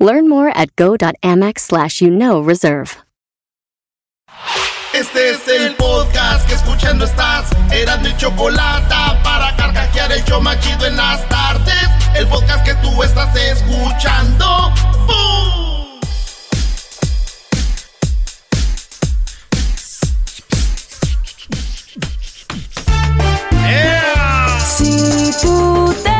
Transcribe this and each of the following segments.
Learn more at go.amex slash you know reserve. Este es el podcast que escuchando estás. Eran mi chocolate para carcajear el yo machido en las tardes. El podcast que tú estás escuchando. ¡Bum! Si tú te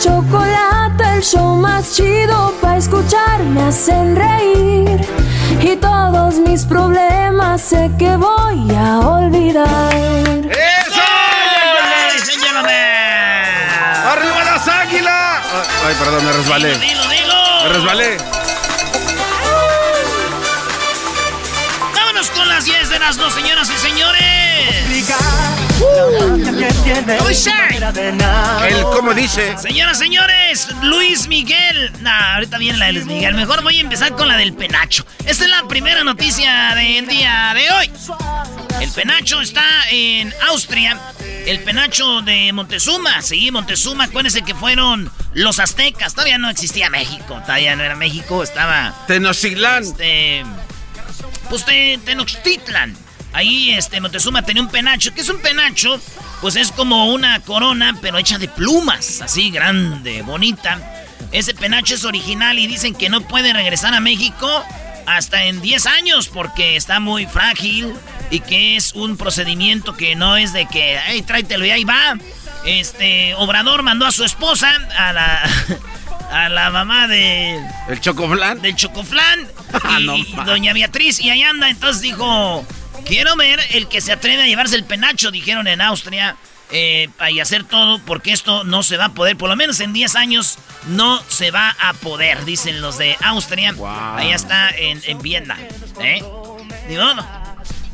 Chocolate, el show más chido para escuchar me hacen reír. Y todos mis problemas sé que voy a olvidar. ¡Eso! ¡Arriba las águilas! Ay, perdón, me resbalé. Dilo, dilo. Me resbalé. Vámonos con las 10 de las dos, señoras y señores. El, ¿cómo dice? Señoras, señores, Luis Miguel. Nah, ahorita viene la de Luis Miguel. Mejor voy a empezar con la del penacho. Esta es la primera noticia del día de hoy. El penacho está en Austria. El penacho de Montezuma. Sí, Montezuma, acuérdense que fueron los aztecas. Todavía no existía México. Todavía no era México. Estaba. Tenochtitlán. Este. Pues Tenochtitlan. Ahí este Montezuma tenía un penacho. ¿Qué es un penacho? Pues es como una corona, pero hecha de plumas. Así grande, bonita. Ese penacho es original y dicen que no puede regresar a México hasta en 10 años porque está muy frágil y que es un procedimiento que no es de que, hey, tráetelo y ahí va. Este, Obrador mandó a su esposa, a la, a la mamá de, ¿El chocoflán? del Chocoflán. Ah, y, no y doña Beatriz, y ahí anda. Entonces dijo: Quiero ver el que se atreve a llevarse el penacho, dijeron en Austria. Eh, y hacer todo porque esto no se va a poder, por lo menos en 10 años no se va a poder, dicen los de Austria. Allá está en, en Viena. ¿eh? Ni modo.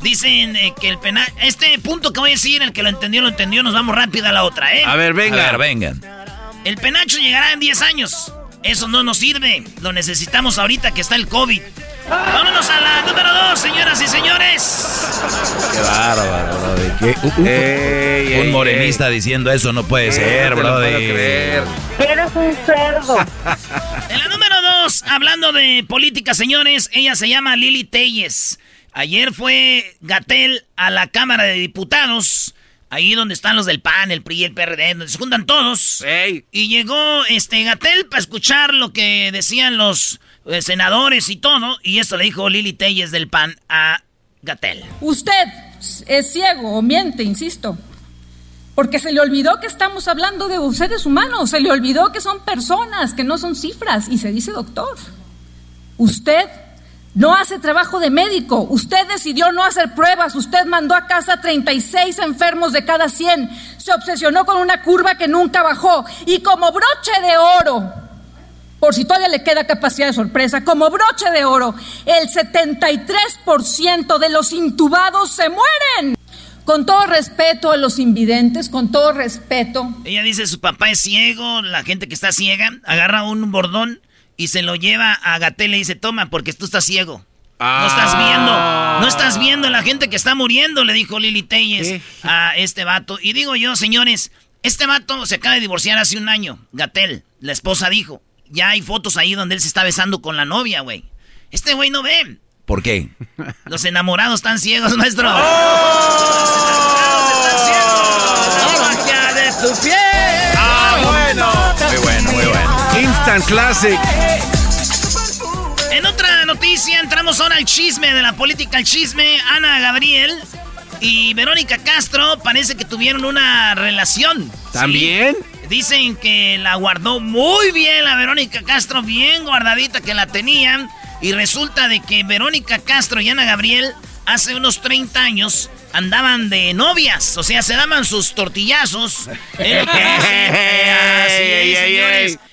Dicen eh, que el penal. Este punto que voy a decir, el que lo entendió, lo entendió, nos vamos rápido a la otra, ¿eh? A ver, venga. A ver, vengan. El penacho llegará en 10 años. Eso no nos sirve. Lo necesitamos ahorita que está el COVID. Vámonos a la número 2, señoras y señores. Qué bárbaro, brody. Qué- un- un- Ey, ey, un morenista diciendo eso no puede ey. ser, No te lo brody. puedo creer. En la número 2, hablando de política, señores, ella se llama Lili Telles. Ayer fue Gatel a la Cámara de Diputados, ahí donde están los del PAN, el PRI y el PRD, donde se juntan todos. Y llegó este Gatel para escuchar lo que decían los eh, senadores y todo. Y esto le dijo Lili Telles del PAN a Gatel. Usted es ciego o miente, insisto. Porque se le olvidó que estamos hablando de seres humanos, se le olvidó que son personas, que no son cifras, y se dice doctor. Usted no hace trabajo de médico, usted decidió no hacer pruebas, usted mandó a casa 36 enfermos de cada 100, se obsesionó con una curva que nunca bajó, y como broche de oro, por si todavía le queda capacidad de sorpresa, como broche de oro, el 73% de los intubados se mueren. Con todo respeto a los invidentes, con todo respeto. Ella dice su papá es ciego, la gente que está ciega agarra un bordón y se lo lleva a Gatel y le dice, toma, porque tú estás ciego. No estás viendo, no estás viendo la gente que está muriendo, le dijo Lili Telles ¿Qué? a este vato. Y digo yo, señores, este vato se acaba de divorciar hace un año. Gatel, la esposa dijo, ya hay fotos ahí donde él se está besando con la novia, güey. Este güey no ve. ¿Por qué? Los enamorados están ciegos, maestro. Los enamorados están ciegos. La magia de tu piel. Ah, bueno. Muy bueno, muy bueno. Instant Classic. En otra noticia, entramos ahora al chisme de la política, al chisme. Ana Gabriel y Verónica Castro parece que tuvieron una relación. ¿También? Dicen que la guardó muy bien la Verónica Castro, bien guardadita que la tenían. Y resulta de que Verónica Castro y Ana Gabriel hace unos 30 años andaban de novias, o sea, se daban sus tortillazos.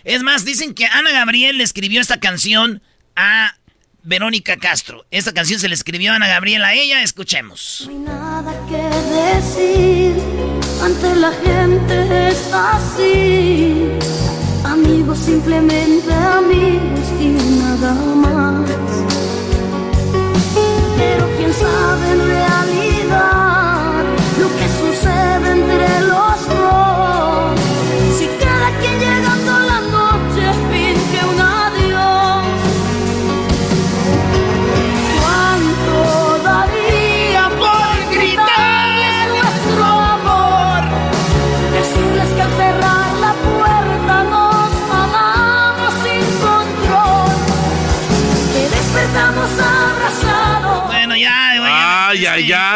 Es más, dicen que Ana Gabriel le escribió esta canción a Verónica Castro. Esta canción se le escribió a Ana Gabriel a ella, escuchemos. No hay nada que decir, ante la gente es así. Amigos, simplemente amigos y nada más. Pero quién sabe en realidad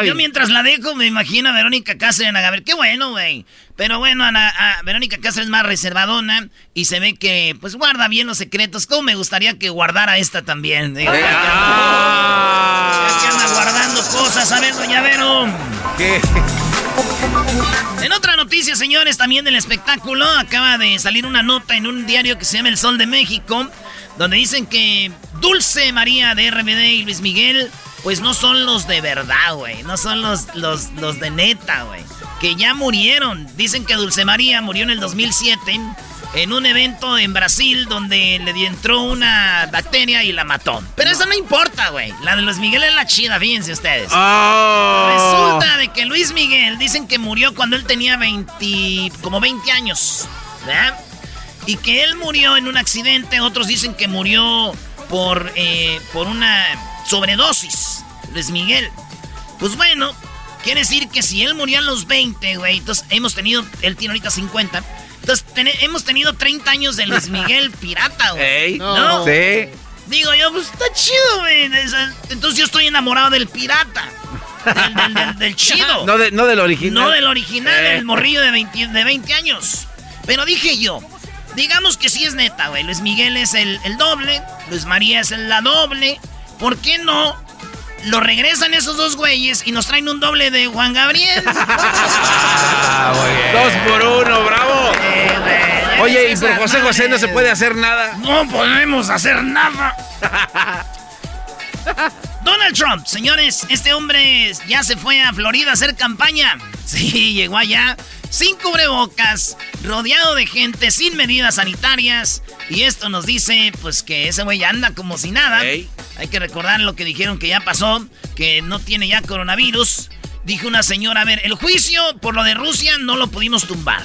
Yo mientras la dejo me imagino a Verónica y Ana Gabriel. Qué bueno, güey. Pero bueno, Ana, a Verónica Castro es más reservadona y se ve que, pues, guarda bien los secretos. ¿Cómo me gustaría que guardara esta también? Digo, Eh, ah. que anda guardando cosas. A ver, doña Vero. ¿Qué? En otra noticia, señores, también del espectáculo, acaba de salir una nota en un diario que se llama El Sol de México, donde dicen que Dulce María de RBD y Luis Miguel, pues no son los de verdad, güey. No son los, los, los de neta, güey. Que ya murieron. Dicen que Dulce María murió en el 2007 en un evento en Brasil donde le entró una bacteria y la mató. Pero eso no importa, güey. La de Luis Miguel es la chida, fíjense ustedes. Oh. Resulta de que Luis Miguel dicen que murió cuando él tenía 20, como 20 años, ¿verdad? Y que él murió en un accidente, otros dicen que murió por, eh, por una sobredosis, Luis Miguel. Pues bueno, quiere decir que si él murió a los 20, güey, entonces hemos tenido, él tiene ahorita 50, entonces hemos tenido 30 años de Luis Miguel pirata, güey. Ey. ¿No? Sí. Digo yo, pues está chido, güey. Entonces yo estoy enamorado del pirata. Del, del- del- del chido. No, de- no del original. No del original, Eh. el morrillo de 20, de 20 años. Pero dije yo, digamos que sí es neta, güey. Luis Miguel es el, el doble, Luis María es el- la doble. ¿Por qué no? Lo regresan esos dos güeyes y nos traen un doble de Juan Gabriel. Ah, muy bien. Dos por uno, bravo. Eh, Oye, y por José José no se puede hacer nada. No podemos hacer nada. Donald Trump, señores, este hombre ya se fue a Florida a hacer campaña. Sí, llegó allá sin cubrebocas, rodeado de gente, sin medidas sanitarias. Y esto nos dice, pues, que ese güey anda como si nada. Hay que recordar lo que dijeron que ya pasó, que no tiene ya coronavirus. Dijo una señora, a ver, el juicio por lo de Rusia no lo pudimos tumbar.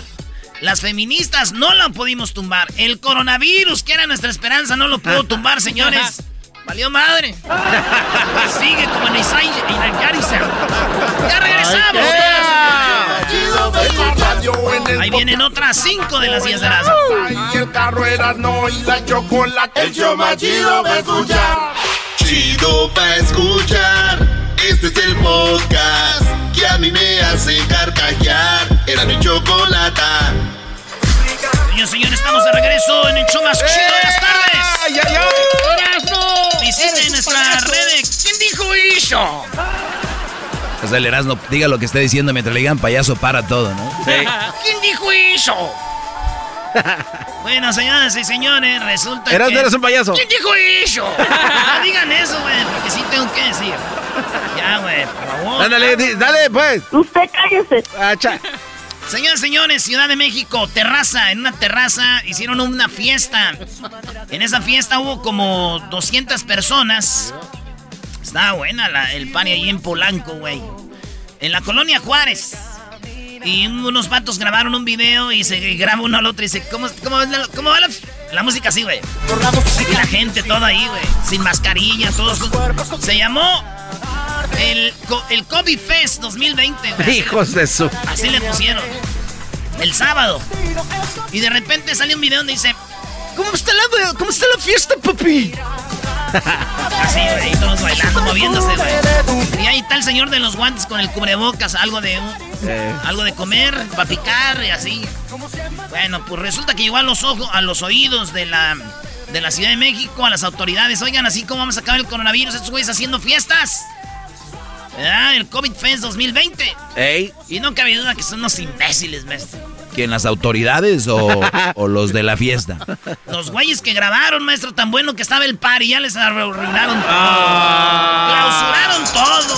Las feministas no lo pudimos tumbar. El coronavirus, que era nuestra esperanza, no lo pudo tumbar, señores. Valió madre. Sigue como en Isai y. Ya regresamos. El Ahí vienen otras cinco de las 10 de las. Y el carro era no y la chocolate. El show más chido va a escuchar. Chido pa' escuchar. Este es el podcast que a mí me hace carcajear. Era mi chocolate. Señores, señores, estamos de regreso en el show más chido de las tardes. ¡Ay, ay, ay! Visiten nuestra red. ¿Quién dijo eso? O sea, el Erasmo, diga lo que está diciendo mientras le digan payaso para todo, ¿no? Sí. ¿Quién dijo eso? bueno, señoras y señores, resulta Erasmo, que... eres un payaso. ¿Quién dijo eso? No digan eso, güey, porque sí tengo que decir. Ya, güey, por favor. Ándale, dale, pues. Usted cállese. Acha. Señoras y señores, Ciudad de México, terraza. En una terraza hicieron una fiesta. En esa fiesta hubo como 200 personas. Estaba buena la- el pan ahí en Polanco, güey. En la colonia Juárez. Y unos vatos grabaron un video y se graba uno al otro y dice, ¿cómo, cómo, cómo va la, la música así, güey? Y la gente toda ahí, güey. Sin mascarilla, todos. Se llamó el, el COVID Fest 2020, güey. Hijos de su. Así le pusieron. El sábado. Y de repente sale un video donde dice, ¿cómo está la, cómo está la fiesta, papi? Así, güey, todos bailando, moviéndose, güey. Y ahí está el señor de los guantes con el cubrebocas, algo de algo de comer, para picar y así. Bueno, pues resulta que llegó a los ojos, a los oídos de la de la Ciudad de México, a las autoridades. Oigan, así como vamos a acabar el coronavirus, estos güeyes haciendo fiestas. Ah, el COVID Fest 2020. Ey. Y no cabe duda que son unos imbéciles, maestro. ¿Quién, las autoridades o, los de la fiesta? Los güeyes que grabaron, maestro, tan bueno que estaba el par y ya les arruinaron todo. Ah. Clausuraron todo,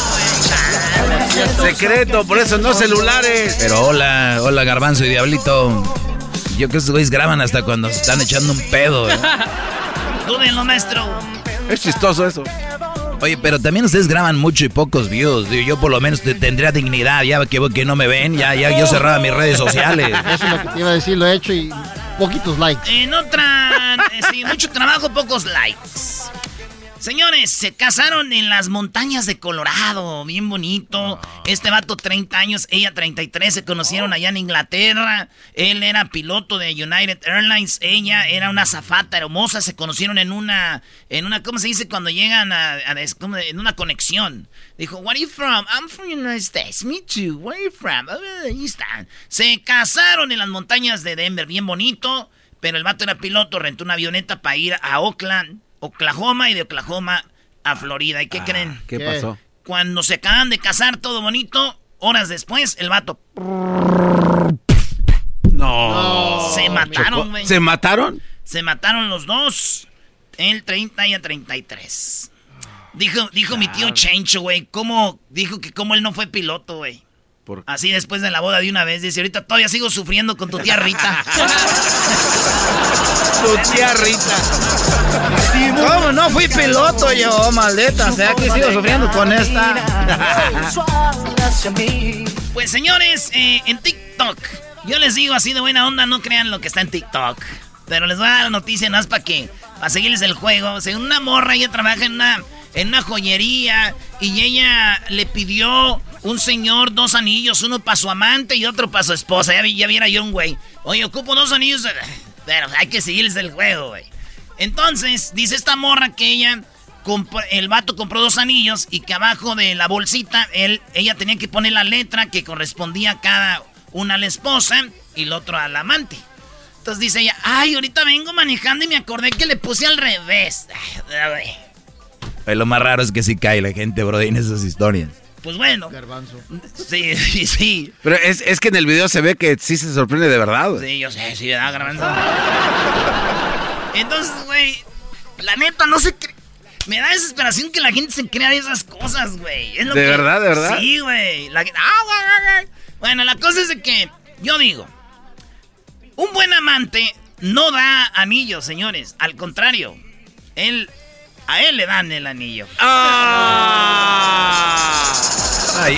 güey. Secreto, por eso no celulares. Pero hola, hola Garbanzo y Diablito. Yo creo que estos güeyes graban hasta cuando se están echando un pedo. ¿eh? Dúdenlo, maestro. Es chistoso eso. Oye, pero también ustedes graban mucho y pocos views. Yo por lo menos tendría dignidad. Ya que, que no me ven, ya, ya yo cerraba mis redes sociales. Eso es lo que te iba a decir, lo he hecho y poquitos likes. En otra, eh, sí, mucho trabajo, pocos likes. Señores, se casaron en las montañas de Colorado, bien bonito. Este vato 30 años, ella 33, se conocieron allá en Inglaterra. Él era piloto de United Airlines, ella era una zafata hermosa, se conocieron en una en una ¿cómo se dice cuando llegan a, en una conexión? Dijo, "Where are you from?" "I'm from United States." "Me too." "Where are you from?" Oh, ahí están. Se casaron en las montañas de Denver, bien bonito, pero el vato era piloto, rentó una avioneta para ir a Oakland Oklahoma y de Oklahoma a Florida. ¿Y qué ah, creen? ¿Qué pasó? Cuando se acaban de casar, todo bonito, horas después, el vato. No. Se mataron, güey. ¿Se mataron? Se mataron los dos. El 30 y el 33. Dijo, dijo mi tío Chencho, güey. ¿Cómo? Dijo que como él no fue piloto, güey. Así después de la boda de una vez. Dice, ahorita todavía sigo sufriendo con tu tía Rita. tu tía Rita. ¿Cómo? No fui piloto yo, maldita. O sea que sigo sufriendo con esta. pues señores, eh, en TikTok. Yo les digo así de buena onda, no crean lo que está en TikTok. Pero les voy a dar la noticia más para que, para seguirles el juego. Según una morra, ella trabaja en una, en una joyería y ella le pidió un señor dos anillos, uno para su amante y otro para su esposa. Ya, ya viera yo un güey. Oye, ocupo dos anillos. Pero hay que seguirles el juego, güey. Entonces, dice esta morra que ella, el vato compró dos anillos y que abajo de la bolsita, él, ella tenía que poner la letra que correspondía a cada una a la esposa y el otro al amante. Entonces dice ella, ay, ahorita vengo manejando y me acordé que le puse al revés. Lo más raro es que sí cae la gente, bro, en esas historias. Pues bueno. Sí, sí, sí. Pero es, es, que en el video se ve que sí se sorprende de verdad. Sí, yo sé, sí, ¿verdad, Garbanzo? Entonces, güey, la neta, no sé... Me da desesperación que la gente se crea de esas cosas, güey. ¿De verdad, de verdad? Sí, güey. La... Ah, bueno, la cosa es de que, yo digo, un buen amante no da anillos, señores. Al contrario, él a él le dan el anillo. ¡Ah!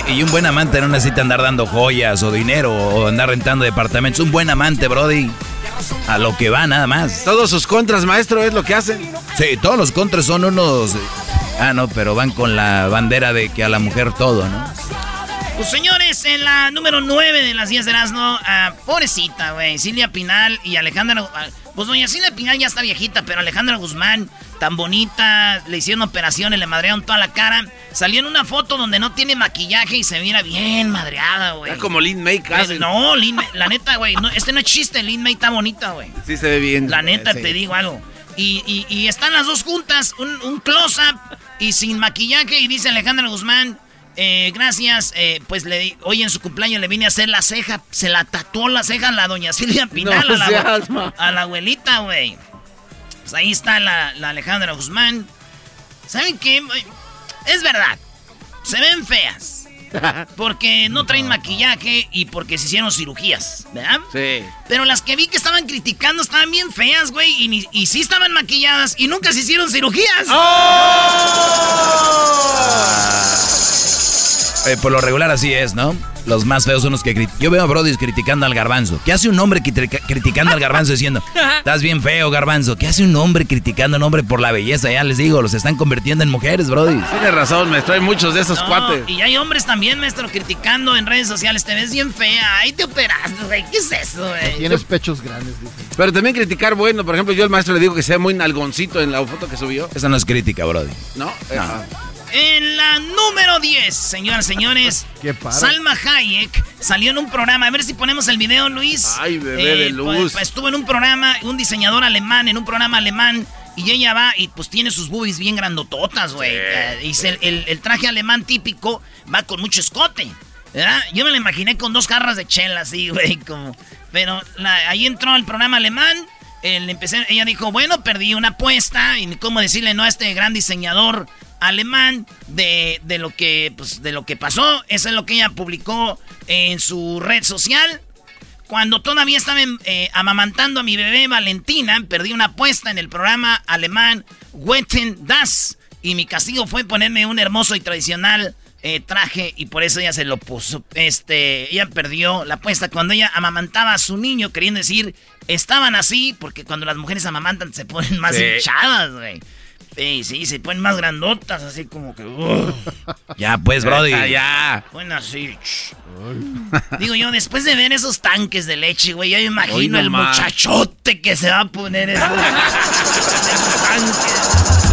y, un buen amante no necesita andar dando joyas o dinero o andar rentando departamentos. Un buen amante, Brody. A lo que va, nada más. Todos sus contras, maestro, es lo que hacen. Sí, todos los contras son unos. Ah, no, pero van con la bandera de que a la mujer todo, ¿no? Pues señores, en la número 9 de las 10 de Erasmo, pobrecita, güey, Silvia Pinal y Alejandra. Pues doña Silvia Pinal ya está viejita, pero Alejandra Guzmán, tan bonita, le hicieron operaciones, le madrearon toda la cara. Salió en una foto donde no tiene maquillaje y se mira bien madreada, güey. Es como Lin May casi. No, Lin May, la neta, güey, este no es chiste, Lin May está bonita, güey. Sí se ve bien. La neta, te digo algo. Y, y, están las dos juntas, un, un close-up y sin maquillaje, y dice Alejandra Guzmán... Eh, gracias, eh, pues le, hoy en su cumpleaños le vine a hacer la ceja, se la tatuó la ceja a la doña Silvia Pinal, a, la, a, la, abuelita, güey. Pues ahí está la, Alejandra Guzmán. ¿Saben qué? Es verdad, se ven feas. Porque no traen maquillaje y porque se hicieron cirugías, ¿verdad? Sí. Pero las que vi que estaban criticando estaban bien feas, güey. Y, y sí estaban maquilladas y nunca se hicieron cirugías. ¡Oh! Eh, por lo regular así es, ¿no? los más feos son los que critican. Yo veo a Brody criticando al garbanzo. ¿Qué hace un hombre criticando al garbanzo diciendo, estás bien feo, garbanzo? ¿Qué hace un hombre criticando a un hombre por la belleza? Ya les digo, los están convirtiendo en mujeres, Brody. Tienes razón, maestro, hay muchos de esos cuates. Y hay hombres también, maestro, criticando en redes sociales. Te ves bien fea, ahí te operaste, güey. ¿Qué es eso, güey? Tienes pechos grandes, dicen. Pero también criticar, bueno, por ejemplo, yo al maestro le digo que sea muy nalgoncito en la foto que subió. Esa no es crítica, Brody. ¿No? no. En la número 10, señoras y señores, Salma Hayek salió en un programa. A ver si ponemos el video, Luis. Ay, bebé de eh, luz. Pues, pues, estuvo en un programa, un diseñador alemán, en un programa alemán. Y ella va y pues tiene sus boobies bien grandototas, güey. Eh, y el, traje alemán típico va con mucho escote. ¿verdad? Yo me lo imaginé con dos jarras de chela, así, güey. Como... Pero ahí entró el programa alemán. empecé, ella dijo, bueno, perdí una apuesta. Y cómo decirle no a este gran diseñador alemán de, lo que pues, de lo que pasó. Eso es lo que ella publicó en su red social. Cuando todavía estaba eh, amamantando a mi bebé Valentina, perdí una apuesta en el programa alemán Wetten Das. Y mi castigo fue ponerme un hermoso y tradicional eh, traje y por eso ella se lo puso. Este, ella perdió la apuesta cuando ella amamantaba a su niño, queriendo decir, estaban así, porque cuando las mujeres amamantan se ponen más hinchadas, güey. Sí, sí, se ponen más grandotas, así como que. Ya, pues, Brody. Ya, ya. Bueno, así. Digo yo, después de ver esos tanques de leche, güey, yo me imagino el muchachote que se va a poner esos, tanques.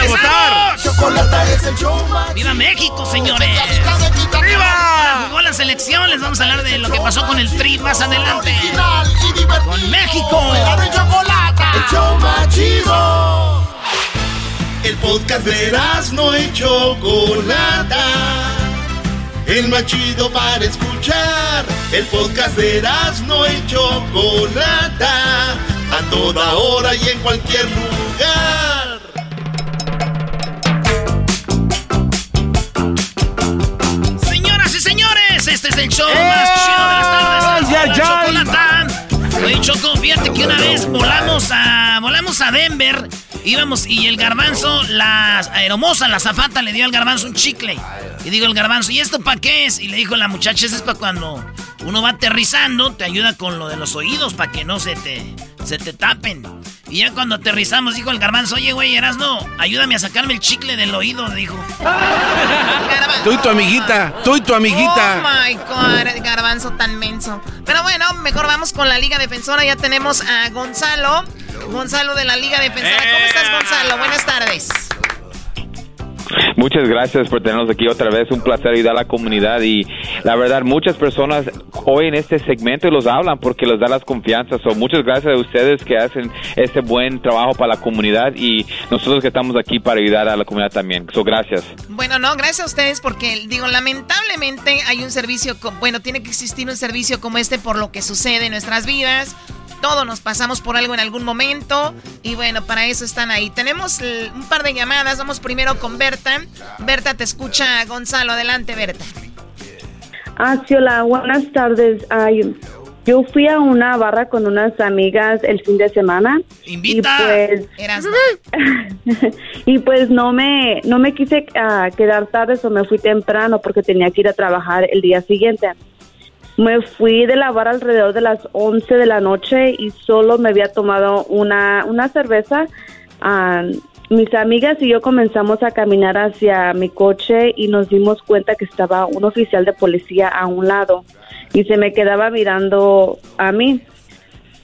¡Oye! ¡Salgan a votar! Chocolate es el show ¡Viva México, señores! ¡Viva! Jugó la selección, les vamos a hablar de lo que pasó con el Tri más adelante. Con México. El show más chido. El podcast de no y Chocolata. El más chido para escuchar. El podcast de no y Chocolata. A toda hora y en cualquier lugar. Señores, este es el show más chido de las tardes. Chocolata. Oye, Choco, fíjate que una vez volamos a, volamos a Denver, íbamos y el garbanzo, la aeromosa, la zafata, le dio al garbanzo un chicle. Y digo el garbanzo, ¿y esto para qué es? Y le dijo la muchacha, eso es para cuando uno va aterrizando, te ayuda con lo de los oídos para que no se te, se te tapen. Y ya cuando aterrizamos, dijo el garbanzo, oye, güey, Erasno, ayúdame a sacarme el chicle del oído, dijo. tú y tu amiguita, tú y tu amiguita. Oh, my God, garbanzo tan menso. Pero bueno, mejor vamos con la Liga Defensora. Ya tenemos a Gonzalo. Gonzalo de la Liga Defensora. ¿Cómo estás, Gonzalo? Buenas tardes. Muchas gracias por tenernos aquí otra vez. Un placer ayudar a la comunidad y la verdad muchas personas hoy en este segmento los hablan porque les da las confianzas. So, muchas gracias a ustedes que hacen este buen trabajo para la comunidad y nosotros que estamos aquí para ayudar a la comunidad también. So, gracias. Bueno, no, gracias a ustedes porque digo, lamentablemente hay un servicio, bueno, tiene que existir un servicio como este por lo que sucede en nuestras vidas todos nos pasamos por algo en algún momento y bueno, para eso están ahí. Tenemos un par de llamadas, vamos primero con Berta. Berta, te escucha Gonzalo, adelante Berta. Ah, sí, hola, buenas tardes. Ay, yo fui a una barra con unas amigas el fin de semana. Invita. Y pues, y pues no me no me quise ah, quedar tarde o me fui temprano porque tenía que ir a trabajar el día siguiente. Me fui de la bar alrededor de las 11 de la noche y solo me había tomado una, una cerveza. Ah, mis amigas y yo comenzamos a caminar hacia mi coche y nos dimos cuenta que estaba un oficial de policía a un lado y se me quedaba mirando a mí.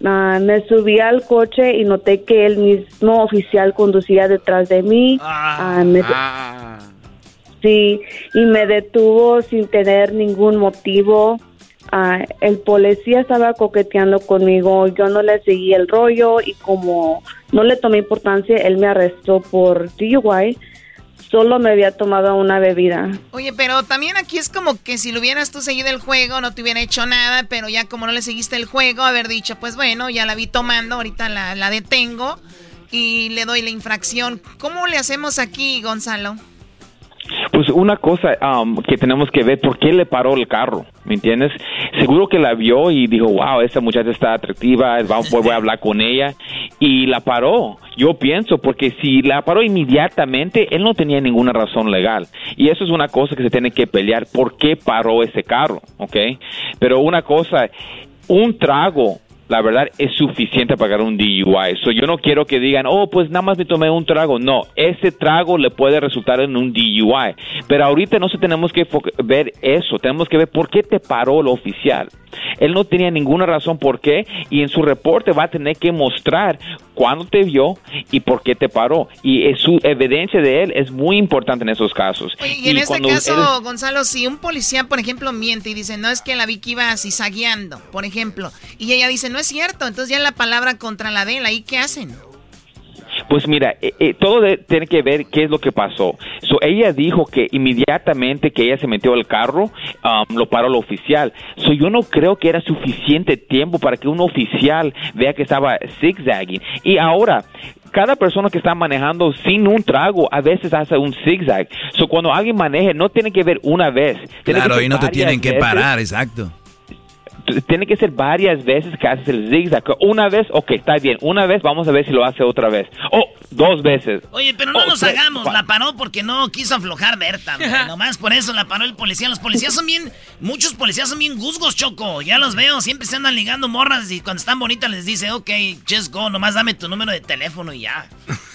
Ah, me subí al coche y noté que el mismo oficial conducía detrás de mí. Ah, sí, y me detuvo sin tener ningún motivo. Ah, el policía estaba coqueteando conmigo, yo no le seguí el rollo y como no le tomé importancia, él me arrestó por DUI. Solo me había tomado una bebida. Oye, pero también aquí es como que si lo hubieras tú seguido el juego, no te hubiera hecho nada, pero ya como no le seguiste el juego, haber dicho, pues bueno, ya la vi tomando, ahorita la, la detengo y le doy la infracción. ¿Cómo le hacemos aquí, Gonzalo? Pues una cosa um, que tenemos que ver, ¿por qué le paró el carro? ¿Me entiendes? Seguro que la vio y dijo, wow, esa muchacha está atractiva, vamos, voy a hablar con ella. Y la paró. Yo pienso, porque si la paró inmediatamente, él no tenía ninguna razón legal. Y eso es una cosa que se tiene que pelear. ¿Por qué paró ese carro? ¿Ok? Pero una cosa, un trago la verdad es suficiente para pagar un DUI. So, yo no quiero que digan, oh, pues nada más me tomé un trago. No, ese trago le puede resultar en un DUI. Pero ahorita no se tenemos que ver eso, tenemos que ver por qué te paró el oficial. Él no tenía ninguna razón por qué y en su reporte va a tener que mostrar cuándo te vio y por qué te paró. Y su evidencia de él es muy importante en esos casos. y en este caso, Gonzalo, si un policía, por ejemplo, miente y dice, no es que la vi que iba zizagueando, por ejemplo, y ella dice, no es cierto, entonces ya la palabra contra la de él, ¿ahí qué hacen? Pues mira, eh, eh, todo tiene que ver qué es lo que pasó. So, ella dijo que inmediatamente que ella se metió al carro, um, lo paró el oficial. So, yo no creo que era suficiente tiempo para que un oficial vea que estaba zigzagging. Y ahora, cada persona que está manejando sin un trago a veces hace un zigzag. So, cuando alguien maneje, no tiene que ver una vez. claro, y no te tienen que parar, exacto tiene que ser varias veces que haces el zigzag. Una vez, ok, está bien. Una vez, vamos a ver si lo hace otra vez. O oh, dos veces. Oye, pero no oh, nos hagamos. La paró porque no quiso aflojar Berta. Nomás por eso la paró el policía. Los policías son bien, muchos policías son bien guzgos, Choco. Ya los veo, siempre se andan ligando morras y cuando están bonitas les dice, ok, just go, nomás dame tu número de teléfono y ya.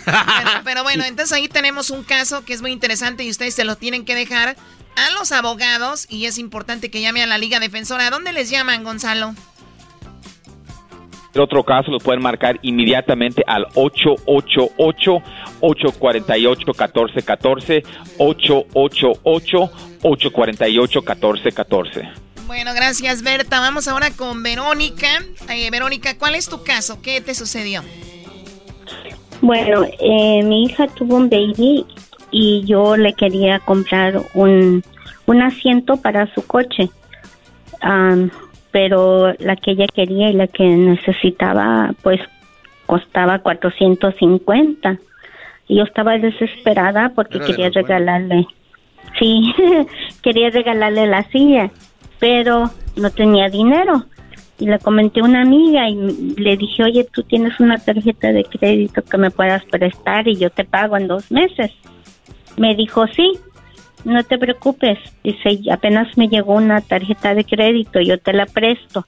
pero bueno, entonces ahí tenemos un caso que es muy interesante y ustedes se lo tienen que dejar a los abogados y es importante que llame a la Liga Defensora. ¿A dónde les llaman, Gonzalo? En otro caso, lo pueden marcar inmediatamente al 888-848-1414, 888-848-1414. Bueno, gracias Berta. Vamos ahora con Verónica. Eh, Verónica, ¿cuál es tu caso? ¿Qué te sucedió? Bueno, eh, mi hija tuvo un baby y yo le quería comprar un, un asiento para su coche. pero la que ella quería y la que necesitaba, pues costaba 450. Y yo estaba desesperada porque quería regalarle, sí, quería regalarle la silla, pero no tenía dinero. Y le comenté a una amiga y le dije, oye, tú tienes una tarjeta de crédito que me puedas prestar y yo te pago en dos meses. Me dijo, sí, no te preocupes. Dice, apenas me llegó una tarjeta de crédito, yo te la presto.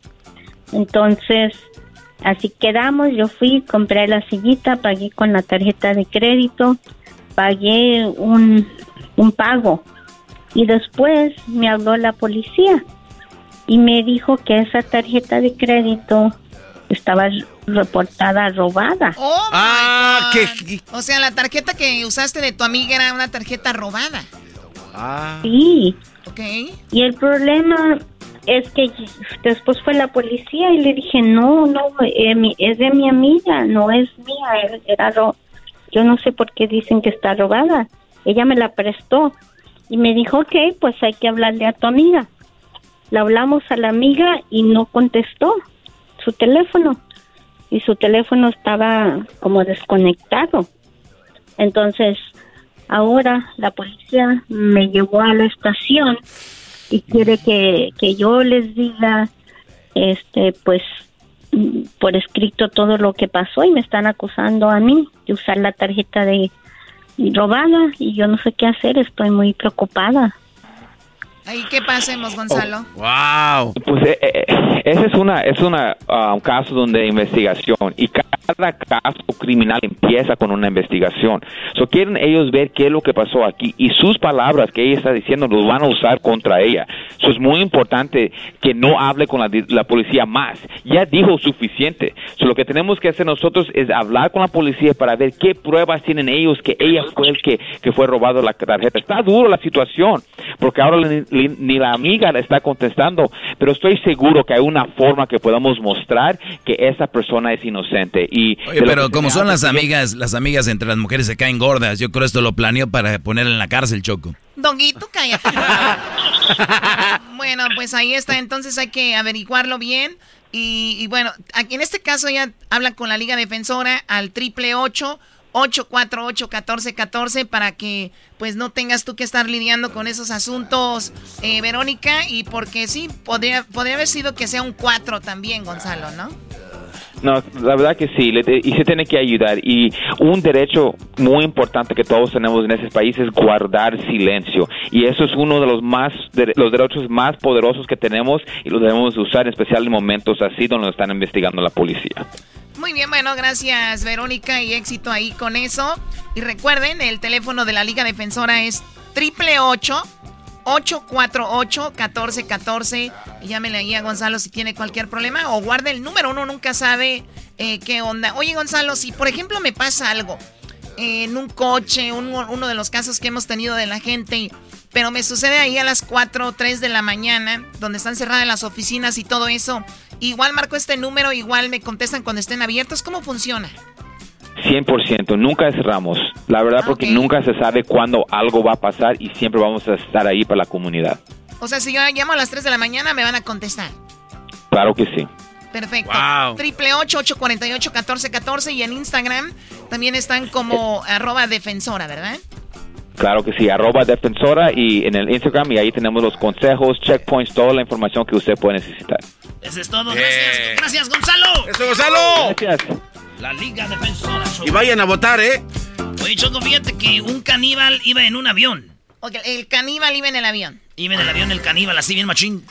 Entonces, así quedamos, yo fui, compré la sillita, pagué con la tarjeta de crédito, pagué un, un pago. Y después me habló la policía y me dijo que esa tarjeta de crédito estaba reportada robada. Oh O sea, la tarjeta que usaste de tu amiga era una tarjeta robada. Ah. Sí. Ok. Y el problema es que después fue la policía y le dije, no, no, eh, es de mi amiga, no es mía, era yo no sé por qué dicen que está robada. Ella me la prestó y me dijo, ok, pues hay que hablarle a tu amiga. Le hablamos a la amiga y no contestó su teléfono y su teléfono estaba como desconectado. Entonces, ahora la policía me llevó a la estación y quiere que, que yo les diga, este, pues, por escrito todo lo que pasó y me están acusando a mí de usar la tarjeta de robada y yo no sé qué hacer, estoy muy preocupada. ¿Y qué pasemos, Gonzalo? wow. Pues eh, eh, ese es una es una un caso donde investigación y cada caso criminal empieza con una investigación. So quieren ellos ver qué es lo que pasó aquí y sus palabras que ella está diciendo los van a usar contra ella. Eso es muy importante que no hable con la, policía más. Ya dijo suficiente. So lo que tenemos que hacer nosotros es hablar con la policía para ver qué pruebas tienen ellos que ella fue el que, que fue robado la tarjeta. Está duro la situación porque ahora ni la amiga le está contestando, pero estoy seguro que hay una forma que podamos mostrar que esa persona es inocente. Y Oye, pero como son las amigas, las amigas entre las mujeres se caen gordas, yo creo esto lo planeó para poner en la cárcel, Choco. Donguito, cállate. bueno, pues ahí está, entonces hay que averiguarlo bien. Y, y, bueno, aquí en este caso ya habla con la Liga Defensora al triple ocho 848-1414 para que pues no tengas tú que estar lidiando con esos asuntos, eh, Verónica, y porque sí, podría, podría haber sido que sea un 4 también, Gonzalo, ¿no? No, la verdad que sí, y se tiene que ayudar. Y un derecho muy importante que todos tenemos en ese país es guardar silencio. Y eso es uno de los más los derechos más poderosos que tenemos y lo debemos usar en especial en momentos así donde están investigando la policía. Muy bien, bueno, gracias Verónica y éxito ahí con eso. Y recuerden, el teléfono de la Liga Defensora es triple 848-1414. Llámele ahí a Gonzalo si tiene cualquier problema o guarde el número. Uno nunca sabe eh, qué onda. Oye, Gonzalo, si por ejemplo me pasa algo en un coche, uno de los casos que hemos tenido de la gente, pero me sucede ahí a las 4 o 3 de la mañana, donde están cerradas las oficinas y todo eso. Igual marco este número, igual me contestan cuando estén abiertos. ¿Cómo funciona? 100%, nunca cerramos. La verdad, ah, porque nunca se sabe cuándo algo va a pasar y siempre vamos a estar ahí para la comunidad. O sea, si yo llamo a las 3 de la mañana, me van a contestar. Claro que sí. Perfecto. Triple 848 1414 y en Instagram también están como arroba defensora, ¿verdad? Claro que sí, arroba defensora y en el Instagram y ahí tenemos los consejos, checkpoints, toda la información que usted puede necesitar. Eso es todo. Gracias, gracias Gonzalo. Eso, Gonzalo. Gracias. La Liga Defensora. Y vayan a votar, ¿eh? Oye, Choco, fíjate que un caníbal iba en un avión. Ok, el caníbal iba en el avión. Iba en el avión el caníbal, así bien machín.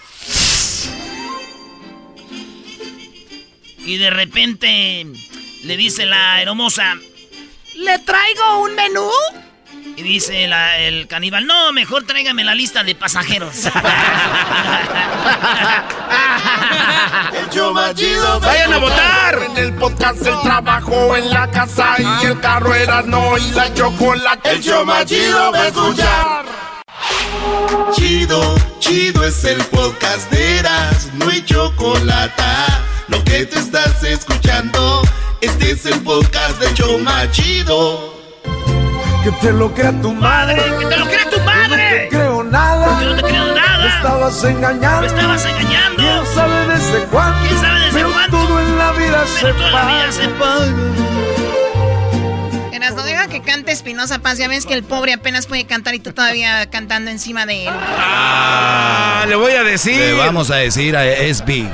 Y de repente le dice la hermosa, ¿le traigo un menú? Y dice el caníbal, no, mejor tráigame la lista de pasajeros. el ¡Vayan a votar! En el podcast, el trabajo, en la casa y el carro era no y la chocolate. El show más chido va escuchar. Chido, chido es el podcast de Eras, no hay chocolate. Lo que te estás escuchando, este es el podcast de Choma Chido. Que te lo crea tu madre. Que te lo crea tu madre. No te creo nada. Yo no te creo nada. Me estabas engañando. Me estabas engañando. ¿Quién sabe desde cuándo? ¿Quién sabe desde Pero cuándo? todo en la vida Pero se toda la vida se paga. Eras, no deja que cante Espinosa Paz. Ya ves que el pobre apenas puede cantar y tú todavía cantando encima de él. Ah, le voy a decir. Le vamos a decir a SB.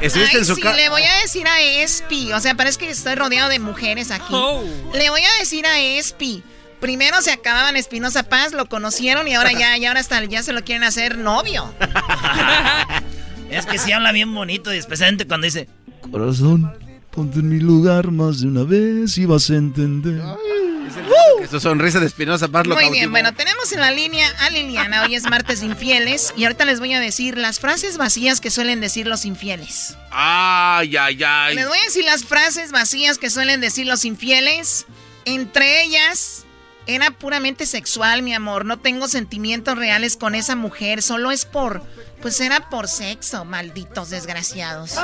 ¿Estuviste Ay, en su sí, casa? le voy a decir a Espi. O sea, parece que estoy rodeado de mujeres aquí. Oh. Le voy a decir a Espi. Primero se acababan Espinosa Paz, lo conocieron y ahora ya, y ahora hasta ya se lo quieren hacer novio. Es que sí habla bien bonito, y especialmente cuando dice, Corazón, ponte en mi lugar más de una vez y vas a entender. Que su sonrisa de Espinosa Paz lo Muy bien, bueno, tenemos en la línea a Liliana. Hoy es martes infieles y ahorita les voy a decir las frases vacías que suelen decir los infieles. Ay, ay, ay. Les voy a decir las frases vacías que suelen decir los infieles. Entre ellas, era puramente sexual, mi amor. No tengo sentimientos reales con esa mujer. Solo es por. Pues era por sexo, malditos desgraciados.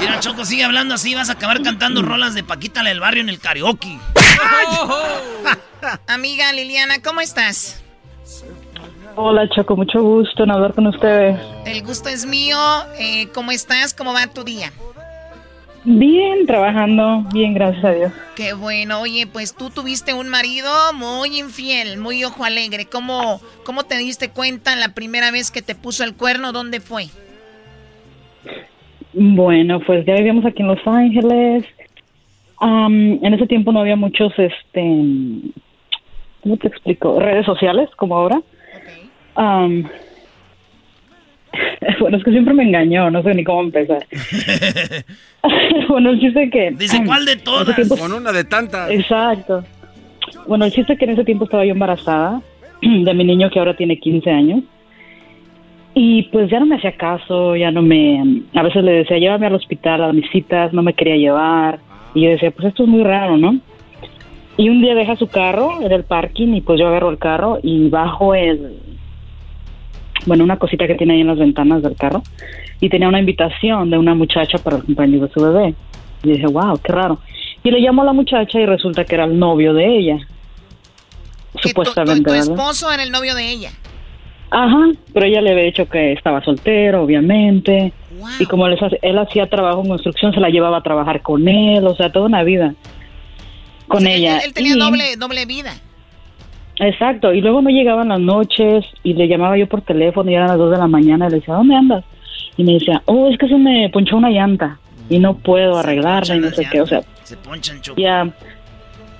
Mira, Choco, sigue hablando así, vas a acabar cantando rolas de Paquita la del barrio en el karaoke. Amiga Liliana, ¿cómo estás? Hola Choco, mucho gusto en hablar con ustedes. El gusto es mío. Eh, ¿Cómo estás? ¿Cómo va tu día? Bien, trabajando, bien, gracias a Dios. Qué bueno. Oye, pues tú tuviste un marido muy infiel, muy ojo alegre. ¿Cómo, cómo te diste cuenta la primera vez que te puso el cuerno? ¿Dónde fue? Bueno, pues ya vivíamos aquí en Los Ángeles. Am, en ese tiempo no había muchos, este, ¿cómo te explico? Redes sociales como ahora. Am, bueno, es que siempre me engañó, no sé ni cómo empezar. bueno, el chiste que... Dice, ¿cuál de todas? tiempo- Con una de tantas. Exacto. Bueno, el chiste que en ese tiempo estaba yo embarazada de mi niño que ahora tiene 15 años. Y pues ya no me hacía caso, ya no me... A veces le decía, llévame al hospital a mis citas, no me quería llevar. Y yo decía, pues esto es muy raro, ¿no? Y un día deja su carro en el parking y pues yo agarro el carro y bajo el... Bueno, una cosita que tiene ahí en las ventanas del carro. Y tenía una invitación de una muchacha para el cumpleaños de su bebé. Y dije, wow, qué raro. Y le llamo a la muchacha y resulta que era el novio de ella. Que tu, tu- Supuestamente, tu esposo era el novio de ella. Ajá, pero ella le había dicho que estaba soltero, obviamente. Y como les él hacía trabajo en construcción, se la llevaba a trabajar con él, o sea, toda una vida. con ella. Él, él tenía Y- doble, doble vida. Exacto, y luego me llegaban las noches y le llamaba yo por teléfono y eran las 2 de la mañana y le decía, ¿dónde andas? Y me decía, oh, es que se me ponchó una llanta y no puedo arreglarla y no sé qué, o sea, Se ponchan ya.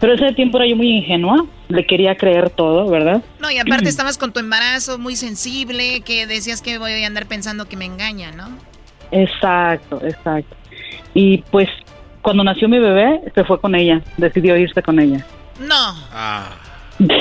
Pero ese tiempo era yo muy ingenua, le quería creer todo, ¿verdad? No, y aparte estabas con tu embarazo muy sensible, que decías que voy a andar pensando que me engaña, ¿no? Exacto, exacto. Y pues cuando nació mi bebé, se fue con ella, decidió irse con ella. No.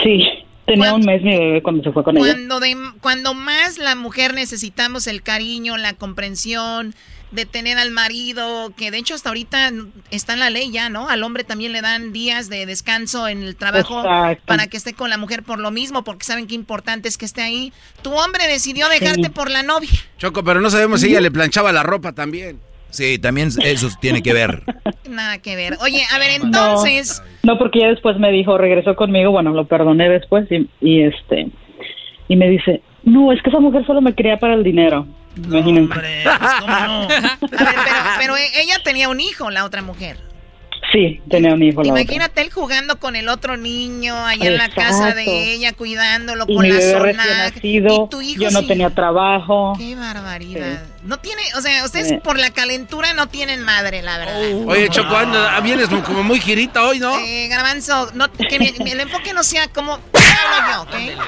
Sí, tenía un mes mi bebé cuando se fue con ella. Cuando, de, cuando más la mujer necesitamos el cariño, la comprensión, de tener al marido, que de hecho hasta ahorita está en la ley ya, ¿no? Al hombre también le dan días de descanso en el trabajo Exacto. para que esté con la mujer por lo mismo, porque saben qué importante es que esté ahí. Tu hombre decidió dejarte Sí. por la novia. Choco, pero no sabemos si ella le planchaba la ropa también. Sí, también eso tiene que ver. Nada que ver. Oye, a ver, entonces... No, no, porque ya después me dijo, regresó conmigo, bueno, lo perdoné después y, y este y me dice, no, es que esa mujer solo me quería para el dinero. Imagínense. A ver, pero, pero ella tenía un hijo, la otra mujer. Sí, tenía un hijo la otra. Imagínate él jugando con el otro niño allá en la casa de ella, cuidándolo Y con mi la bebé recién zona. nacido, Y tu hijo yo no sí. tenía trabajo. Qué barbaridad. No tiene, o sea, ustedes Sí. por la calentura no tienen madre, la verdad. Oye, Choco, anda- vienes como muy girita hoy, ¿no? Eh, Garbanzo, no, que mi- el enfoque no sea como hablo yo, ¿ok?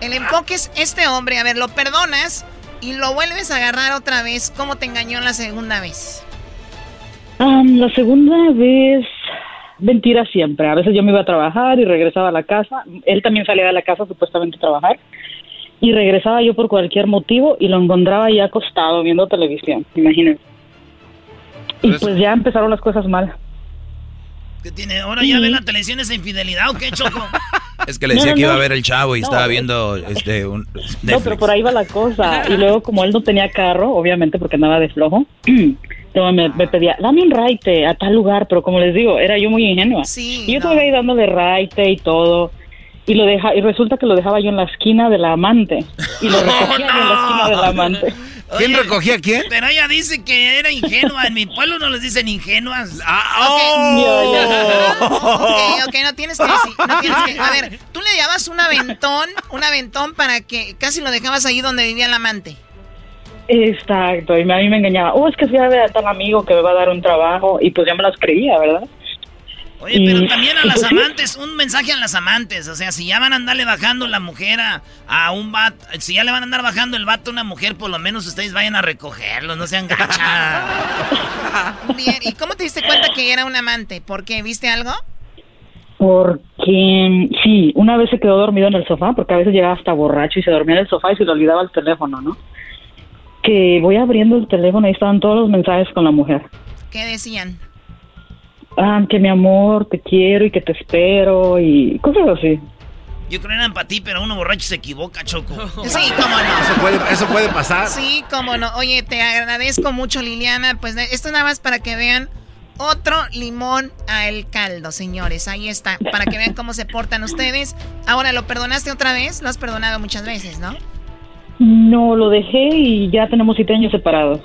El enfoque es este hombre, a ver, lo perdonas y lo vuelves a agarrar otra vez. ¿Cómo te engañó la segunda vez? Am, la segunda vez, mentira siempre. A veces yo me iba a trabajar y regresaba a la casa. Él también salía de la casa supuestamente a trabajar. Y regresaba yo por cualquier motivo y lo encontraba ahí acostado viendo televisión, imagínense. Y pues ya empezaron las cosas mal. ¿Qué tiene? ¿Ahora ya ve la televisión esa infidelidad o qué, Choco? Es que le decía No, no, que iba a ver el chavo y No, estaba es- viendo este un No, pero por ahí va la cosa. Y luego, como él no tenía carro, obviamente porque andaba de flojo, me, me pedía, dame un raite a tal lugar. Pero como les digo, era yo muy ingenua. y yo estaba ahí dándole raite y todo. Y lo deja, y resulta que lo dejaba yo en la esquina de la amante. Y lo recogía yo en la esquina de la amante. ¿Quién recogía a quién? Pero ella dice que era ingenua. En mi pueblo no les dicen ingenuas. Ah, Ok, ok, no tienes que decir, no tienes que- A ver, tú le llevabas un aventón, un aventón para que casi lo dejabas ahí donde vivía el amante. Exacto, y a mí me engañaba. Oh, es que fui a ver a tal amigo que me va a dar un trabajo. Y pues ya me las creía, ¿verdad? Oye, pero también a las amantes, un mensaje a las amantes. O sea, si ya van a andarle bajando la mujer a, a un vato, si ya le van a andar bajando el vato a una mujer, por lo menos ustedes vayan a recogerlo, no sean gachas. Bien, ¿y cómo te diste cuenta que era un amante? ¿Por qué? ¿Viste algo? Porque sí, una vez se quedó dormido en el sofá, porque a veces llegaba hasta borracho y se dormía en el sofá y se le olvidaba el teléfono, ¿no? Que voy abriendo el teléfono y estaban todos los mensajes con la mujer. ¿Qué decían? Ah, que mi amor, te quiero y que te espero y cosas así. Yo creo que eran para ti, pero uno borracho se equivoca, Choco. Sí, cómo no. Eso puede, eso puede pasar. Sí, cómo no. Oye, te agradezco mucho, Liliana. Pues esto nada más para que vean otro limón al caldo, señores. Ahí está, para que vean cómo se portan ustedes. Ahora, ¿lo perdonaste otra vez? Lo has perdonado muchas veces, ¿no? No, lo dejé y ya tenemos siete años separados.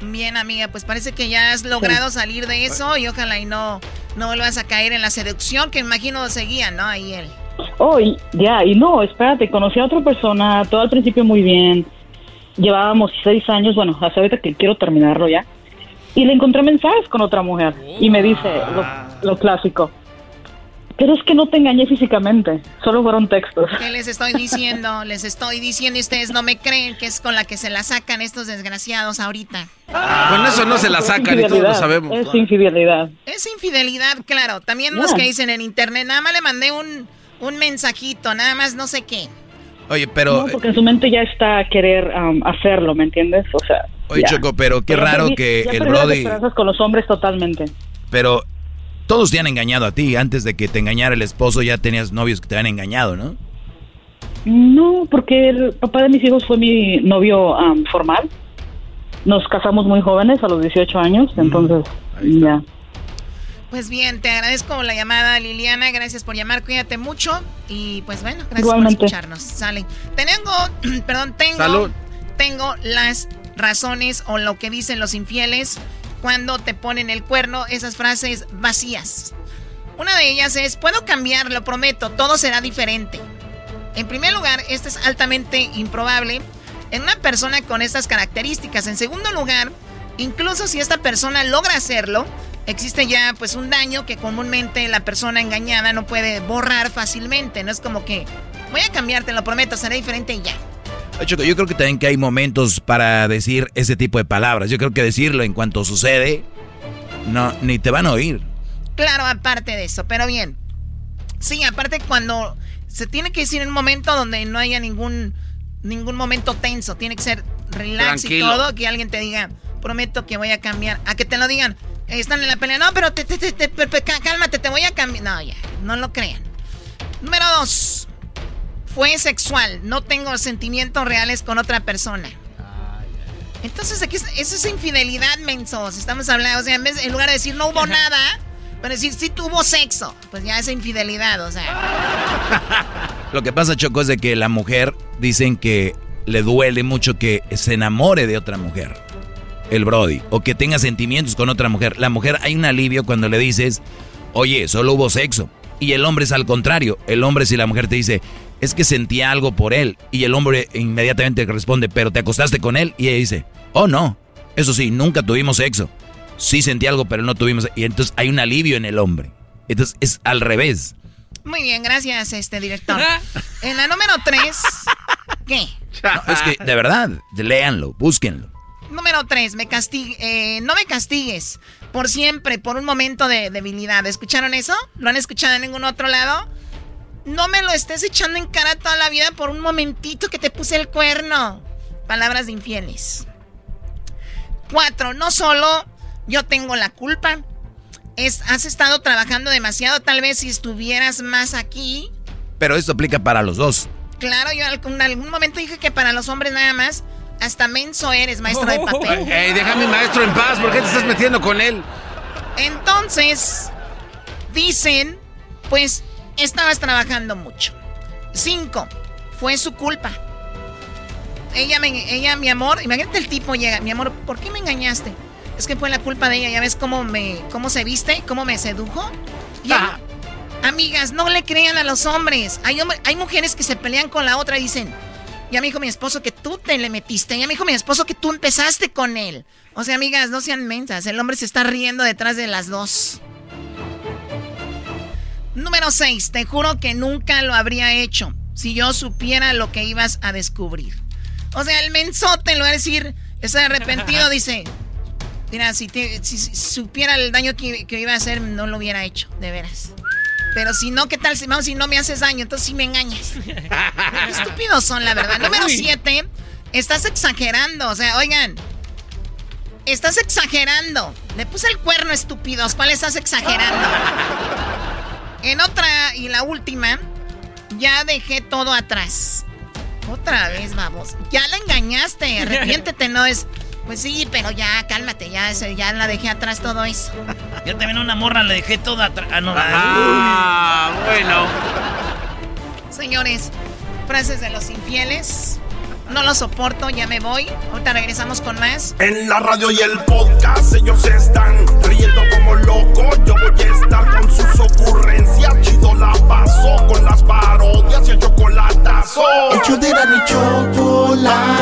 Bien, amiga, pues parece que ya has logrado salir de eso y ojalá y no, no vuelvas a caer en la seducción que imagino seguía, ¿no? Ahí él. Oh, y- ya, y no, espérate, conocí a otra persona, todo al principio muy bien. Llevábamos seis años, bueno, hasta ahorita que quiero terminarlo ya. Y le encontré mensajes con otra mujer y me dice lo, lo clásico. Pero es que no te engañé físicamente, solo fueron textos. ¿Qué les estoy diciendo? Les estoy diciendo y ustedes no me creen que es con la que se la sacan estos desgraciados ahorita. Con eso no se la sacan y todos lo sabemos. Es infidelidad. Es infidelidad, claro. También los Ya. que dicen en internet, nada más le mandé un, un mensajito, nada más no sé qué. Oye, pero No, porque en su mente ya está a querer um, hacerlo, ¿me entiendes? O sea. Oye, ya. Choco, pero qué Ya raro perdí- que ya el perdí las Brody esperanzas con los hombres totalmente. pero todos te han engañado a ti, antes de que te engañara el esposo ya tenías novios que te han engañado, ¿no? No, porque el papá de mis hijos fue mi novio am, formal. Nos casamos muy jóvenes, a los 18 años, entonces ya. Pues bien, te agradezco la llamada, Liliana. Gracias por llamar, cuídate mucho. Y pues bueno, gracias Igualmente. por escucharnos. Sale. Tengo, perdón, tengo, Salud. tengo las razones o lo que dicen los infieles cuando te ponen el cuerno, esas frases vacías. Una de ellas es, puedo cambiar, lo prometo, todo será diferente. En primer lugar, esto es altamente improbable en una persona con estas características. En segundo lugar, incluso si esta persona logra hacerlo, existe ya pues un daño que comúnmente la persona engañada no puede borrar fácilmente. No es como que voy a cambiarte, lo prometo, será diferente y ya. Yo creo que también que hay momentos para decir ese tipo de palabras. Yo creo que decirlo en cuanto sucede, no, ni te van a oír. Claro, aparte de eso, pero bien. Sí, aparte cuando se tiene que decir en un momento donde no haya ningún, ningún momento tenso, tiene que ser relax y todo, que alguien te diga, prometo que voy a cambiar, a que te lo digan, están en la pelea, no, pero te, te, te, cálmate, te voy a cambiar. No, ya, no lo crean. Número dos, fue sexual, no tengo sentimientos reales con otra persona. Entonces, aquí, eso es infidelidad, mensos. Estamos hablando, o sea, en lugar de decir no hubo nada, pero decir, sí tuvo sexo, pues ya es infidelidad, o sea. Lo que pasa, Choco, es de que la mujer dicen que le duele mucho que se enamore de otra mujer, el Brody, o que tenga sentimientos con otra mujer. La mujer hay un alivio cuando le dices, oye, solo hubo sexo. Y el hombre es al contrario. El hombre, si la mujer te dice, es que sentía algo por él. Y el hombre inmediatamente responde, pero te acostaste con él. Y ella dice, oh no, eso sí, nunca tuvimos sexo sí sentí algo, pero no tuvimos. Y entonces hay un alivio en el hombre. Entonces es al revés. Muy bien, gracias, este director. En la número 3, ¿qué? es que, de verdad, léanlo, búsquenlo. Número 3, me eh, no me castigues por siempre, por un momento de debilidad. ¿Escucharon eso? ¿Lo han escuchado en ningún otro lado? No me lo estés echando en cara toda la vida por un momentito que te puse el cuerno. Palabras de infieles. 4. No solo yo tengo la culpa. Es, has estado trabajando demasiado, tal vez si estuvieras más aquí. Pero esto aplica para los dos. Claro, yo en algún momento dije que para los hombres nada más, hasta menso eres, maestro de papel. Ey, déjame maestro en paz, ¿por qué te estás metiendo con él? Entonces, dicen, pues, estabas trabajando mucho. Cinco, fue su culpa. Ella, me, ella, mi amor, imagínate el tipo llega, mi amor, ¿por qué me engañaste? Es que fue la culpa de ella. ¿Ya ves cómo, me, cómo se viste? ¿Cómo me sedujo? Ya. Amigas, no le crean a los hombres. Hay, hay mujeres que se pelean con la otra y dicen, ya me dijo mi esposo que tú te le metiste. Ya me dijo mi esposo que tú empezaste con él. O sea, amigas, no sean mensas. El hombre se está riendo detrás de las dos. Número 6. Te juro que nunca lo habría hecho si yo supiera lo que ibas a descubrir. O sea, el mensote lo va a decir, está arrepentido, dice, Mira, si, supiera el daño que, iba a hacer, no lo hubiera hecho, de veras. Pero si no, ¿qué tal? Si, vamos, si no me haces daño, entonces sí me engañas. Estúpidos son, la verdad. Número 7. Estás exagerando. O sea, oigan. Estás exagerando. Le puse el cuerno, estúpidos. ¿Cuál estás exagerando? En otra y la última, ya dejé todo atrás. Otra vez, vamos. Ya la engañaste. Arrepiéntete, no es. Pues sí, pero ya, cálmate, ya, ya la dejé atrás todo eso. Yo también una morra la dejé toda atrás. Ah, no, ah, bueno. Señores, frases de los infieles. No lo soporto, ya me voy. Ahorita regresamos con más. En la radio y el podcast ellos están riendo como locos. Yo voy a estar con sus ocurrencias. Chido la paso con las parodias y el chocolatazo. Hecho de la mi chocolata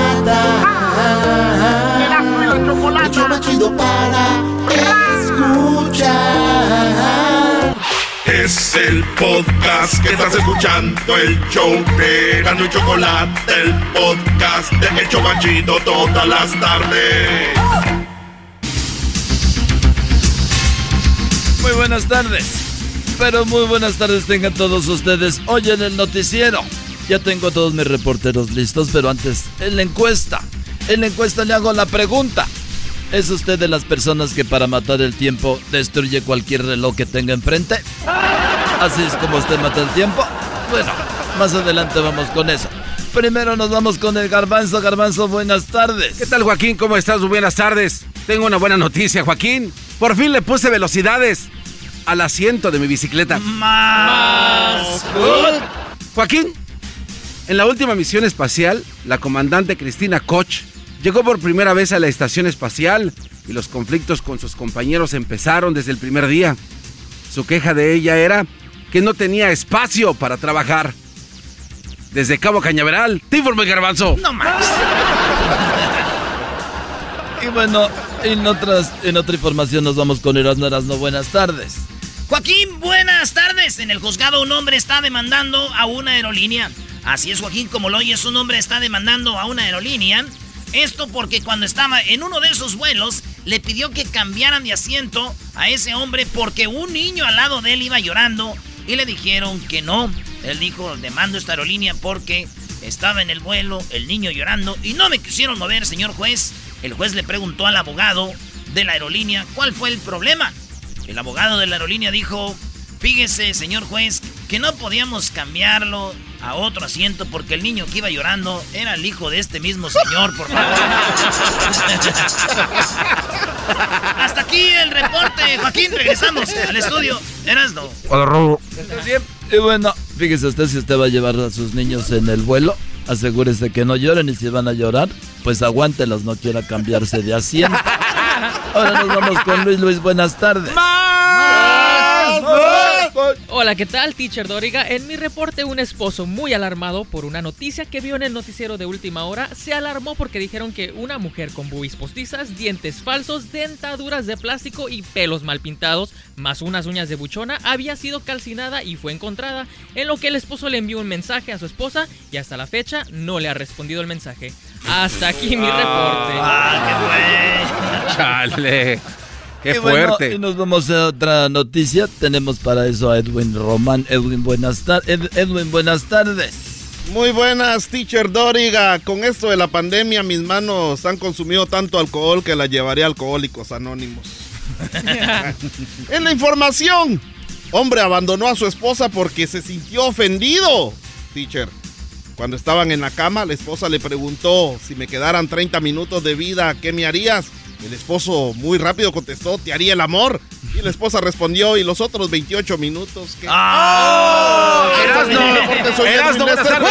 más chido para escuchar. Es el podcast que estás escuchando, el show de y Chocolate, el podcast de El Chocachito todas las tardes. Muy buenas tardes. Pero muy buenas tardes tengan todos ustedes hoy en el noticiero. Ya tengo todos mis reporteros listos, pero antes, en la encuesta. En la encuesta le hago la pregunta. ¿Es usted de las personas que para matar el tiempo destruye cualquier reloj que tenga enfrente? ¿Así es como usted mata el tiempo? Bueno, más adelante vamos con eso. Primero nos vamos con el garbanzo. Garbanzo, buenas tardes. ¿Qué tal, Joaquín? ¿Cómo estás? Buenas tardes. Tengo una buena noticia, Joaquín. Por fin le puse velocidades al asiento de mi bicicleta. Más. Joaquín, en la última misión espacial, la comandante Cristina Koch Llegó por primera vez a la estación espacial y los conflictos con sus compañeros empezaron desde el primer día. Su queja de ella era que no tenía espacio para trabajar. Desde Cabo Cañaveral, te informo Garbanzo. No más. y bueno, en, otras, en otra información nos vamos con Erasmo Erasmo. Buenas tardes. Joaquín, buenas tardes. En el juzgado un hombre está demandando a una aerolínea. Así es, Joaquín, como lo oyes, un hombre está demandando a una aerolínea. Esto porque cuando estaba en uno de esos vuelos, le pidió que cambiaran de asiento a ese hombre porque un niño al lado de él iba llorando y le dijeron que no. Él dijo, demando esta aerolínea porque estaba en el vuelo, el niño llorando y no me quisieron mover, señor juez. El juez le preguntó al abogado de la aerolínea cuál fue el problema. El abogado de la aerolínea dijo, fíjese, señor juez, que no podíamos cambiarlo a otro asiento porque el niño que iba llorando era el hijo de este mismo señor, por favor. Hasta aquí el reporte, Joaquín, regresamos al estudio. Eras no. Y bueno, fíjese usted si usted va a llevar a sus niños en el vuelo, asegúrese que no lloren y si van a llorar, pues aguántelos, no quiera cambiarse de asiento. Ahora nos vamos con Luis Luis, buenas tardes. Hola, ¿qué tal, teacher Doriga? En mi reporte, un esposo muy alarmado por una noticia que vio en el noticiero de última hora se alarmó porque dijeron que una mujer con boobies postizas, dientes falsos, dentaduras de plástico y pelos mal pintados, más unas uñas de buchona, había sido calcinada y fue encontrada. En lo que el esposo le envió un mensaje a su esposa y hasta la fecha no le ha respondido el mensaje. Hasta aquí mi reporte. ¡Ah, qué bueno! ¡Chale! ¡Qué fuerte! y nos vamos a otra noticia. Tenemos para eso a Edwin Román. Edwin, buenas, tardes. Edwin, buenas tardes. Muy buenas, teacher Doriga. Con esto de la pandemia, mis manos han consumido tanto alcohol que la llevaré a Alcohólicos Anónimos. en la información, hombre abandonó a su esposa porque se sintió ofendido, teacher. Cuando estaban en la cama, la esposa le preguntó si me quedaran 30 minutos de vida, ¿qué me harías? El esposo muy rápido contestó, te haría el amor. Y la esposa respondió, ¿y los otros 28 minutos? ¿qué? ¡Ah! Erasno, Erasno, buenas tardes.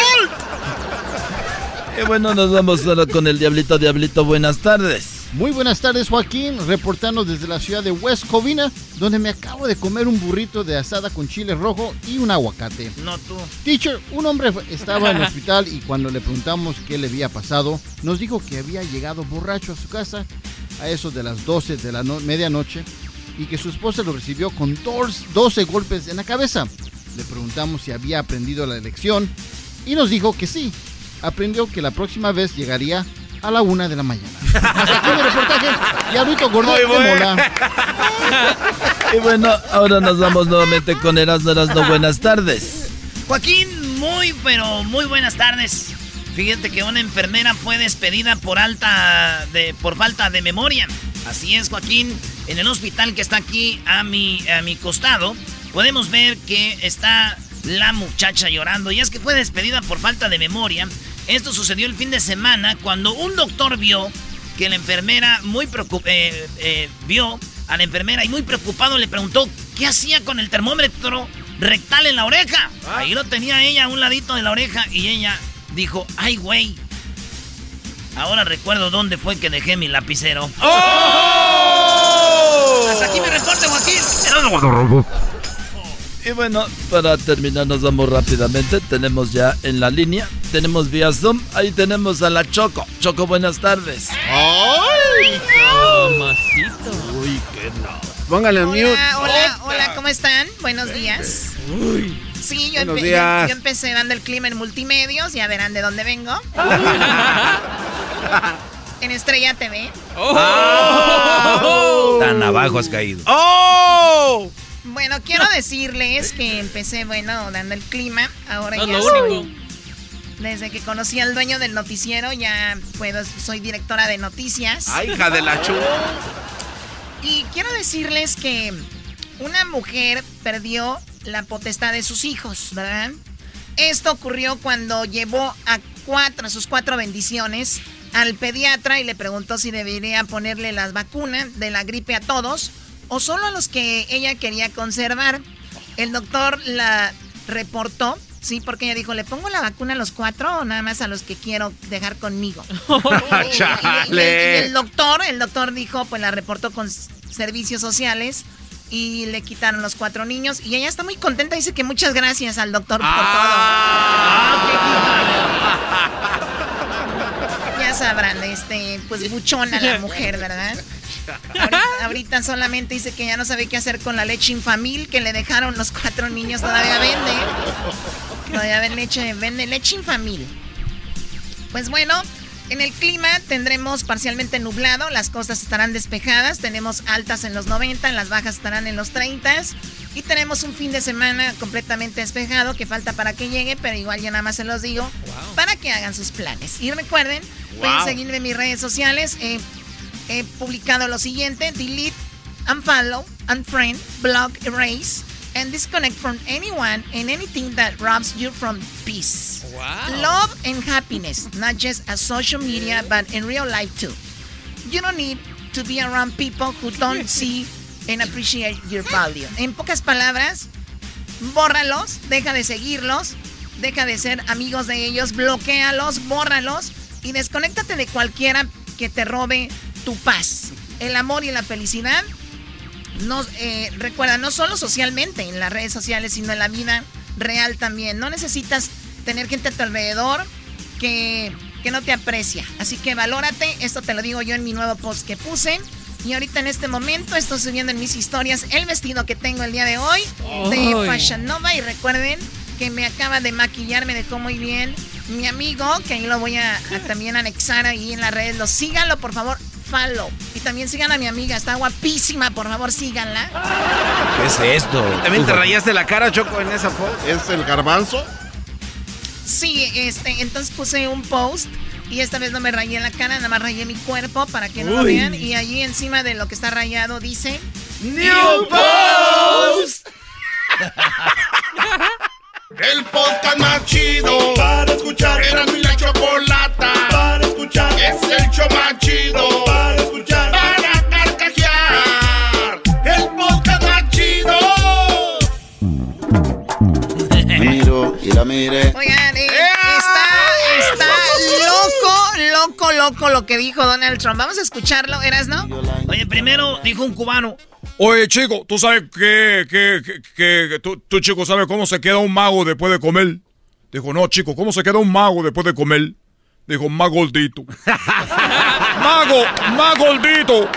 Y bueno, nos vamos ahora con el Diablito. Diablito, buenas tardes. Muy buenas tardes, Joaquín, reportando desde la ciudad de West Covina, donde me acabo de comer un burrito de asada con chile rojo y un aguacate. No tú. Teacher, un hombre estaba en el hospital y cuando le preguntamos qué le había pasado, nos dijo que había llegado borracho a su casa a eso de las 12 de la no medianoche y que su esposa lo recibió con dos, 12 golpes en la cabeza. Le preguntamos si había aprendido la lección y nos dijo que sí. Aprendió que la próxima vez llegaría a la una de la mañana. Hasta aquí mi reportaje. Y ahorita gordo Muy bueno. mola. Y bueno, ahora nos vamos nuevamente con Erasmo Erasmo. Buenas tardes. Joaquín, muy, pero muy buenas tardes. Fíjate que una enfermera fue despedida por alta de, por falta de memoria. Así es, Joaquín. En el hospital que está aquí a mi, a mi costado, podemos ver que está la muchacha llorando. Y es que fue despedida por falta de memoria. Esto sucedió el fin de semana cuando un doctor vio que la enfermera muy preocupada, vio a la enfermera y muy preocupado le preguntó qué hacía con el termómetro rectal en la oreja. Ahí lo tenía ella a un ladito de la oreja y ella dijo, ay güey, ahora recuerdo dónde fue que dejé mi lapicero. Hasta aquí mi reporte, Joaquín. Y bueno, para terminar nos vamos rápidamente. Tenemos ya en la línea, tenemos vía Zoom, ahí tenemos a la Choco. Choco, buenas tardes. ¡Ay! Mamacito. Uy, qué no. Póngale en mute. Hola, hola, hola, ¿cómo están? Buenos días. Sí, yo, empe- días. yo- yo empecé dando el clima en multimedios, ya verán de dónde vengo. en Estrella TV. Tan abajo has caído. ¡Oh! Bueno, quiero decirles que empecé, bueno, dando el clima. Ahora No, ya lo soy- único. Desde que conocí al dueño del noticiero, ya puedo, soy directora de noticias. ¡Ay, hija de la chu! Y quiero decirles que una mujer perdió la potestad de sus hijos, ¿verdad? Esto ocurrió cuando llevó a cuatro, a sus cuatro bendiciones al pediatra y le preguntó si debería ponerle las vacunas de la gripe a todos o solo a los que ella quería conservar. El doctor la reportó, sí, porque ella dijo, ¿le pongo la vacuna a los cuatro o nada más a los que quiero dejar conmigo? Y- y- y- y el doctor, el doctor dijo, pues la reportó con servicios sociales y le quitaron los cuatro niños y ella está muy contenta, dice que muchas gracias al doctor por Ah. todo. Ya sabrán, este, pues buchona la mujer, ¿verdad? Ahorita, ahorita solamente dice que ya no sabe qué hacer con la leche infamil que le dejaron los cuatro niños, todavía vende. Todavía vende leche, vende leche infamil. Pues bueno, en el clima tendremos parcialmente nublado, las costas estarán despejadas, tenemos altas en los 90, las bajas estarán en los 30 y tenemos un fin de semana completamente despejado que falta para que llegue, pero igual ya nada más se los digo para que hagan sus planes. Y recuerden, pueden seguirme en mis redes sociales. eh, he publicado lo siguiente: delete, unfollow, unfriend, block, erase, and disconnect from anyone and anything that robs you from peace. Love and happiness, not just as social media, but in real life too. You don't need to be around people who don't see and appreciate your value. En pocas palabras, bórralos, deja de seguirlos, deja de ser amigos de ellos, bloquealos, bórralos y desconéctate de cualquiera que te robe tu paz. El amor y la felicidad, no, eh, recuerda, no solo socialmente en las redes sociales, sino en la vida real también. No necesitas tener gente a tu alrededor que, que no te aprecia. Así que valórate, esto te lo digo yo en mi nuevo post que puse. Y ahorita en este momento estoy subiendo en mis historias el vestido que tengo el día de hoy de. Fashion Nova. Y recuerden que me acaba de maquillar, me dejó muy bien mi amigo, que ahí lo voy a, a también anexar ahí en las redes. Lo, síganlo, por favor, follow. Y también sigan a mi amiga, está guapísima, por favor, síganla. ¿Qué es esto? ¿También te rayaste la cara, Choco, en esa foto? ¿Es el garbanzo? Sí, este, entonces puse un post y esta vez no me rayé la cara, nada más rayé mi cuerpo para que no lo vean. Y allí encima de lo que está rayado dice... New Post. El podcast más chido para escuchar. Era mi la chocolata para escuchar. Es el show más chido para escuchar. Para carcajear. El podcast más chido. Miro y la mire. Oigan, eh, está, está loco, loco, loco lo que dijo Donald Trump. Vamos a escucharlo, ¿eras no? Oye, primero dijo un cubano. Oye, chico, ¿tú sabes qué, qué, qué, qué- qué- tú, tú, chico, sabes cómo se queda un mago después de comer? Dijo, no, chico, ¿cómo se queda un mago después de comer? Dijo, más gordito. ¡Mago! ¡Más gordito!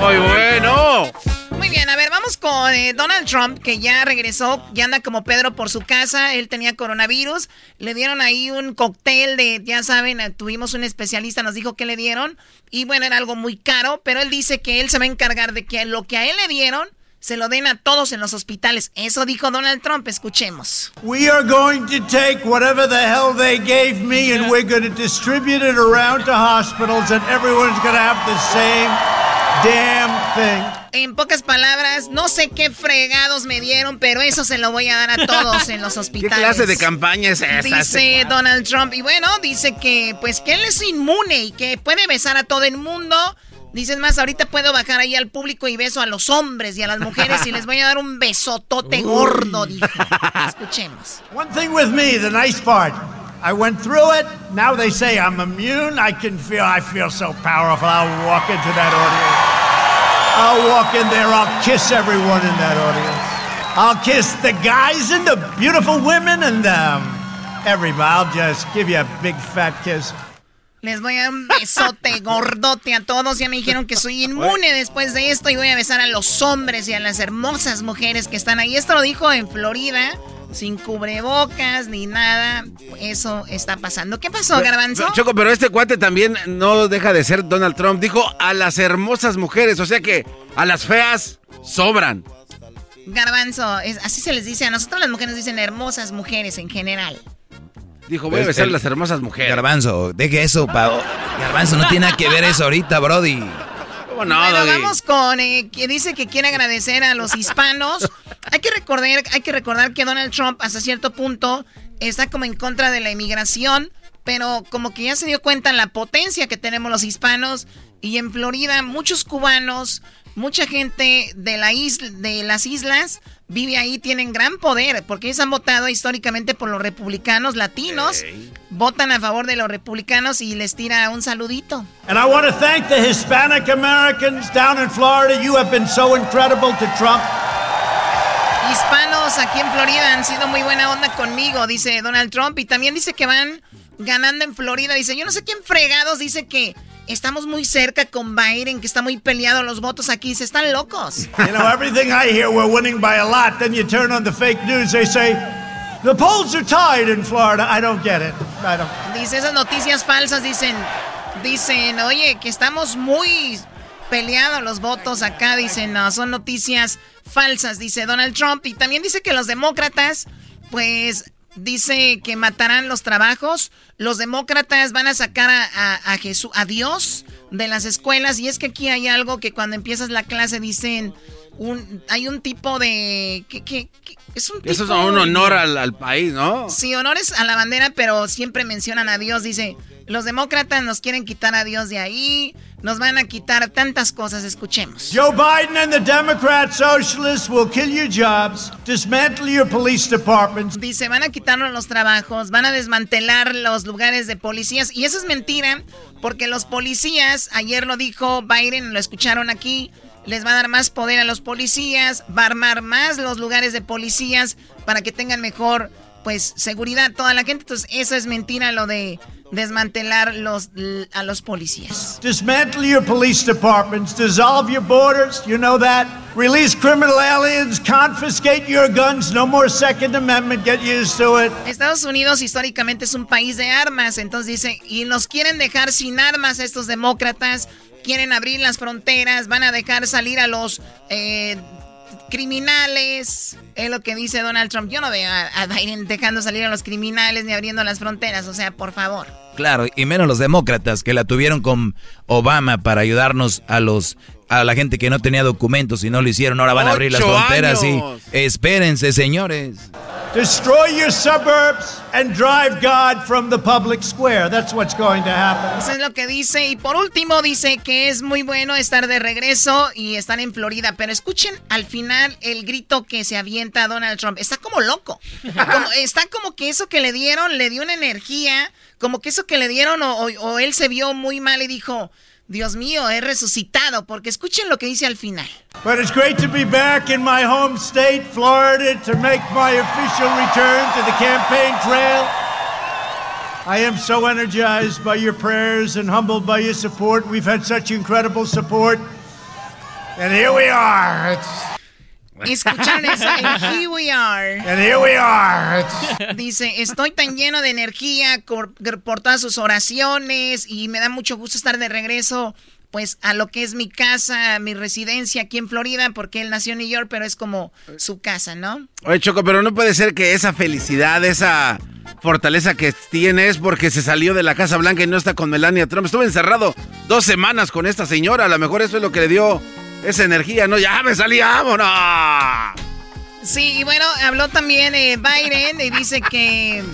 Muy bueno. Muy bien, a ver, con eh, Donald Trump, que ya regresó, ya anda como Pedro por su casa, él tenía coronavirus, le dieron ahí un cóctel de, ya saben, eh, tuvimos un especialista, nos dijo que le dieron, y bueno, era algo muy caro, pero él dice que él se va a encargar de que lo que a él le dieron, se lo den a todos en los hospitales. Eso dijo Donald Trump, escuchemos. We are going to take whatever the hell they gave me and we're going to distribute it around to hospitals and everyone's going to have the same damn thing. En pocas palabras, no sé qué fregados me dieron, pero eso se lo voy a dar a todos en los ¿Qué hospitales. clase de campaña es esa? Dice Donald Trump. Y bueno, dice que pues que él es inmune y que puede besar a todo el mundo. Dices más, ahorita puedo bajar ahí al público y beso a los hombres y a las mujeres y les voy a dar un besotote gordo, dijo. Escuchemos. One thing with me, the nice part. I went through it. Now they say I'm immune. I can feel, I feel so powerful. I'll walk into that audience. I'll walk in there. I'll kiss everyone in that audience. I'll kiss the guys and the beautiful women and um, everybody. I'll just give you a big fat kiss. Les voy a dar un besote gordote a todos. Ya me dijeron que soy inmune después de esto y voy a besar a los hombres y a las hermosas mujeres que están ahí. Esto lo dijo en Florida, sin cubrebocas ni nada. Eso está pasando. ¿Qué pasó, Garbanzo? Choco, pero este cuate también no deja de ser Donald Trump. Dijo a las hermosas mujeres, o sea que a las feas sobran. Garbanzo, es- así se les dice. A nosotros las mujeres dicen hermosas mujeres en general. Dijo, voy a besar a las hermosas mujeres. Garbanzo, deje eso, pa. Garbanzo, no tiene nada que ver eso ahorita, Brody. ¿Cómo no, bueno, Doggy? vamos con eh, que dice que quiere agradecer a los hispanos. hay que recordar, hay que recordar que Donald Trump hasta cierto punto está como en contra de la inmigración, pero como que ya se dio cuenta la potencia que tenemos los hispanos y en Florida muchos cubanos, mucha gente de, la isla, de las islas vive ahí, tienen gran poder, porque ellos han votado históricamente por los republicanos latinos, votan a favor de los republicanos y les tira un saludito. And I want to thank the Hispanic Americans down in Florida. You have been so incredible to Trump. Hispanos aquí en Florida han sido muy buena onda conmigo, dice Donald Trump, y también dice que van ganando en Florida. Dice, yo no sé quién fregados dice que estamos muy cerca con Biden, que está muy peleado los votos aquí. Se están locos. You know, everything I hear, we're winning by a lot. Then you turn on the fake news, they say, the polls are tied in Florida. I don't get it. I don't. Dice, esas noticias falsas dicen, dicen, oye, que estamos muy peleados los votos acá. Dicen, no, son noticias falsas, dice Donald Trump. Y también dice que los demócratas, pues dice que matarán los trabajos. Los demócratas van a sacar a, Jesús, a Dios de las escuelas. Y es que aquí hay algo que cuando empiezas la clase dicen, un, hay un tipo de... Que, es un Eso es un honor al, al, país, ¿no? Sí, honores a la bandera, pero siempre mencionan a Dios. Dice, los demócratas nos quieren quitar a Dios de ahí. Nos van a quitar tantas cosas, escuchemos. Joe Biden and the Democrat Socialists will kill your jobs, dismantle your police departments. Dice, van a quitarnos los trabajos, van a desmantelar los lugares de policías. Y eso es mentira, porque los policías, ayer lo dijo Biden, lo escucharon aquí, les va a dar más poder a los policías, va a armar más los lugares de policías para que tengan mejor, pues, seguridad toda la gente. Entonces, eso es mentira lo de desmantelar los, a los policías. Dismantle your police departments, dissolve your borders, you know that. Release criminal aliens, confiscate your guns, no more Second Amendment, get used to it. Estados Unidos históricamente es un país de armas, entonces dice, y nos quieren dejar sin armas estos demócratas, quieren abrir las fronteras, van a dejar salir a los... Eh, criminales. Es lo que dice Donald Trump. Yo no veo a, Biden dejando salir a los criminales ni abriendo las fronteras. O sea, por favor. Claro, y menos los demócratas que la tuvieron con Obama para ayudarnos a los a la gente que no tenía documentos y no lo hicieron. Ahora van a abrir las fronteras y espérense, señores. Destroy your suburbs and drive God from the public square. That's what's going to happen. Eso es lo que dice. Y por último dice que es muy bueno estar de regreso y estar en Florida. Pero escuchen al final el grito que se avienta a Donald Trump. Está como loco. está como que eso que le dieron le dio una energía. Como que eso que le dieron o, o él se vio muy mal y dijo... Dios mío, he resucitado, porque escuchen lo que dice al final. But it's great to be back in my home state, Florida, to make my official return to the campaign trail. I am so energized by your prayers and humbled by your support. We've had such incredible support. And here we are. It's Escucharon eso. here we are. And here we are. Dice, estoy tan lleno de energía por, todas sus oraciones y me da mucho gusto estar de regreso pues a lo que es mi casa, mi residencia aquí en Florida, porque él nació en New York, pero es como su casa, ¿no? Oye, Choco, pero no puede ser que esa felicidad, esa fortaleza que tiene es porque se salió de la Casa Blanca y no está con Melania Trump. Estuve encerrado dos semanas con esta señora, a lo mejor eso es lo que le dio esa energía, ¿no? Ya me salí, vámonos. Sí, y bueno, habló también eh, Biden y dice que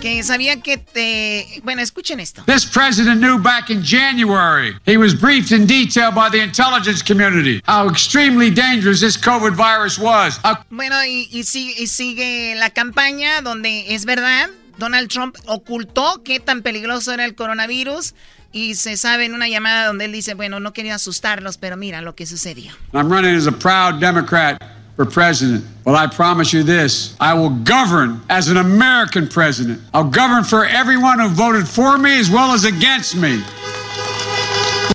que sabía que te... Bueno, escuchen esto. This president knew back in January. He was briefed in detail by the intelligence community how extremely dangerous this COVID virus was. Bueno, y, y, sigue, y sigue la campaña donde es verdad, Donald Trump ocultó qué tan peligroso era el coronavirus y se sabe en una llamada donde él dice, bueno, no quería asustarlos, pero mira lo que sucedió. I'm running as a proud Democrat for president. Well, I promise you this I will govern as an American president. I'll govern for everyone who voted for me as well as against me.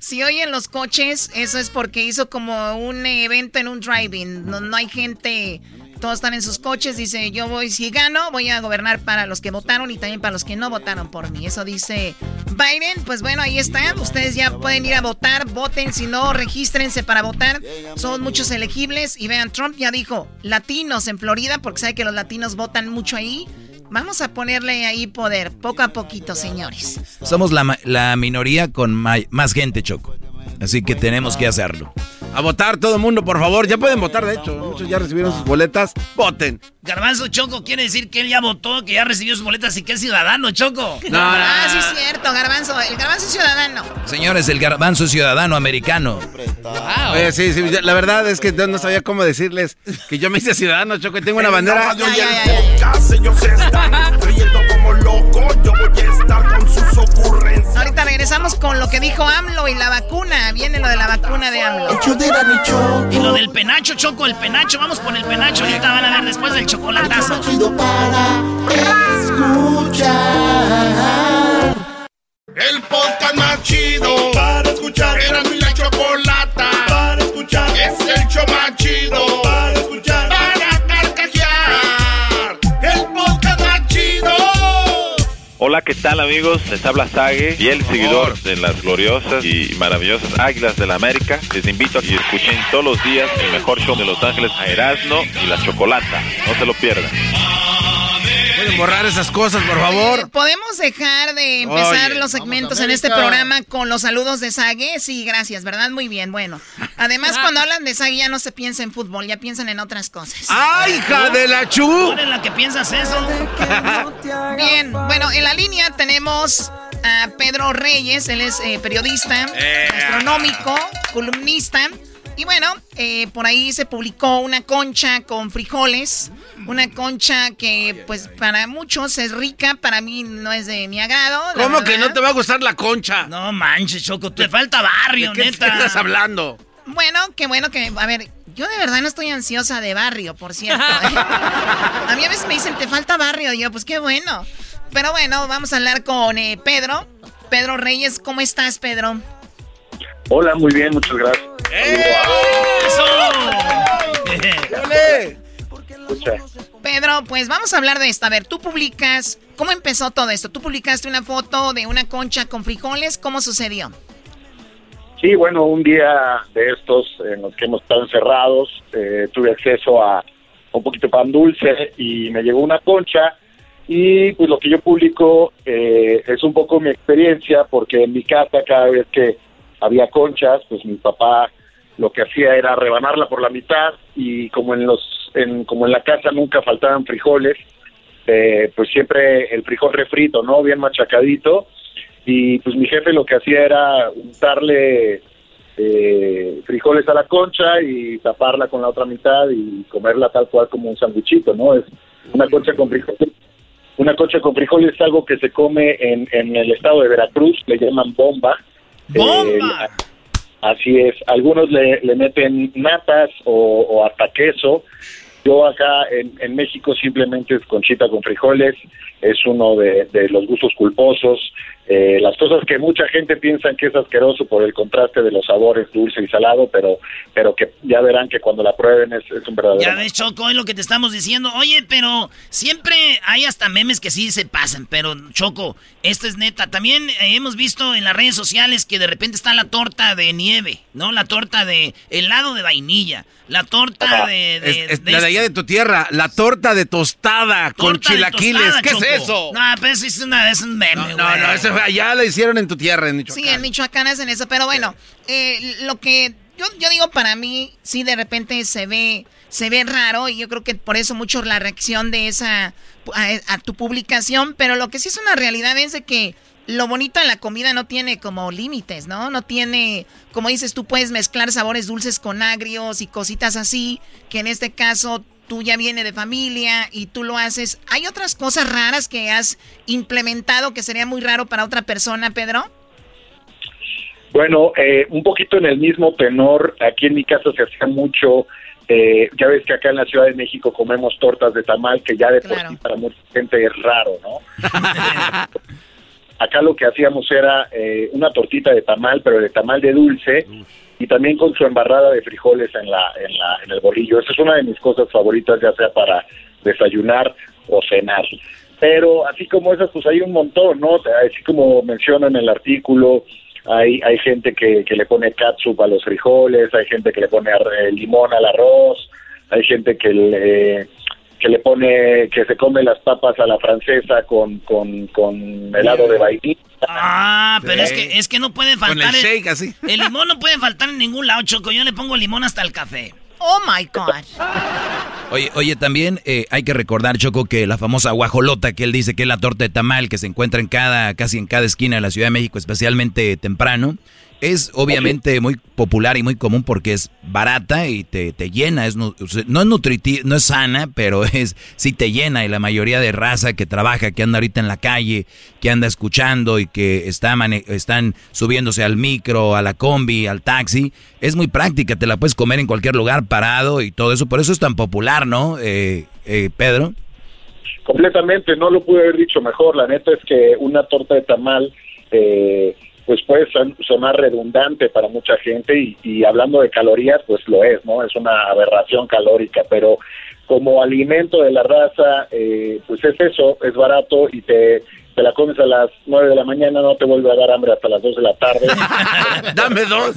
Si oyen los coches, eso es porque hizo como un evento en un driving. No, no hay gente todos están en sus coches, dice, yo voy, si gano, voy a gobernar para los que votaron y también para los que no votaron por mí. Eso dice Biden, pues bueno, ahí está, ustedes ya pueden ir a votar, voten, si no, regístrense para votar. Son muchos elegibles y vean, Trump ya dijo, latinos en Florida, porque sabe que los latinos votan mucho ahí. Vamos a ponerle ahí poder, poco a poquito, señores. Somos la, la minoría con más gente, Choco. Así que tenemos que hacerlo. A votar todo el mundo, por favor. Ya pueden votar, de hecho. Muchos ya recibieron sus boletas. Voten. Garbanzo Choco quiere decir que él ya votó, que ya recibió sus boletas y que es ciudadano, Choco. No, ah, sí es cierto, Garbanzo. El Garbanzo es ciudadano. Señores, el Garbanzo es ciudadano americano. Oye, sí, sí, la verdad es que no sabía cómo decirles que yo me hice ciudadano, Choco, y tengo una bandera. Riendo como locos. Yo voy a estar con sus ocurrencias. Ahorita regresamos con lo que dijo AMLO y la vacuna. Viene lo de la vacuna de AMLO. Y lo del penacho, Choco, el penacho. Vamos por el penacho. Ahorita van a ver después del chocolatazo. para escuchar. El podcast más chido para escuchar. Era mi la chocolata para escuchar. Es el show más chido Hola, ¿qué tal amigos? Les habla Sage, fiel seguidor de las gloriosas y maravillosas Águilas de la América. Les invito a que escuchen todos los días el mejor show de Los Ángeles a Erasmo y la Chocolata. No se lo pierdan. Pueden borrar esas cosas, por favor. ¿Podemos dejar de empezar Oye, los segmentos en este programa con los saludos de Sague? Sí, gracias, ¿verdad? Muy bien, bueno. Además, cuando hablan de Sague ya no se piensa en fútbol, ya piensan en otras cosas. ¡Ay, hija de la chu! ¿Tú eres la que piensas eso? Bien, bueno, en la línea tenemos a Pedro Reyes, él es eh, periodista, Eh. astronómico, columnista. Y bueno, eh, por ahí se publicó una concha con frijoles, una concha que pues para muchos es rica, para mí no es de mi agrado. ¿Cómo que no te va a gustar la concha? No manches, Choco, te falta barrio, ¿De qué neta. estás hablando? Bueno, qué bueno que, a ver, yo de verdad no estoy ansiosa de barrio, por cierto. ¿eh? A mí a veces me dicen, te falta barrio, y yo, pues qué bueno. Pero bueno, vamos a hablar con eh, Pedro. Pedro Reyes, ¿cómo estás, Pedro? Hola, muy bien, muchas gracias. Escucha, Pedro, pues vamos a hablar de esto. A ver, tú publicas, ¿cómo empezó todo esto? Tú publicaste una foto de una concha con frijoles, ¿cómo sucedió? Sí, bueno, un día de estos en los que hemos estado encerrados, eh, tuve acceso a un poquito de pan dulce y me llegó una concha y pues lo que yo publico eh, es un poco mi experiencia porque en mi casa cada vez que había conchas, pues mi papá lo que hacía era rebanarla por la mitad y como en los en, como en la casa nunca faltaban frijoles, eh, pues siempre el frijol refrito, ¿no? Bien machacadito y pues mi jefe lo que hacía era untarle eh, frijoles a la concha y taparla con la otra mitad y comerla tal cual como un sandwichito, ¿no? Es una concha con frijoles. Una concha con frijoles es algo que se come en, en el estado de Veracruz, le llaman bomba. Eh, así es. Algunos le, le meten natas o, o hasta queso. Yo acá en, en México simplemente es conchita con frijoles, es uno de, de los gustos culposos. Eh, las cosas que mucha gente piensa que es asqueroso por el contraste de los sabores dulce y salado, pero pero que ya verán que cuando la prueben es, es un verdadero. Ya ves, Choco, es lo que te estamos diciendo. Oye, pero siempre hay hasta memes que sí se pasan. Pero, Choco, esto es neta. También eh, hemos visto en las redes sociales que de repente está la torta de nieve, ¿no? La torta de helado de vainilla. La torta de... de- Es, es de la de allá de tu tierra, la torta de tostada con torta chilaquiles. tostada, ¿Qué Choco. es eso? No, pero eso es, una, es un meme, No, no, no, eso fue- allá la hicieron en tu tierra, en Michoacán. Sí, en Michoacán hacen eso, pero bueno, eh, lo que yo, yo digo para mí, sí de repente se ve, se ve raro y yo creo que por eso mucho la reacción de esa, a, a tu publicación, pero lo que sí es una realidad es de que lo bonito de la comida no tiene como límites, ¿no? No tiene, como dices, tú puedes mezclar sabores dulces con agrios y cositas así, que en este caso tú ya viene de familia y tú lo haces. ¿Hay otras cosas raras que has implementado que sería muy raro para otra persona, Pedro? Bueno, eh, un poquito en el mismo tenor, aquí en mi casa se hacía mucho, eh, ya ves que acá en la Ciudad de México comemos tortas de tamal, que ya de por sí para mucha gente es raro, ¿no? acá lo que hacíamos era eh, una tortita de tamal, pero de tamal de dulce, y también con su embarrada de frijoles en, la, en, la, en el bolillo. Esa es una de mis cosas favoritas, ya sea para desayunar o cenar. Pero así como esas, pues hay un montón, ¿no? Así como menciono en el artículo, hay, hay gente que, que le pone catsup a los frijoles, hay gente que le pone eh, limón al arroz, hay gente que le que le pone que se come las papas a la francesa con con, con helado de vainilla Ah, pero es que es que no puede faltar. Con el shake así. El limón no puede faltar en ningún lado, Choco. Yo le pongo limón hasta el café. Oh my God. Oye, oye, también eh, hay que recordar, Choco, que la famosa guajolota que él dice que es la torta de tamal que se encuentra en cada, casi en cada esquina de la Ciudad de México, especialmente temprano. Es obviamente muy popular y muy común porque es barata y te, te llena. Es, no es nutritiva, no es sana, pero es sí te llena. Y la mayoría de raza que trabaja, que anda ahorita en la calle, que anda escuchando y que está están subiéndose al micro, a la combi, al taxi, es muy práctica. Te la puedes comer en cualquier lugar parado y todo eso. Por eso es tan popular, ¿no, eh, eh, Pedro? Completamente, no lo pude haber dicho mejor. La neta es que una torta de tamal. Eh, pues puede sonar redundante para mucha gente y, hablando de calorías, pues lo es, ¿no? Es una aberración calórica, pero como alimento de la raza, eh, pues es eso, es barato y te, te la comes a las nueve de la mañana, no te vuelve a dar hambre hasta las dos de la tarde. Dame dos.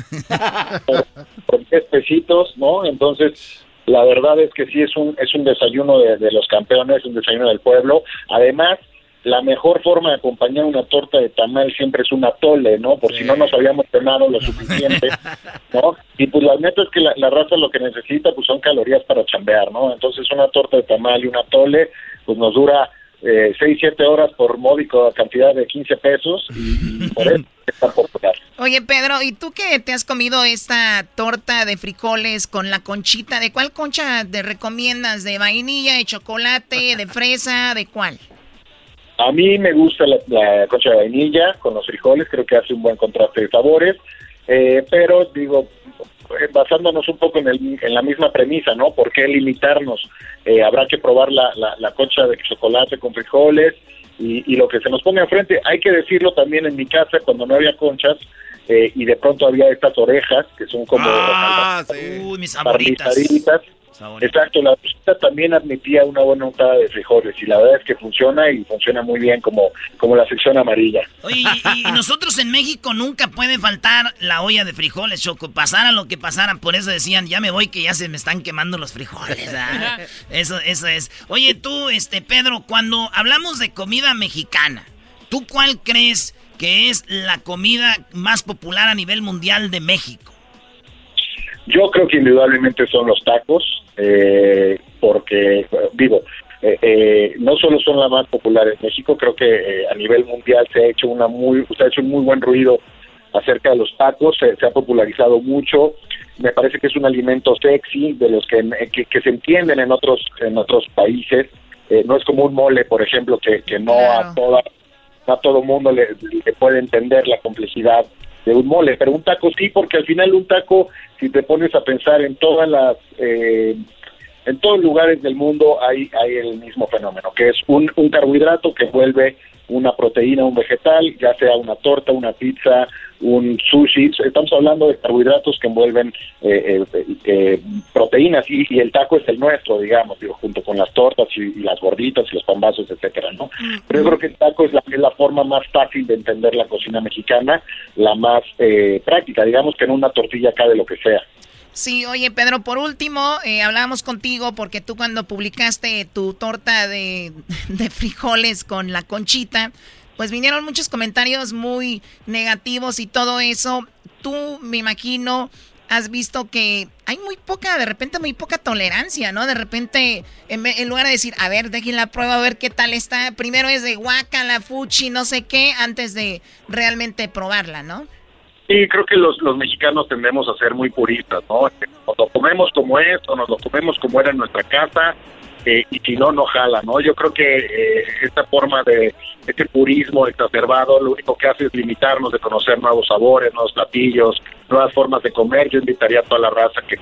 Por, diez pesitos, ¿no? Entonces, la verdad es que sí es un, es un desayuno de, de los campeones, un desayuno del pueblo. Además, la mejor forma de acompañar una torta de tamal siempre es un atole, ¿no? Por si no nos habíamos cenado lo suficiente, ¿no? Y pues la neta es que la, raza lo que necesita pues son calorías para chambear, ¿no? Entonces una torta de tamal y un atole pues nos dura eh, 6, 7 horas por módico cantidad de 15 pesos y, por eso es tan popular. Oye Pedro, ¿y tú qué te has comido esta torta de frijoles con la conchita? ¿De cuál concha te recomiendas? ¿De vainilla, de chocolate, de fresa, de cuál? A mí me gusta la, concha de vainilla con los frijoles, creo que hace un buen contraste de sabores, eh, pero digo, eh, basándonos un poco en, el, en la misma premisa, ¿no? ¿Por qué limitarnos? Eh, habrá que probar la, la, concha de chocolate con frijoles y, lo que se nos pone enfrente. Hay que decirlo también en mi casa, cuando no había conchas, y de pronto había estas orejas que son como ah, Uy, mis Exacto, la receta también admitía una buena untada de frijoles y la verdad es que funciona y funciona muy bien como, como la sección amarilla. Oye, y, nosotros en México nunca puede faltar la olla de frijoles, Choco, pasara lo que pasara, por eso decían, ya me voy que ya se me están quemando los frijoles. ¿ah? Eso, eso es. Oye, tú, este Pedro, cuando hablamos de comida mexicana, ¿tú cuál crees que es la comida más popular a nivel mundial de México? Yo creo que indudablemente son los tacos, eh, porque, digo, eh, eh, no solo son las más populares en México, creo que a nivel mundial se ha hecho una muy, se ha hecho un muy buen ruido acerca de los tacos, se, ha popularizado mucho, me parece que es un alimento sexy de los que, que, se entienden en otros en otros países, no es como un mole, por ejemplo, que, que no a toda a todo mundo le, le puede entender la complejidad de un mole, pero un taco sí, porque al final un taco, si te pones a pensar en todas las, eh, en todos lugares del mundo hay, hay el mismo fenómeno, que es un, un carbohidrato que vuelve una proteína, un vegetal, ya sea una torta, una pizza, un sushi. Estamos hablando de carbohidratos que envuelven eh, eh, eh, proteínas y, el taco es el nuestro, digamos, digo, junto con las tortas y, las gorditas y los pambazos, etcétera, ¿no? Pero yo creo que el taco es la, es la forma más fácil de entender la cocina mexicana, la más práctica, digamos que en una tortilla cabe lo que sea. Sí, oye Pedro, por último, eh, hablábamos contigo porque tú cuando publicaste tu torta de, frijoles con la conchita, pues vinieron muchos comentarios muy negativos y todo eso. Tú, me imagino, has visto que hay muy poca, de repente muy poca tolerancia, ¿no? De repente, en, lugar de decir, a ver, dejen la prueba, a ver qué tal está, primero es de la fuchi, no sé qué, antes de realmente probarla, ¿no? Sí, creo que los, los mexicanos tendemos a ser muy puristas, ¿no? Nos lo comemos como es o nos lo comemos como era en nuestra casa y si no, no jala, ¿no? Yo creo que eh, esta forma de este purismo exacerbado lo único que hace es limitarnos de conocer nuevos sabores, nuevos platillos, nuevas formas de comer. Yo invitaría a toda la raza que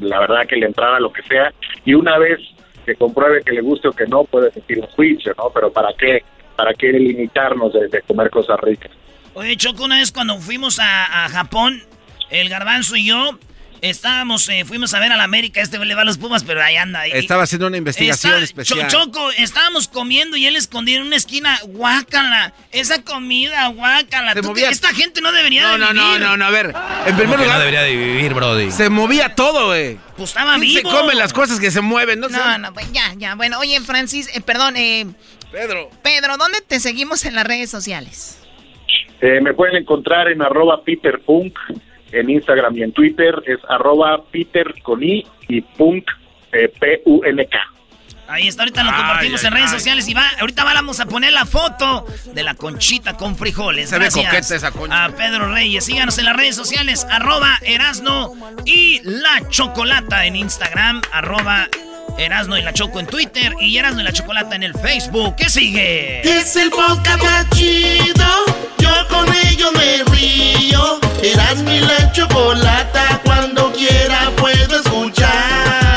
la verdad que le entrara lo que sea y una vez que compruebe que le guste o que no, puede sentir un juicio, ¿no? Pero ¿para qué? ¿Para qué limitarnos de comer cosas ricas? Oye, Choco, una vez cuando fuimos a, Japón, el garbanzo y yo, estábamos, eh, fuimos a ver a la América, este le va a los Pumas, pero ahí anda. Estaba haciendo una investigación especial. Choco, estábamos comiendo y él escondido en una esquina, guácala, esa comida, guácala. Esta gente no debería de vivir. No, no, no, a ver, en primer lugar. no debería de vivir, Brody. Se movía todo, güey. Pues estaba vivo. Se comen las cosas que se mueven, ¿no? No, no, pues ya, ya. Bueno, oye, Francis, eh, perdón, eh. Pedro. Pedro, ¿dónde te seguimos en las redes sociales? Eh, me pueden encontrar en arroba peterpunk en Instagram y en Twitter es arroba peter con i y punk eh, p-u-n-k. Ahí está, ahorita lo compartimos en redes sociales y va, ahorita vamos a poner la foto de la conchita con frijoles. Se ve Gracias coqueta esa concha. A Pedro Reyes. Síganos en las redes sociales, arroba Erasno y la Chocolata en Instagram, arroba Erasno y la Choco en Twitter y Erasno y la Chocolata en el Facebook. ¿Qué sigue? Es el podcast más chido. Yo con ello me río. Erasmo y la chocolata. Cuando quiera puedo escuchar.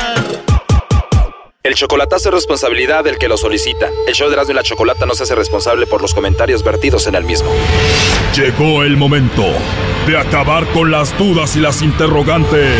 El chocolatazo es responsabilidad del que lo solicita. El show de Erasmo y la Chocolata no se hace responsable por los comentarios vertidos en el mismo. Llegó el momento de acabar con las dudas y las interrogantes.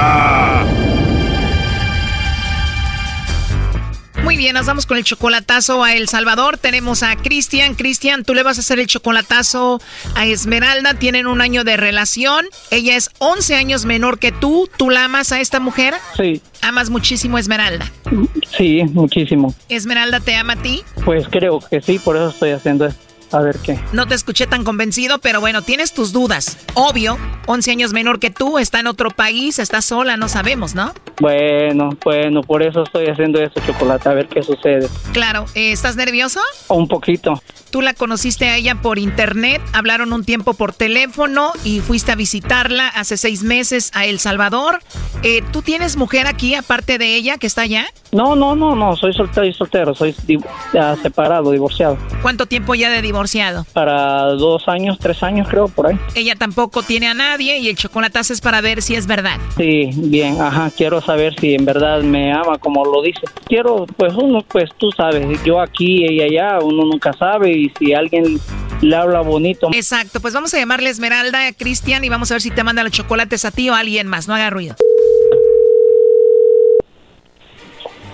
Muy bien, nos vamos con el chocolatazo a El Salvador. Tenemos a Cristian. Cristian, tú le vas a hacer el chocolatazo a Esmeralda. Tienen un año de relación. Ella es 11 años menor que tú. ¿Tú la amas a esta mujer? Sí, Amas muchísimo a Esmeralda. sí, muchísimo. ¿Esmeralda te ama a ti? Pues creo que sí, por eso estoy haciendo esto. A ver qué. No te escuché tan convencido, pero bueno, tienes tus dudas. Obvio, 11 años menor que tú, está en otro país, está sola, no sabemos, ¿no? Bueno, bueno, por eso estoy haciendo esto, chocolate, a ver qué sucede. Claro, eh, ¿estás nervioso? Un poquito. Tú la conociste a ella por internet, hablaron un tiempo por teléfono y fuiste a visitarla hace seis meses a El Salvador. Eh, ¿Tú tienes mujer aquí aparte de ella que está allá? No, no, no, no, soy soltero, soy soltero, soy separado, divorciado. ¿Cuánto tiempo ya de divorciado? Para dos años, tres años creo, por ahí. Ella tampoco tiene a nadie y el chocolatazo es para ver si es verdad. Sí, bien, ajá, quiero saber si en verdad me ama como lo dice. Quiero, pues uno, pues tú sabes, yo aquí, ella allá, uno nunca sabe y si alguien le habla bonito. Exacto, pues vamos a llamarle Esmeralda a Cristian y vamos a ver si te manda los chocolates a ti o a alguien más, no haga ruido.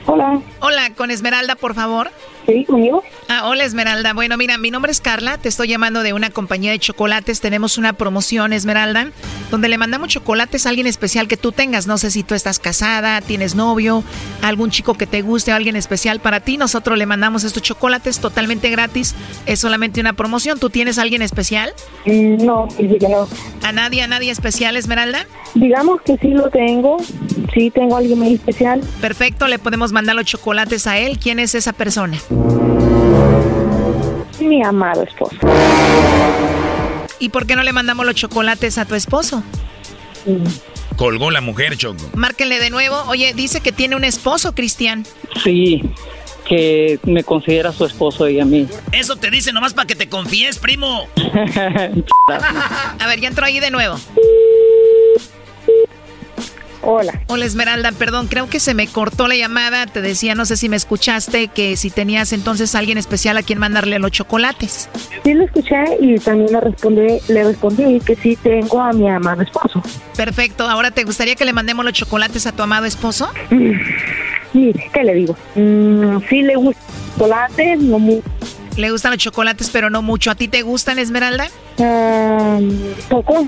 Hola. Hola, con Esmeralda, por favor. Sí, conmigo. Ah, hola Esmeralda. Bueno, mira, mi nombre es Carla, te estoy llamando de una compañía de chocolates. Tenemos una promoción, Esmeralda, donde le mandamos chocolates a alguien especial que tú tengas. No sé si tú estás casada, tienes novio, algún chico que te guste, alguien especial para ti. Nosotros le mandamos estos chocolates totalmente gratis. Es solamente una promoción. ¿Tú tienes a alguien especial? Mm, No, no. ¿A nadie, a nadie especial, Esmeralda? Digamos que sí lo tengo, sí tengo a alguien muy especial. Perfecto, le podemos mandar los chocolates a él. ¿Quién es esa persona? Mi amado esposo. ¿Y por qué no le mandamos los chocolates a tu esposo? Colgó la mujer, Choco. Márquenle de nuevo. Oye, dice que tiene un esposo, Cristian. Sí, que me considera su esposo y a mí. Eso te dice nomás para que te confíes, primo. A ver, ya entró ahí de nuevo. Hola. Hola Esmeralda, perdón, creo que se me cortó la llamada. Te decía, no sé si me escuchaste, que si tenías entonces a alguien especial a quien mandarle los chocolates. Sí lo escuché y también le respondí, le respondí que sí tengo a mi amado esposo. Perfecto, ahora te gustaría que le mandemos los chocolates a tu amado esposo? Mire, ¿qué le digo? Mm, sí le gusta el chocolate, no muy... Le gustan los chocolates, pero no mucho. ¿A ti te gustan, Esmeralda? Poco.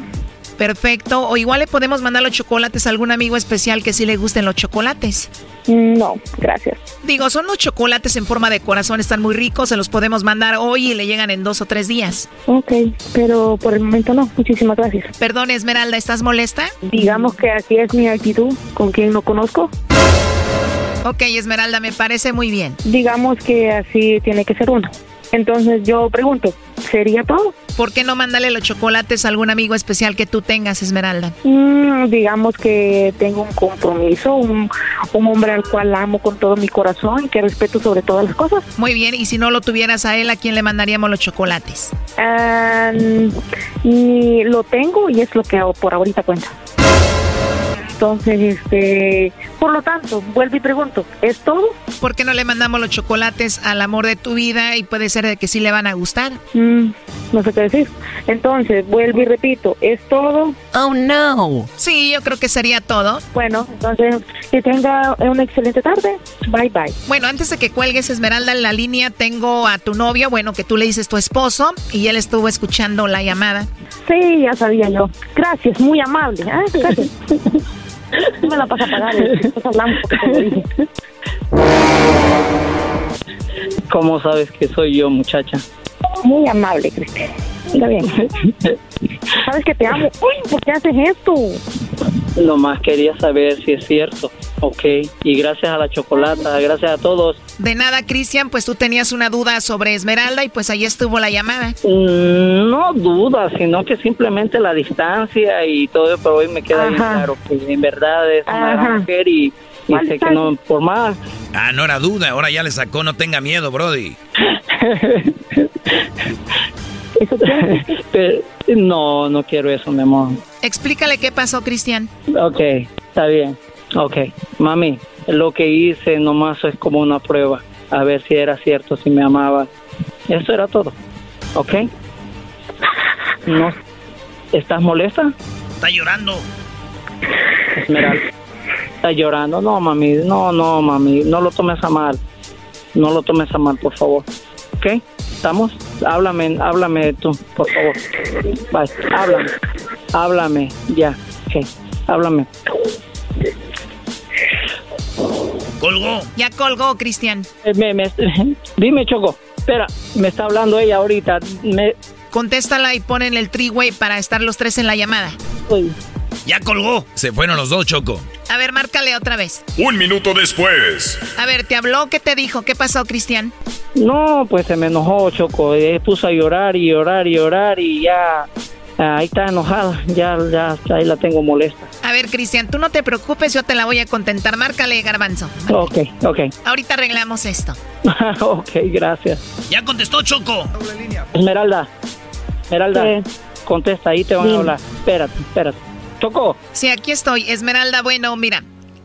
Perfecto. O igual le podemos mandar los chocolates a algún amigo especial que sí le gusten los chocolates. No, gracias. Digo, son los chocolates en forma de corazón, están muy ricos, se los podemos mandar hoy y le llegan en dos o tres días. Ok, pero por el momento no. Muchísimas gracias. Perdón, Esmeralda, ¿estás molesta? Digamos que así es mi actitud con quien no conozco. Ok, Esmeralda, me parece muy bien. Digamos que así tiene que ser uno. Entonces yo pregunto, ¿sería todo? ¿Por qué no mandarle los chocolates a algún amigo especial que tú tengas, Esmeralda? Mm, digamos que tengo un compromiso, un, un hombre al cual amo con todo mi corazón y que respeto sobre todas las cosas. Muy bien, y si no lo tuvieras a él, ¿a quién le mandaríamos los chocolates? Ah, ni lo tengo y es lo que por ahorita cuenta. Entonces, este, Por lo tanto, vuelvo y pregunto, ¿es todo? ¿Por qué no le mandamos los chocolates al amor de tu vida y puede ser de que sí le van a gustar? Mm, no sé qué decir. Entonces, vuelvo y repito, ¿es todo? Oh, no. Sí, yo creo que sería todo. Bueno, entonces, que tenga una excelente tarde. Bye, bye. Bueno, antes de que cuelgues, Esmeralda, en la línea tengo a tu novio, bueno, que tú le dices tu esposo, y él estuvo escuchando la llamada. Sí, ya sabía yo. Gracias, muy amable. ¿eh? Gracias. me la pasa a pagar. Estás hablando ¿Cómo sabes que soy yo, muchacha? Muy amable, Cristian. Está bien. Sabes que te amo. Uy, ¿por qué haces esto? Nomás quería saber si es cierto. Ok. Y gracias a la chocolata, gracias a todos. De nada, Cristian, pues tú tenías una duda sobre Esmeralda y pues ahí estuvo la llamada. Mm, no duda, sino que simplemente la distancia y todo, pero hoy me queda bien claro que en verdad es una gran mujer y, y sé que no por más. Ah, no era duda, ahora ya le sacó, no tenga miedo, Brody. Pero, no, no quiero eso, mi amor. Explícale qué pasó, Cristian. Ok, está bien. Ok, mami, lo que hice nomás es como una prueba. A ver si era cierto, si me amaba. Eso era todo. ¿Ok? No. ¿Estás molesta? Está llorando. Esmeralda. ¿Está llorando? No, mami. No, no, mami. No lo tomes a mal. No lo tomes a mal, por favor. ¿Ok? ¿Estamos? Háblame, háblame tú, por favor. Bye. Háblame. Háblame. Ya. Ok. Háblame. Colgó. Ya colgó, Cristian. Eh, me- me- dime, Choco. Espera, me está hablando ella ahorita. Me, Contéstala y ponen el three-way para estar los tres en la llamada. Ya colgó. Se fueron los dos, Choco. A ver, márcale otra vez. Un minuto después. A ver, ¿te habló? ¿Qué te dijo? ¿Qué pasó, Cristian? No, pues se me enojó, Choco. Eh, puso a llorar y llorar y llorar y ya. ah, Ahí está enojada. Ya, ya, ahí la tengo molesta. A ver, Cristian, tú no te preocupes, yo te la voy a contentar. Márcale, garbanzo. Ok, ok. Ahorita arreglamos esto. ok, gracias. Ya contestó Choco. Esmeralda. Esmeralda. Contesta, ahí te van Dime. a hablar. Espérate, espérate. Choco. Sí, aquí estoy. Esmeralda, bueno, mira.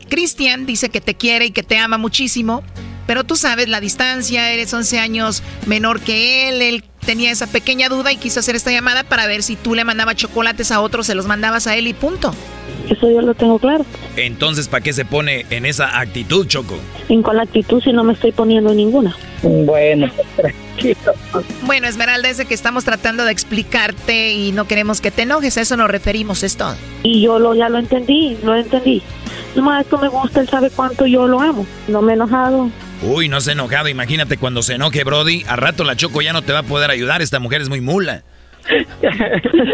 Cristian dice que te quiere y que te ama muchísimo, pero tú sabes la distancia, eres 11 años menor que él, él tenía esa pequeña duda y quiso hacer esta llamada para ver si tú le mandabas chocolates a otros, se los mandabas a él y punto. Eso yo lo tengo claro. Entonces, ¿para qué se pone en esa actitud, Choco? ¿En con la actitud si no me estoy poniendo ninguna? Bueno, tranquilo. Bueno, Esmeralda, es de que estamos tratando de explicarte y no queremos que te enojes, a eso nos referimos, es todo. Y yo lo, ya lo entendí, lo entendí. Nomás esto me gusta, él sabe cuánto yo lo amo. No me he enojado. Uy, no se ha enojado. Imagínate cuando se enoje, Brody. A rato la Choco ya no te va a poder ayudar. Esta mujer es muy mula.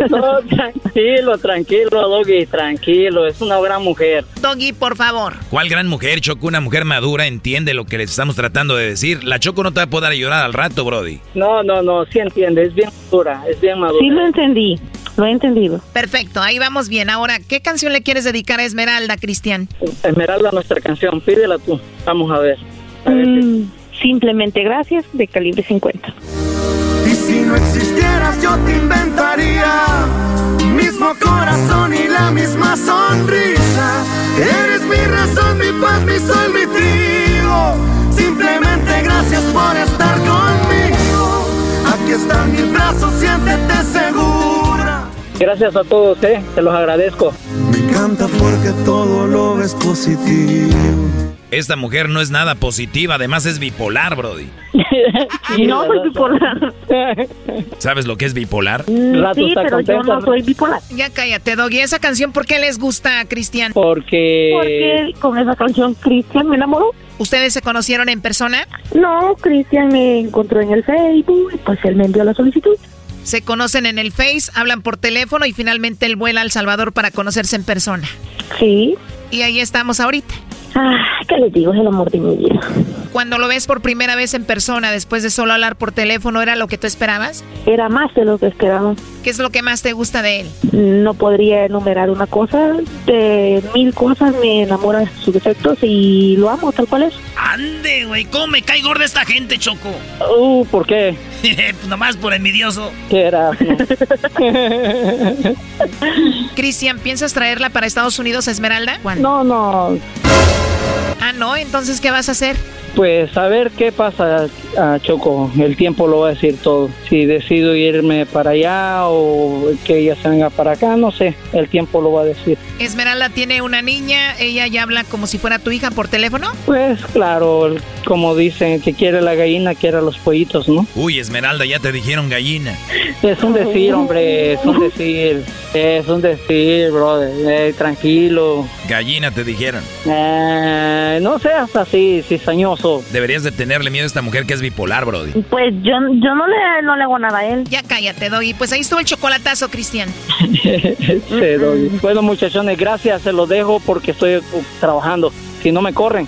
No, tranquilo, tranquilo, Doggy, tranquilo. Es una gran mujer. Doggy, por favor. ¿Cuál gran mujer, Choco? Una mujer madura entiende lo que les estamos tratando de decir. La Choco no te va a poder ayudar al rato, Brody. No, no, no, sí entiende. Es bien madura, es bien madura. Sí lo entendí, lo he entendido. Perfecto, ahí vamos bien. Ahora, ¿qué canción le quieres dedicar a Esmeralda, Cristian? Esmeralda, nuestra canción, pídela tú. Vamos a ver. Mm, simplemente gracias de calibre 50. Si no existieras yo te inventaría Mismo corazón y la misma sonrisa Eres mi razón, mi paz, mi sol, mi trigo Simplemente gracias por estar conmigo Aquí están mis brazos, siéntete segura Gracias a todos, eh. Te los agradezco. Me encanta porque todo lo ves positivo Esta mujer no es nada positiva. Además es bipolar, Brody. no soy bipolar. ¿Sabes lo que es bipolar? Sí, pero yo no soy bipolar. Ya cállate, Doggy. ¿Esa canción por qué les gusta, Cristian? Porque... Porque con esa canción Cristian me enamoró. ¿Ustedes se conocieron en persona? No, Cristian me encontró en el Facebook y pues él me envió la solicitud. Se conocen en el Face, hablan por teléfono y finalmente él vuela a El Salvador para conocerse en persona. Sí. Y ahí estamos ahorita. Ah, ¿qué les digo? Es el amor de mi vida. Cuando lo ves por primera vez en persona, después de solo hablar por teléfono, ¿era lo que tú esperabas? Era más de lo que esperaba. ¿Qué es lo que más te gusta de él? No podría enumerar una cosa, de mil cosas me enamora sus defectos y lo amo tal cual es. Ande, güey, ¿cómo me cae gorda esta gente, Choco? Uh, ¿por qué? pues nomás por envidioso. ¿Qué era? Cristian, ¿piensas traerla para Estados Unidos a Esmeralda? No, no. Ah, no, entonces, ¿qué vas a hacer? Pues a ver qué pasa, ah, Choco. El tiempo lo va a decir todo. Si decido irme para allá o que ella se venga para acá, no sé. El tiempo lo va a decir. Esmeralda tiene una niña, ella ya habla como si fuera tu hija por teléfono. Pues claro, como dicen, que quiere la gallina, quiere los pollitos, ¿no? Uy, Esmeralda, ya te dijeron gallina. Es un decir, hombre, es un decir. Es un decir, brother. Eh, tranquilo. Gallina te dijeron. Eh, no seas así, cizañoso. Deberías de tenerle miedo a esta mujer que es bipolar, Brody. Pues yo, yo no, le, no le hago nada a él. Ya cállate, Doggy. Pues ahí estuvo el chocolatazo, Cristian. sí, Doggy. Bueno, muchachones, gracias. Se los dejo porque estoy trabajando. Si no me corren.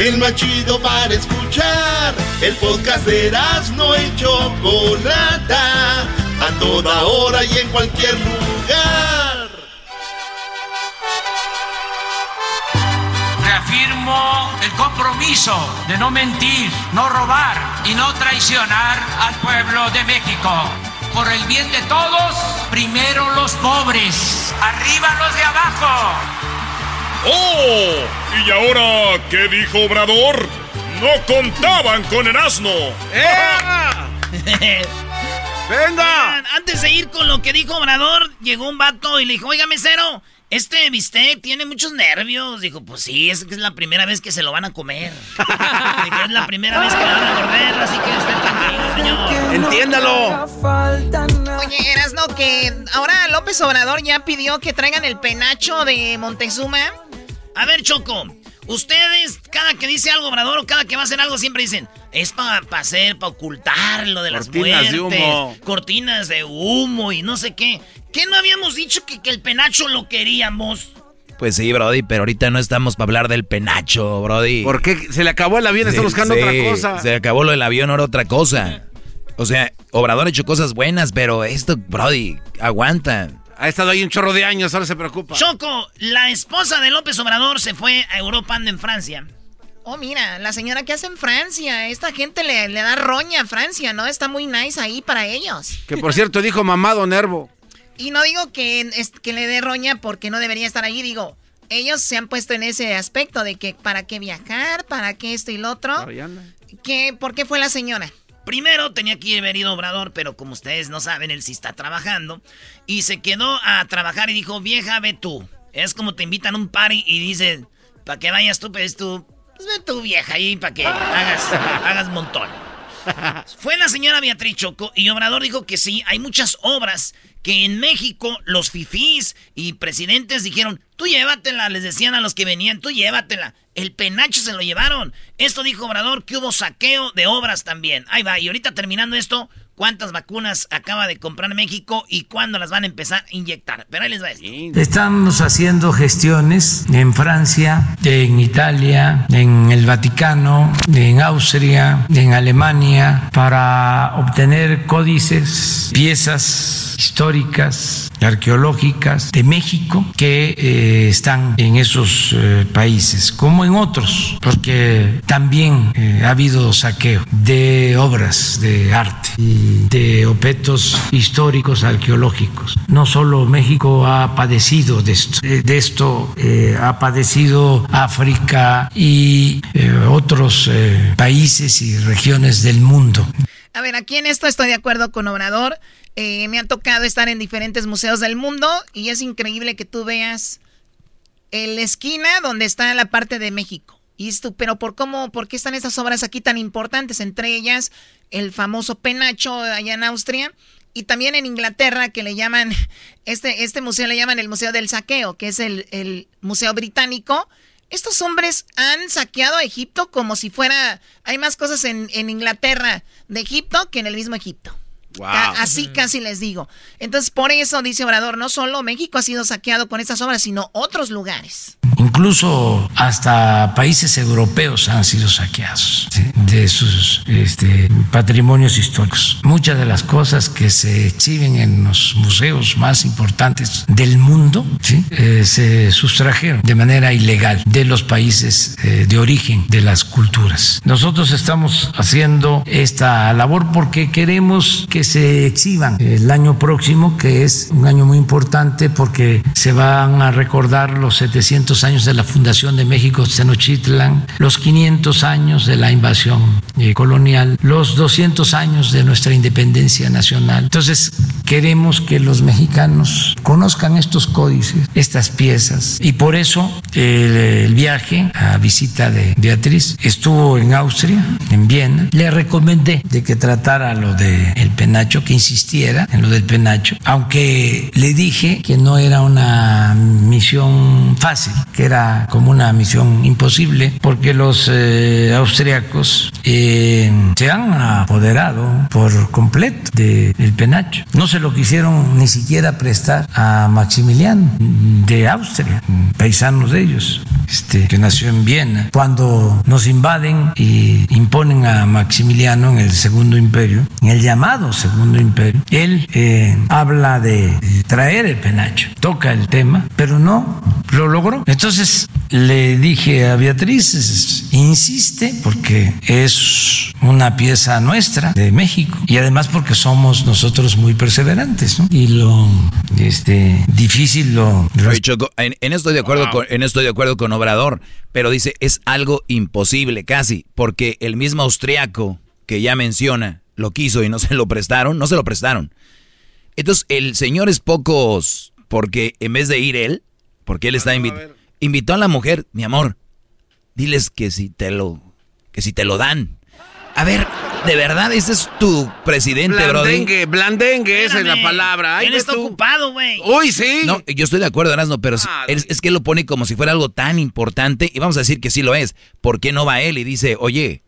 el más chido para escuchar. El podcast de Erasmo y Chocolata, a toda hora y en cualquier lugar. Reafirmo el compromiso de no mentir, no robar y no traicionar al pueblo de México. Por el bien de todos, primero los pobres, arriba los de abajo. ¡Oh! ¿Y ahora qué dijo Obrador? No contaban con el asno. ¡Venga! Antes de ir con lo que dijo Obrador, llegó un vato y le dijo, oiga, mesero, este bistec tiene muchos nervios. Dijo, pues sí, es que es la primera vez que se lo van a comer. dijo, es la primera vez que lo van a morder, así que esté tranquilo, señor. Entiéndalo. Oye, eras no que ahora López Obrador ya pidió que traigan el penacho de Montezuma. A ver, Choco, ustedes, cada que dice algo Obrador o cada que va a hacer algo, siempre dicen, es para hacer, para ocultar lo de las Cortinas de muertes, humo. cortinas de humo y no sé qué. ¿Qué no habíamos dicho que, que el penacho lo queríamos? Pues sí, Brody, pero ahorita no estamos para hablar del penacho, Brody. ¿Por qué se le acabó el avión? Está buscando sí, otra cosa. Se acabó lo del avión, ahora otra cosa. O sea, Obrador ha hecho cosas buenas, pero esto, Brody, aguanta. Ha estado ahí un chorro de años, ahora se preocupa. Choco, la esposa de López Obrador se fue a Europa, anda en Francia. Oh, mira, la señora que hace en Francia. Esta gente le, le da roña a Francia, ¿no? Está muy nice ahí para ellos. Que por cierto dijo mamado Nervo. Y no digo que, es- que le dé roña porque no debería estar ahí, digo, ellos se han puesto en ese aspecto de que para qué viajar, para qué esto y lo otro. ¿Qué, ¿Por qué fue la señora? Primero tenía que haber ido Obrador, pero como ustedes no saben, él sí está trabajando. Y se quedó a trabajar y dijo, vieja, ve tú. Es como te invitan a un party y dicen, para que vayas tú, pues tú, pues ve tú, vieja, ahí para que hagas, hagas montón. Fue la señora Beatriz Choco y Obrador dijo que sí, hay muchas obras que en México los fifís y presidentes dijeron, tú llévatela, les decían a los que venían, tú llévatela. El penacho se lo llevaron. Esto dijo Obrador que hubo saqueo de obras también. Ahí va, y ahorita terminando esto, ¿cuántas vacunas acaba de comprar México y cuándo las van a empezar a inyectar? Pero ahí les va esto. Estamos haciendo gestiones en Francia, en Italia, en el Vaticano, en Austria, en Alemania, para obtener códices, piezas históricas, arqueológicas de México que eh, están en esos eh, países, como en otros, porque también eh, ha habido saqueo de obras de arte y de objetos históricos arqueológicos. No solo México ha padecido de esto, eh, de esto eh, ha padecido África y eh, otros países y regiones del mundo. A ver, aquí en esto estoy de acuerdo con Obrador. Me ha tocado estar en diferentes museos del mundo y es increíble que tú veas la esquina donde está la parte de México. Y esto, pero por cómo, por qué están estas obras aquí tan importantes, entre ellas el famoso penacho allá en Austria y también en Inglaterra que le llaman, este, este museo le llaman el Museo del Saqueo, que es el, el museo británico. Estos hombres han saqueado a Egipto como si fuera, hay más cosas en, en Inglaterra de Egipto que en el mismo Egipto. Así casi les digo. Entonces, por eso dice Obrador, no solo México ha sido saqueado con estas obras, sino otros lugares. Incluso hasta países europeos han sido saqueados de sus este, patrimonios históricos. Muchas de las cosas que se exhiben en los museos más importantes del mundo eh, se sustrajeron de manera ilegal de los países eh, de origen de las culturas. Nosotros estamos haciendo esta labor porque queremos que se exhiban el año próximo, que es un año muy importante porque se van a recordar los 700 años de la fundación de México Tenochtitlan, los 500 años de la invasión eh, colonial, los 200 años de nuestra independencia nacional. Entonces, queremos que los mexicanos conozcan estos códices, estas piezas, y por eso el, viaje a visita de Beatriz estuvo en Austria, en Viena. Le recomendé de que tratara lo del el penacho, que insistiera en lo del penacho, aunque le dije que no era una misión fácil, que era como una misión imposible, porque los eh, austriacos eh, se han apoderado por completo del penacho. No se lo quisieron ni siquiera prestar a Maximiliano de Austria, paisanos de ellos, este, que nació en Viena. Cuando nos invaden y imponen a Maximiliano en el Segundo Imperio, en el llamado Segundo Imperio, él eh, habla de traer el penacho, toca el tema, pero no lo logró. Entonces le dije a Beatriz, insiste porque es una pieza nuestra de México y además porque somos nosotros muy perseverantes ¿no? y lo este, difícil lo... en, en, esto estoy de acuerdo con, en esto estoy de acuerdo con Obrador, pero dice es algo imposible casi porque el mismo austriaco que ya menciona lo quiso y no se lo prestaron, no se lo prestaron. Entonces el señor es pocos porque en vez de ir él, porque él está invitado, invitó a la mujer, mi amor, diles que si te lo, que si te lo dan. A ver, de verdad, ese es tu presidente, blandengue, Blandengue, esa es la palabra. Él está ocupado, güey. Uy, sí. No, yo estoy de acuerdo, Erasmo, pero ah, es, es, que él lo pone como si fuera algo tan importante y vamos a decir que sí lo es. ¿Por qué no va él y dice, oye,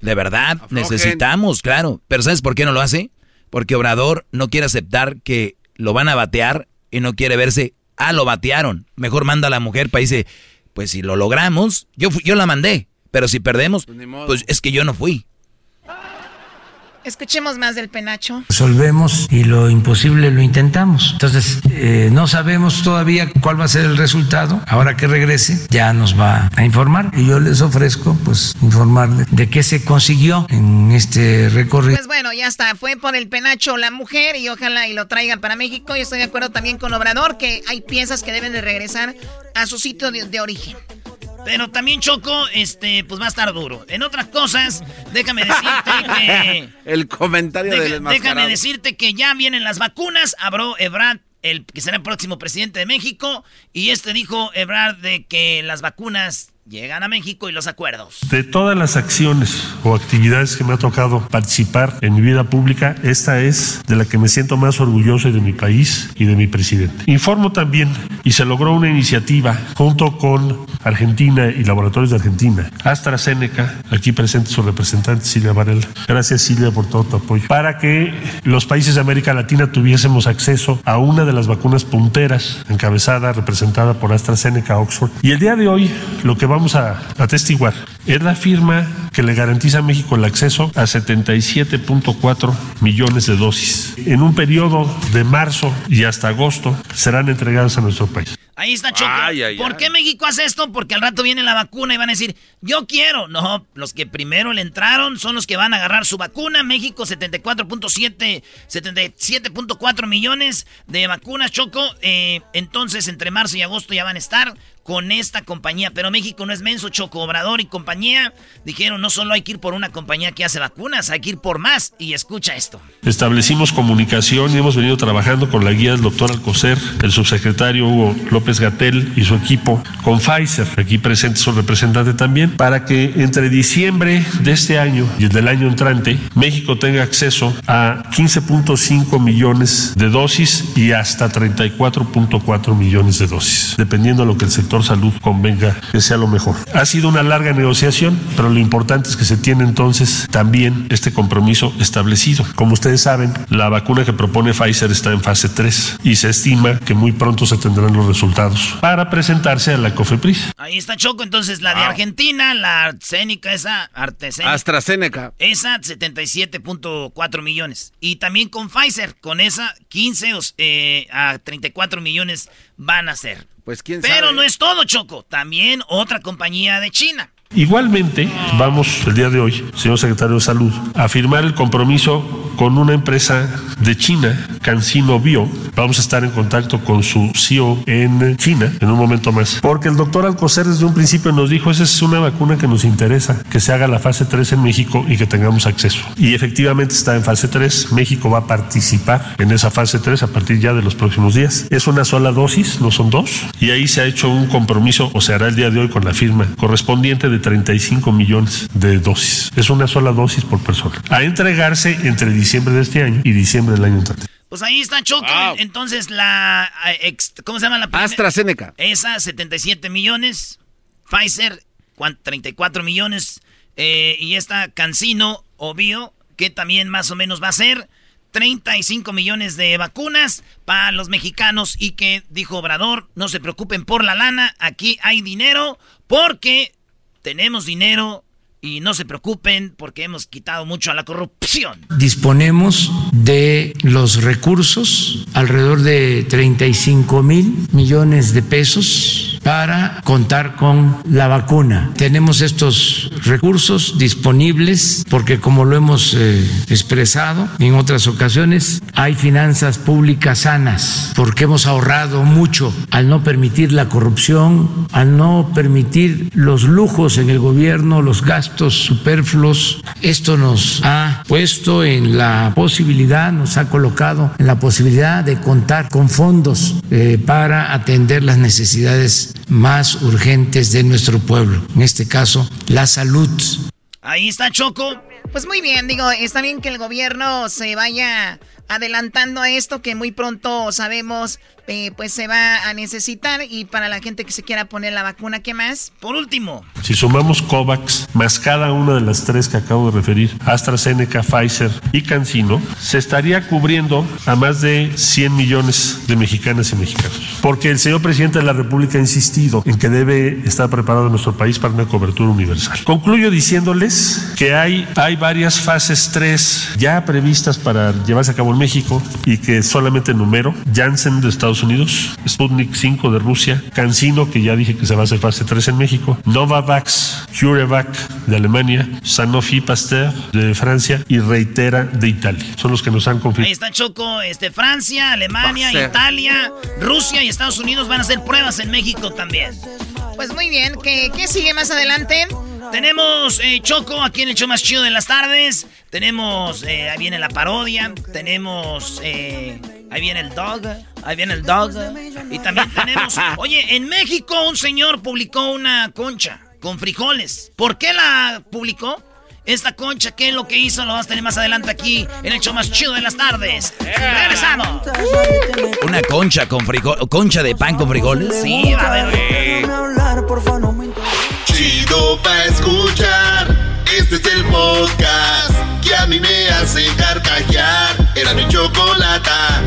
de verdad, necesitamos, claro. Pero ¿sabes por qué no lo hace? Porque Obrador no quiere aceptar que lo van a batear y no quiere verse, ah, lo batearon. Mejor manda a la mujer para dice, pues si lo logramos, yo, yo la mandé. Pero si perdemos, pues, pues es que yo no fui. Escuchemos más del penacho. Resolvemos y lo imposible lo intentamos. Entonces, eh, no sabemos todavía cuál va a ser el resultado. Ahora que regrese, ya nos va a informar. Y yo les ofrezco, pues, informarles de qué se consiguió en este recorrido. Pues bueno, ya está. Fue por el penacho la mujer y ojalá y lo traigan para México. Y estoy de acuerdo también con Obrador que hay piezas que deben de regresar a su sitio de origen. Pero también Choco, este, pues va a estar duro. En otras cosas, déjame decirte que. el comentario del Déjame decirte que ya vienen las vacunas. Habló Ebrard, el que será el próximo presidente de México. Y este dijo Ebrard de que las vacunas Llegan a México y los acuerdos. De todas las acciones o actividades que me ha tocado participar en mi vida pública, esta es de la que me siento más orgulloso de mi país y de mi presidente. Informo también, y se logró una iniciativa junto con Argentina y Laboratorios de Argentina, AstraZeneca, aquí presente su representante Silvia Varela. Gracias Silvia por todo tu apoyo. Para que los países de América Latina tuviésemos acceso a una de las vacunas punteras, encabezada, representada por AstraZeneca Oxford. Y el día de hoy, lo que vamos vamos a atestiguar es la firma que le garantiza a México el acceso a 77.4 millones de dosis. En un periodo de marzo y hasta agosto serán entregadas a nuestro país. Ahí está Choco. ¿Por qué México hace esto? Porque al rato viene la vacuna y van a decir, yo quiero. No, los que primero le entraron son los que van a agarrar su vacuna. México 74.7, 77.4 millones de vacunas, Choco. Eh, entonces, entre marzo y agosto ya van a estar con esta compañía. Pero México no es menso, Choco. Obrador y compañía dijeron, no solo hay que ir por una compañía que hace vacunas, hay que ir por más. Y escucha esto. Establecimos comunicación y hemos venido trabajando con la guía del doctor Alcocer, el subsecretario Hugo López Gatel y su equipo con Pfizer, aquí presente su representante también, para que entre diciembre de este año y el del año entrante, México tenga acceso a 15.5 millones de dosis y hasta 34.4 millones de dosis, dependiendo de lo que el sector salud convenga que sea lo mejor. Ha sido una larga negociación, pero lo importante es que se tiene entonces también este compromiso establecido. Como ustedes saben, la vacuna que propone Pfizer está en fase 3 y se estima que muy pronto se tendrán los resultados para presentarse a la COFEPRIS. Ahí está Choco, entonces la de Argentina, la Artsénica, esa Artesénica. AstraZeneca. Esa 77.4 millones. Y también con Pfizer, con esa 15 eh, a 34 millones van a ser. Pues quién Pero no es todo, Choco. También otra compañía de China. Igualmente, vamos el día de hoy, señor secretario de Salud, a firmar el compromiso con una empresa de China, CanSino Bio. Vamos a estar en contacto con su CEO en China en un momento más. Porque el doctor Alcocer desde un principio nos dijo, esa es una vacuna que nos interesa, que se haga la fase 3 en México y que tengamos acceso. Y efectivamente está en fase 3. México va a participar en esa fase 3 a partir ya de los próximos días. Es una sola dosis, no son dos. Y ahí se ha hecho un compromiso, o se hará el día de hoy con la firma correspondiente de 35 millones de dosis. Es una sola dosis por persona. A entregarse entre diciembre de este año y diciembre del año entrante. Pues ahí está Choco. Entonces la... eh, ¿Cómo se llama la primera? AstraZeneca. Esa, 77 millones. Pfizer, cuan- 34 millones. eh, y esta Cancino o Bio, que también más o menos va a ser 35 millones de vacunas para los mexicanos. Y que dijo Obrador, no se preocupen por la lana, aquí hay dinero porque tenemos dinero. Y no se preocupen porque hemos quitado mucho a la corrupción. Disponemos de los recursos, alrededor de 35 mil millones de pesos para contar con la vacuna. Tenemos estos recursos disponibles porque como lo hemos eh, expresado en otras ocasiones, hay finanzas públicas sanas porque hemos ahorrado mucho al no permitir la corrupción, al no permitir los lujos en el gobierno, los gastos superfluos. Esto nos ha puesto en la posibilidad, nos ha colocado en la posibilidad de contar con fondos eh, para atender las necesidades más urgentes de nuestro pueblo, en este caso la salud. Ahí está Choco. Pues muy bien, digo, está bien que el gobierno se vaya adelantando a esto que muy pronto sabemos eh, pues se va a necesitar y para la gente que se quiera poner la vacuna, ¿qué más? Por último, Si sumamos COVAX más cada una de las tres que acabo de referir, AstraZeneca, Pfizer y CanSino, se estaría cubriendo a más de 100 millones de mexicanas y mexicanos. Porque el señor presidente de la República ha insistido en que debe estar preparado nuestro país para una cobertura universal. Concluyo diciéndoles que hay, hay varias fases 3 ya previstas para llevarse a cabo en México y que solamente número, Janssen de Estados Unidos, Sputnik 5 de Rusia, CanSino, que ya dije que se va a hacer fase 3 en México, Novavax, CureVac de Alemania, Sanofi Pasteur de Francia y Reitera de Italia. Son los que nos han ahí confirmado. está Choco, este, Francia, Alemania. Italia, Rusia y Estados Unidos van a hacer pruebas en México también. Pues muy bien, ¿qué, qué sigue más adelante? Tenemos eh, Choco aquí en el show más chido de las tardes. Tenemos, eh, ahí viene la parodia. Tenemos, eh, ahí viene el dog. Ahí viene el dog. Y también tenemos, oye, en México un señor publicó una concha con frijoles. ¿Por qué la publicó? Esta concha, ¿qué es lo que hizo? Lo vas a tener más adelante aquí en el show más chido de las tardes. ¡Regresamos! Una concha con frijol, concha de pan con frijoles. Sí, a ver. Chido pa' escuchar. Este es el podcast que a mí me hace carcajear. Era mi chocolata.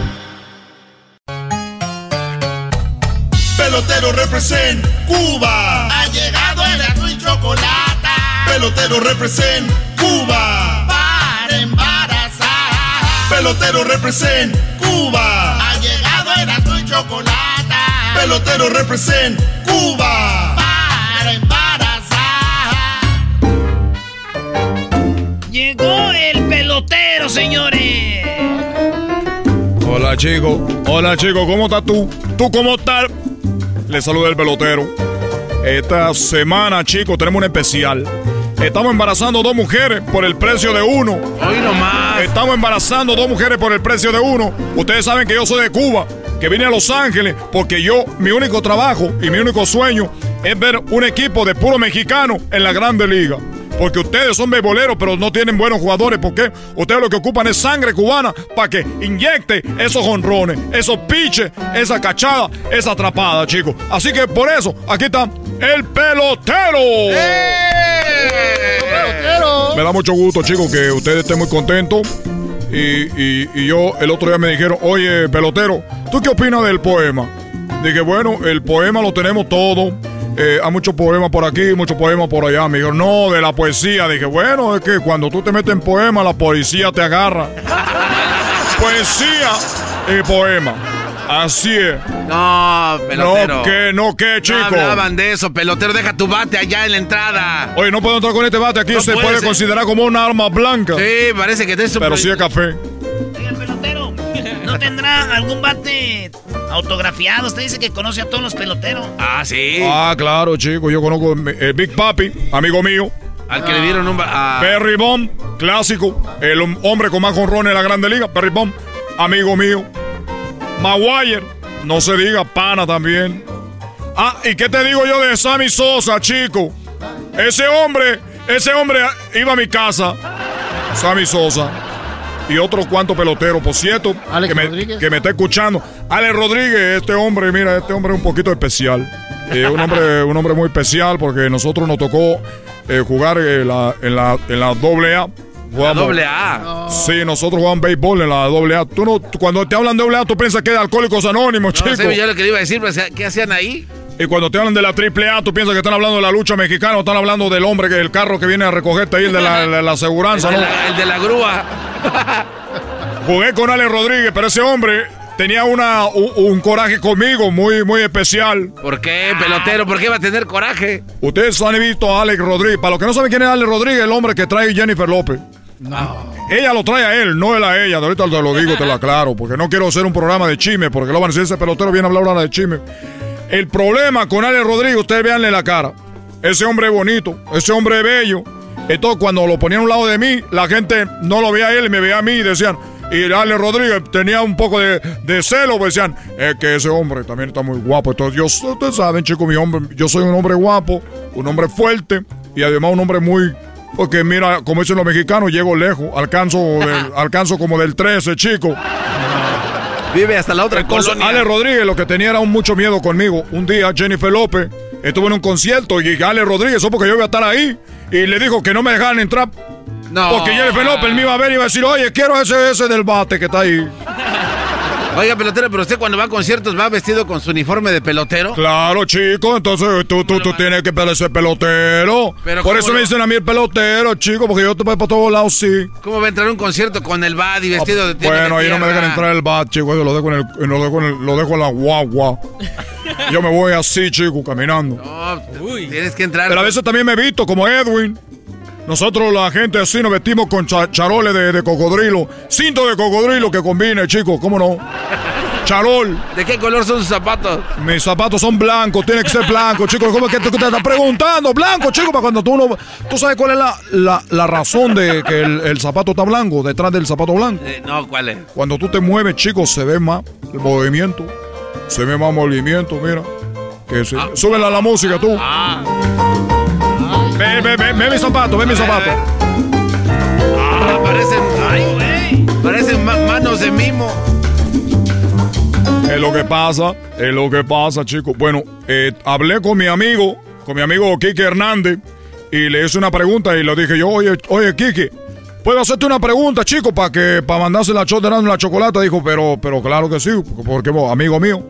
Pelotero represent Cuba. Ha llegado el azul y chocolate. Pelotero represent Cuba. Para embarazar. Pelotero represent Cuba. Ha llegado el azul y chocolate. Pelotero represent Cuba. Llegó el pelotero, señores. Hola chico, hola chico, ¿cómo estás tú? ¿Tú cómo estás? Le saluda el pelotero. Esta semana, chicos, tenemos un especial. Estamos embarazando dos mujeres por el precio de uno. Hoy nomás. Estamos embarazando dos mujeres por el precio de uno. Ustedes saben que yo soy de Cuba, que vine a Los Ángeles porque yo, mi único trabajo y mi único sueño es ver un equipo de puro mexicano en la Grande Liga. Porque ustedes son beboleros, pero no tienen buenos jugadores. porque Ustedes lo que ocupan es sangre cubana para que inyecte esos honrones, esos piches, esa cachada, esa atrapada, chicos. Así que por eso, aquí está el pelotero. Me da mucho gusto, chicos, que ustedes estén muy contentos. Y, y- y yo el otro día me dijeron, oye, pelotero, ¿tú qué opinas del poema? Dije, bueno, el poema lo tenemos todo. Eh, hay muchos poemas por aquí, muchos poemas por allá. Me dijeron, no, de la poesía. Dije, bueno, es que cuando tú te metes en poema, la poesía te agarra. poesía y poema. Así es. No, pelotero. No, que, no, que, chico. No hablaban de eso, pelotero. Deja tu bate allá en la entrada. Oye, no puedo entrar con este bate. Aquí No se puede considerar como una arma blanca. Sí, parece que te es un Pero sí es café. ¿No tendrá algún bate autografiado? Usted dice que conoce a todos los peloteros. Ah, sí. Ah, claro, chico. Yo conozco el Big Papi, amigo mío. Al que le dieron un... ah. Perry Bomb, clásico. El hom- hombre con más jonrones en la Grande Liga. Perry Bomb, amigo mío. Maguire, no se diga, pana también. Ah, ¿y qué te digo yo de Sammy Sosa, chico? Ese hombre, ese hombre iba a mi casa. Sammy Sosa. Y otro cuanto pelotero, por cierto, que me, que me está escuchando. Alex Rodríguez, este hombre, mira, este hombre es un poquito especial. Eh, un, hombre, un hombre muy especial porque nosotros nos tocó eh, jugar en la, en la, en la doble A. Jugamos- doble A. Sí, nosotros jugamos béisbol en la doble A. Tú no, cuando te hablan de doble A, tú piensas que es de Alcohólicos Anónimos, No chico. sé yo lo que le iba a decir, pero ¿qué hacían ahí? Y cuando te hablan de la triple A, tú piensas que están hablando de la lucha mexicana o están hablando del hombre, que el carro que viene a recogerte ahí, el de la, la, la aseguranza, el, de ¿no? la, el de la grúa. Jugué con Alex Rodríguez, pero ese hombre tenía una, un, un coraje conmigo muy, muy especial. ¿Por qué, pelotero? ¿Por qué va a tener coraje? Ustedes han visto a Alex Rodríguez. Para los que no saben quién es Alex Rodríguez, el hombre que trae Jennifer López. No. Ella lo trae a él, no él a ella. De ahorita te lo digo, te lo aclaro, porque no quiero hacer un programa de chisme, porque lo van a decir ese pelotero viene a hablar ahora de chisme. El problema con Alex Rodríguez, ustedes veanle la cara. Ese hombre es bonito, ese hombre es bello. Entonces, cuando lo ponían a un lado de mí, la gente no lo veía a él, me veía a mí y decían. Y Alex Rodríguez tenía un poco de, de celo, pues decían, es que ese hombre también está muy guapo. Entonces, yo, ustedes saben, chicos, mi hombre, yo soy un hombre guapo, un hombre fuerte y además un hombre muy. Porque mira, como dicen los mexicanos, llego lejos, alcanzo, del- alcanzo como del 13, chico. Vive hasta la otra Entonces, colonia. Ale Rodríguez lo que tenía era un mucho miedo conmigo. Un día Jennifer López estuvo en un concierto y Ale Rodríguez, eso porque yo iba a estar ahí, y le dijo que no me dejaran entrar. No. Porque Jennifer López me iba a ver y iba a decir, oye, quiero ese, ese del bate que está ahí. Oiga, pelotero, pero usted cuando va a conciertos va vestido con su uniforme de pelotero. Claro, chico, entonces tú, tú, tú tienes que parecer pelotero. Pero Por ¿cómo eso no? me dicen a mí el pelotero, chico, porque yo te voy para todos lados, sí. ¿Cómo va a entrar a un concierto con el bad y vestido de tierra Bueno, de ahí no me dejan entrar el bat, chico. Yo lo dejo en, el, lo dejo en, el- lo dejo en la guagua. yo me voy así, chico, caminando. No, tienes que entrar. Pero a veces también me visto como Edwin. Nosotros, la gente así, nos vestimos con cha- charoles de, de cocodrilo. Cinto de cocodrilo que combine, chicos, ¿cómo no? Charol. ¿De qué color son sus zapatos? Mis zapatos son blancos, tiene que ser blanco, chicos. ¿Cómo es que tú te estás preguntando? Blanco, chicos, para cuando tú no. ¿Tú sabes cuál es la, la, la razón de que el, el zapato está blanco, detrás del zapato blanco? Eh, no, ¿cuál es? Cuando tú te mueves, chicos, se ve más el movimiento. Se ve más movimiento, mira. Que se... Súbela la música, tú. Ve, ve, ve, ve mi zapato, ve mi zapato. Ah, parecen. Parecen ma- manos de mimo. Es lo que pasa, es lo que pasa, chicos. Bueno, eh, hablé con mi amigo, con mi amigo Kike Hernández, y le hice una pregunta y le dije yo, oye, oye, Kike, ¿puedo hacerte una pregunta, chico, para que para mandarse la shot de la chocolate? Dijo, pero, pero claro que sí, porque, porque, amigo mío.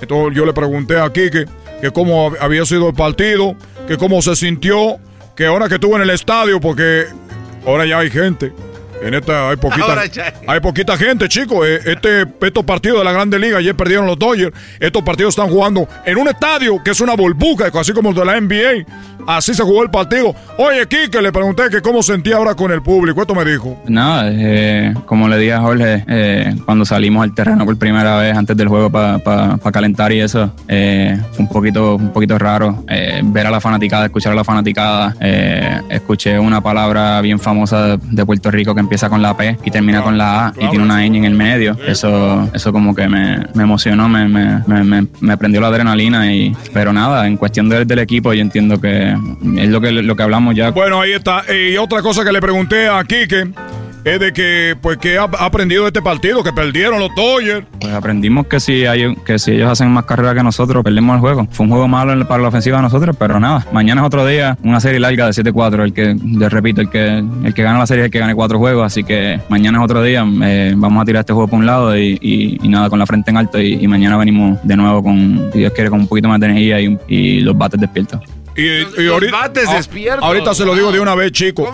Entonces yo le pregunté a Kike que cómo hab- había sido el partido, que cómo se sintió, que ahora que estuvo en el estadio, porque ahora ya hay gente. En esta hay poquita, hay- poquita gente, chicos. Eh, Este, estos partidos de la Grande Liga, ayer perdieron los Dodgers. Estos partidos están jugando en un estadio que es una burbuja, así como el de la NBA. Así se jugó el partido. Oye, Kike, le pregunté que cómo sentía ahora con el público. Esto me dijo. Nada, eh, como le dije a Jorge, eh, cuando salimos al terreno por primera vez antes del juego para calentar y eso, eh, fue un poquito, un poquito raro eh, ver a la fanaticada, escuchar a la fanaticada. Eh, escuché una palabra bien famosa de, de Puerto Rico que empieza con la P y termina con la A y tiene una ñ en el medio. Eso, eso como que me, me emocionó, me, me, me, prendió la adrenalina. Y, pero nada, en cuestión del, del equipo, yo entiendo que es lo que, lo que hablamos ya. Bueno, ahí está. Y otra cosa que le pregunté a Kike es de que, pues, que ha aprendido de este partido, que perdieron los Dodgers. Pues aprendimos que si, hay, que si ellos hacen más carrera que nosotros, perdemos el juego. Fue un juego malo para la ofensiva de nosotros, pero nada. Mañana es otro día, una serie larga de 7-4. El que, les repito, el que, el que gana la serie es el que gane cuatro juegos. Así que mañana es otro día. eh, vamos a tirar este juego por un lado y, y- y nada, con la frente en alto. Y, y mañana venimos de nuevo con, si Dios quiere, con un poquito más de energía y, los bates despiertos. Y, y ahorita, bates a- despiertos. ahorita se lo digo de una vez, chicos.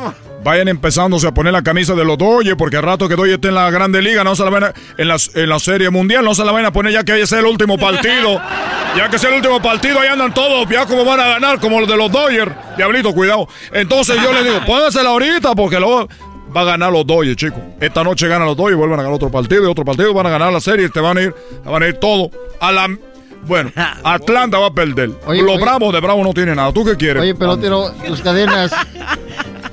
Vayan empezándose a poner la camisa de los Dodgers, porque al rato que Dodgers esté en la Grande Liga, no se la van a, en, la, en la Serie Mundial, no se la van a poner ya que ese es el último partido. ya que es el último partido, ahí andan todos, ya como van a ganar, como los de los Dodgers. Diablito, cuidado. Entonces yo les digo, póngansela ahorita, porque luego va a ganar los Dodgers, chicos. Esta noche ganan los Dodgers, vuelven a ganar otro partido y otro partido, van a ganar la serie, te van a ir, van a ir todo a la... Bueno, Atlanta va a perder. Oye, los oye. Bravos de Bravo no tienen nada. ¿Tú qué quieres? Oye, pelotero, tus cadenas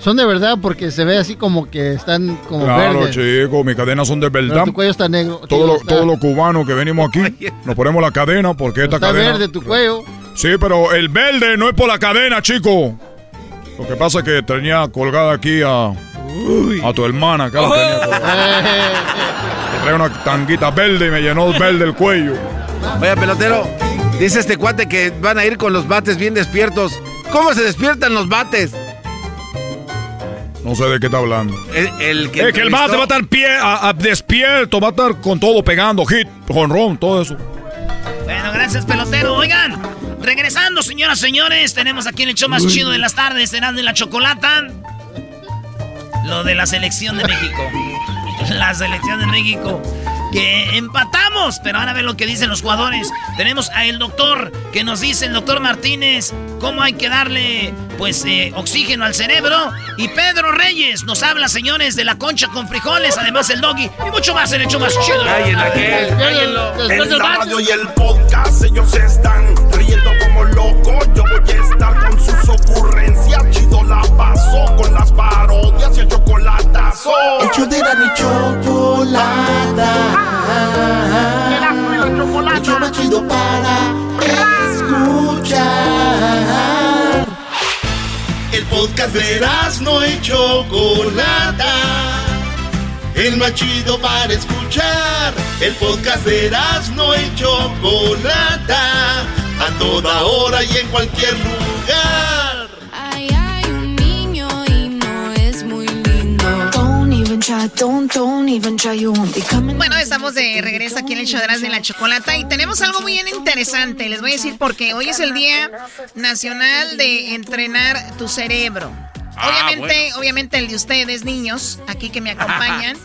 son de verdad porque se ve así como que están como Claro, verdes. chico, mis cadenas son de Pero verdad. tu cuello está negro. Todos los está- todos los cubanos que venimos aquí nos ponemos la cadena porque esta está cadena. verde tu cuello. Sí, pero el verde no es por la cadena, chico. Lo que pasa es que tenía colgada aquí a, a tu hermana. Acá la tenía colgada. Que trae una tanguita verde y me llenó verde el cuello. Oye, pelotero, dice este cuate que van a ir con los bates bien despiertos. ¿Cómo se despiertan los bates? No sé de qué está hablando. El, el que es que el bate va a estar pie, a- a- despierto, va a estar con todo pegando, hit, jonrón, todo eso. Bueno, gracias, pelotero. Oigan, regresando, señoras y señores, tenemos aquí en el show más chido de las tardes, serán de la chocolata. Lo de la selección de México. La selección de México. Que empatamos, pero ahora ve lo que dicen los jugadores. Tenemos a el doctor que nos dice, el doctor Martínez, cómo hay que darle, pues, eh, oxígeno al cerebro. Y Pedro Reyes nos habla, señores, de la concha con frijoles, además el doggy y mucho más en el show más chido. En la radio y el podcast ellos están como locos. Yo voy a estar con sus ocurrencias. Chido la pasó con las parodias y el chocolatazo. El show de la ni chocolata. El show más chido para escuchar. El podcast de no y chocolata. El más chido para escuchar. El podcast de no y Chocolata. A toda hora y en cualquier lugar. Ay, hay un niño y no es muy lindo. Don't even try, don't, don't even try, you won't be coming. Bueno, estamos de regreso aquí en el show de la Chocolata y tenemos algo muy bien interesante. Les voy a decir porque hoy es el Día Nacional de Entrenar tu Cerebro. Obviamente, obviamente el de ustedes, niños, aquí que me acompañan,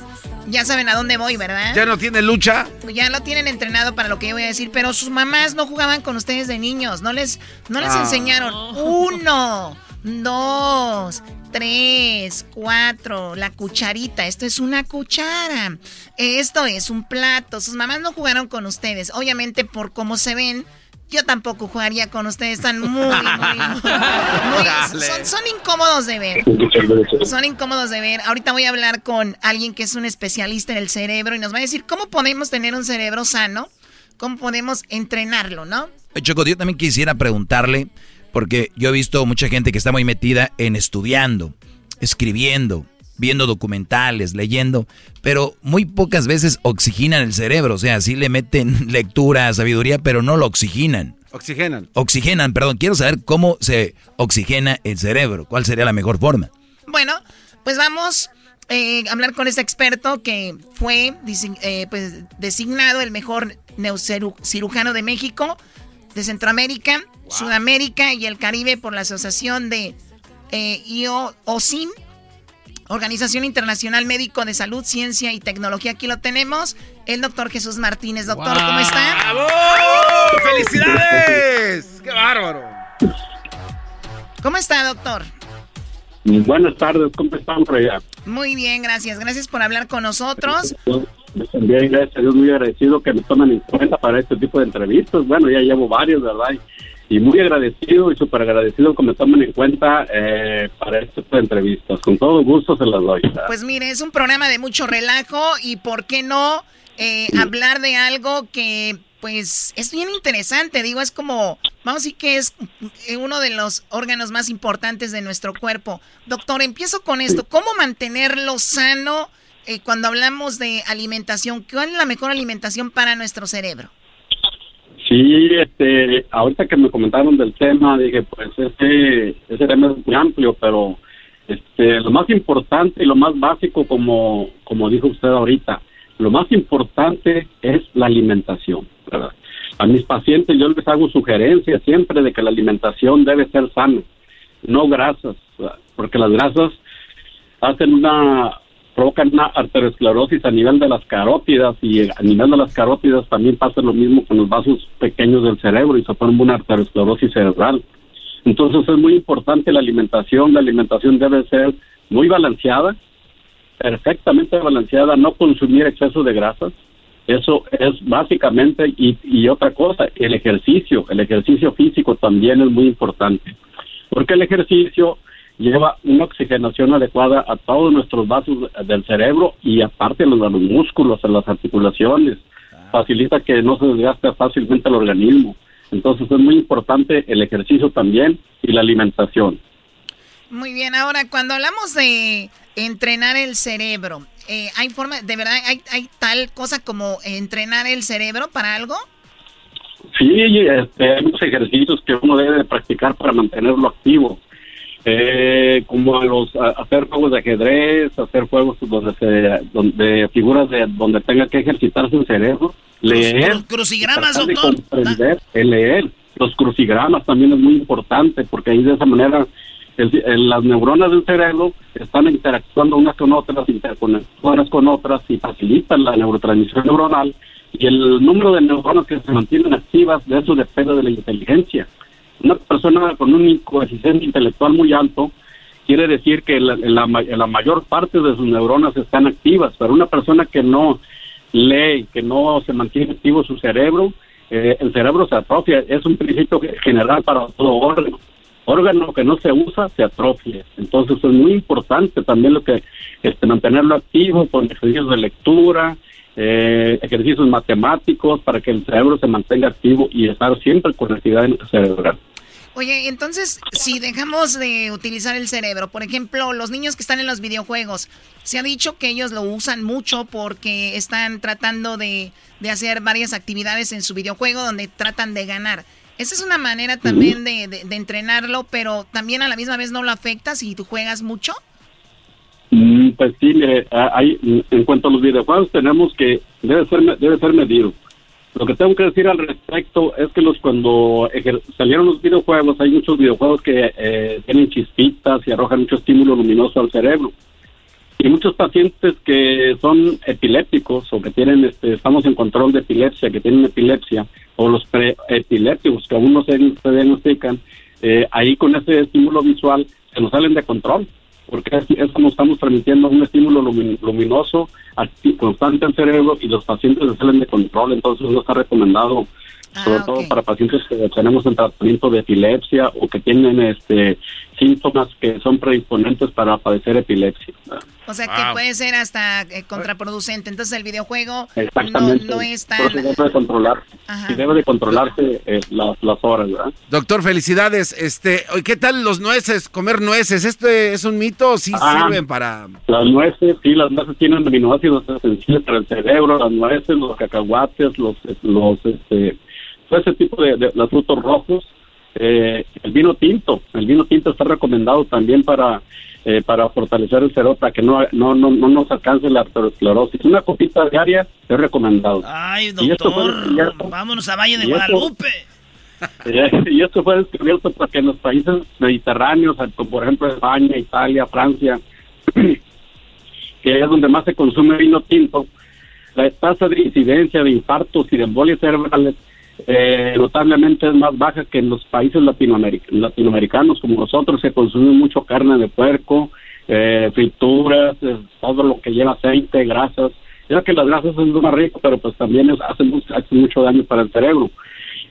ya saben a dónde voy, ¿verdad? ¿Ya no tiene lucha? Ya lo tienen entrenado para lo que yo voy a decir, pero sus mamás no jugaban con ustedes de niños, no les, no les Ah. enseñaron. Uno, dos, tres, cuatro, la cucharita. Esto es una cuchara. Esto es un plato. Sus mamás no jugaron con ustedes. Obviamente, por cómo se ven. Yo tampoco jugaría con ustedes, están muy, muy, muy- muy- son, son incómodos de ver. Son incómodos de ver. Ahorita voy a hablar con alguien que es un especialista en el cerebro y nos va a decir cómo podemos tener un cerebro sano, cómo podemos entrenarlo, ¿no? Choco, yo también quisiera preguntarle, porque yo he visto mucha gente que está muy metida en estudiando, escribiendo, viendo documentales, leyendo, pero muy pocas veces oxigenan el cerebro, o sea, sí le meten lectura, sabiduría, pero no lo oxigenan. Oxigenan. Oxigenan, perdón, quiero saber cómo se oxigena el cerebro, cuál sería la mejor forma. Bueno, pues vamos eh, a hablar con este experto que fue eh, pues, designado el mejor neurocirujano de México, de Centroamérica, Sudamérica y el Caribe por la Asociación de eh, IO OSIM, Organización Internacional Médico de Salud, Ciencia y Tecnología. Aquí lo tenemos, el doctor Jesús Martínez. Doctor, ¿cómo está? ¡Felicidades! ¡Qué bárbaro! ¿Cómo ¿Cómo está, doctor? Buenas tardes, ¿cómo están por allá? Muy bien, gracias. Gracias por hablar con nosotros. También, gracias a Dios, muy agradecido que me tomen en cuenta para este tipo de entrevistas. Bueno, ya llevo varios, ¿verdad? Y muy agradecido y súper agradecido que me tomen en cuenta eh, para este tipo de entrevistas. Con todo gusto se las doy. Pues mire, es un programa de mucho relajo y ¿por qué no eh, hablar de algo que pues es bien interesante, digo, es como, vamos a decir que es uno de los órganos más importantes de nuestro cuerpo. Doctor, empiezo con esto, ¿cómo mantenerlo sano eh, cuando hablamos de alimentación? ¿Cuál es la mejor alimentación para nuestro cerebro? Sí, este, ahorita que me comentaron del tema, dije, pues ese, ese tema es muy amplio, pero este, lo más importante y lo más básico, como, como dijo usted ahorita, lo más importante es la alimentación. A mis pacientes yo les hago sugerencias siempre de que la alimentación debe ser sana, no grasas, porque las grasas hacen una provocan una arteriosclerosis a nivel de las carótidas y a nivel de las carótidas también pasa lo mismo con los vasos pequeños del cerebro y se forma una arteriosclerosis cerebral. Entonces es muy importante la alimentación, la alimentación debe ser muy balanceada, perfectamente balanceada, no consumir exceso de grasas, eso es básicamente, y, y otra cosa, el ejercicio, el ejercicio físico también es muy importante, porque el ejercicio lleva una oxigenación adecuada a todos nuestros vasos del cerebro y aparte a los, a los músculos, a las articulaciones, facilita que no se desgaste fácilmente el organismo. Entonces es muy importante el ejercicio también y la alimentación. Muy bien, ahora cuando hablamos de entrenar el cerebro, eh, ¿hay forma, de verdad, hay, hay tal cosa como entrenar el cerebro para algo? Sí, este, hay muchos ejercicios que uno debe practicar para mantenerlo activo. Eh, como a los hacer juegos de ajedrez, hacer juegos donde se, donde figuras de donde tenga que ejercitarse el cerebro, leer, crucigramas, doctor. leer. Los crucigramas también es muy importante porque ahí de esa manera las neuronas del cerebro están interactuando unas con otras, interconectadas con otras y facilitan la neurotransmisión neuronal y el número de neuronas que se mantienen activas, de eso depende de la inteligencia. Una persona con un coeficiente intelectual muy alto quiere decir que la, la, la mayor parte de sus neuronas están activas, pero una persona que no lee, que no se mantiene activo su cerebro, eh, el cerebro se atrofia, es un principio general para todo órgano órgano que no se usa se atrofia. Entonces es muy importante también lo que este, mantenerlo activo con ejercicios de lectura, eh, ejercicios matemáticos para que el cerebro se mantenga activo y estar siempre con actividad cerebral. Oye, entonces, si dejamos de utilizar el cerebro, por ejemplo, los niños que están en los videojuegos, se ha dicho que ellos lo usan mucho porque están tratando de, de hacer varias actividades en su videojuego donde tratan de ganar. Esa es una manera también de, de, entrenarlo, pero también a la misma vez no lo afecta si tú juegas mucho. Mm, pues sí, hay, en cuanto a los videojuegos tenemos que, debe ser, debe ser medido. Lo que tengo que decir al respecto es que los cuando salieron los videojuegos, hay muchos videojuegos que eh, tienen chispitas y arrojan mucho estímulo luminoso al cerebro. Y muchos pacientes que son epilépticos o que tienen, este, estamos en control de epilepsia, que tienen epilepsia, o los preepilépticos que aún no se, diagnostican, eh, ahí con ese estímulo visual se nos salen de control, porque es, como estamos transmitiendo un estímulo luminoso constante al cerebro y los pacientes salen de control, entonces no está recomendado Ah, sobre todo para pacientes que tenemos en tratamiento de epilepsia o que tienen este síntomas que son predisponentes para padecer epilepsia. O sea que puede ser hasta eh, contraproducente. Entonces el videojuego no, es tan... debe de controlar, y debe de controlarse eh, las, las, horas, ¿verdad? Doctor, felicidades. Este, ¿Qué tal los nueces? ¿Comer nueces? ¿Este es un mito o sí ah, sirven para...? Las nueces, sí, las nueces tienen aminoácidos esenciales para el cerebro, las nueces, los cacahuates, los, los este, ese tipo de, los frutos rojos, eh, el vino tinto, el vino tinto está recomendado también para eh, para fortalecer el para que no, no, no, no nos alcance la arteriosclerosis. Una copita diaria es recomendado. Ay, doctor, vámonos a Valle de Guadalupe. y esto fue descubierto porque en los países mediterráneos, como por ejemplo España, Italia, Francia, que es donde más se consume vino tinto, la tasa de incidencia de infartos y de embolias cerebrales eh, notablemente es más baja que en los países latinoameric- latinoamericanos como nosotros, se consume mucho carne de puerco, eh, frituras, eh, todo lo que lleva aceite, grasas. Ya que las grasas lo más rico, pero pues también es- hacen mucho daño para el cerebro.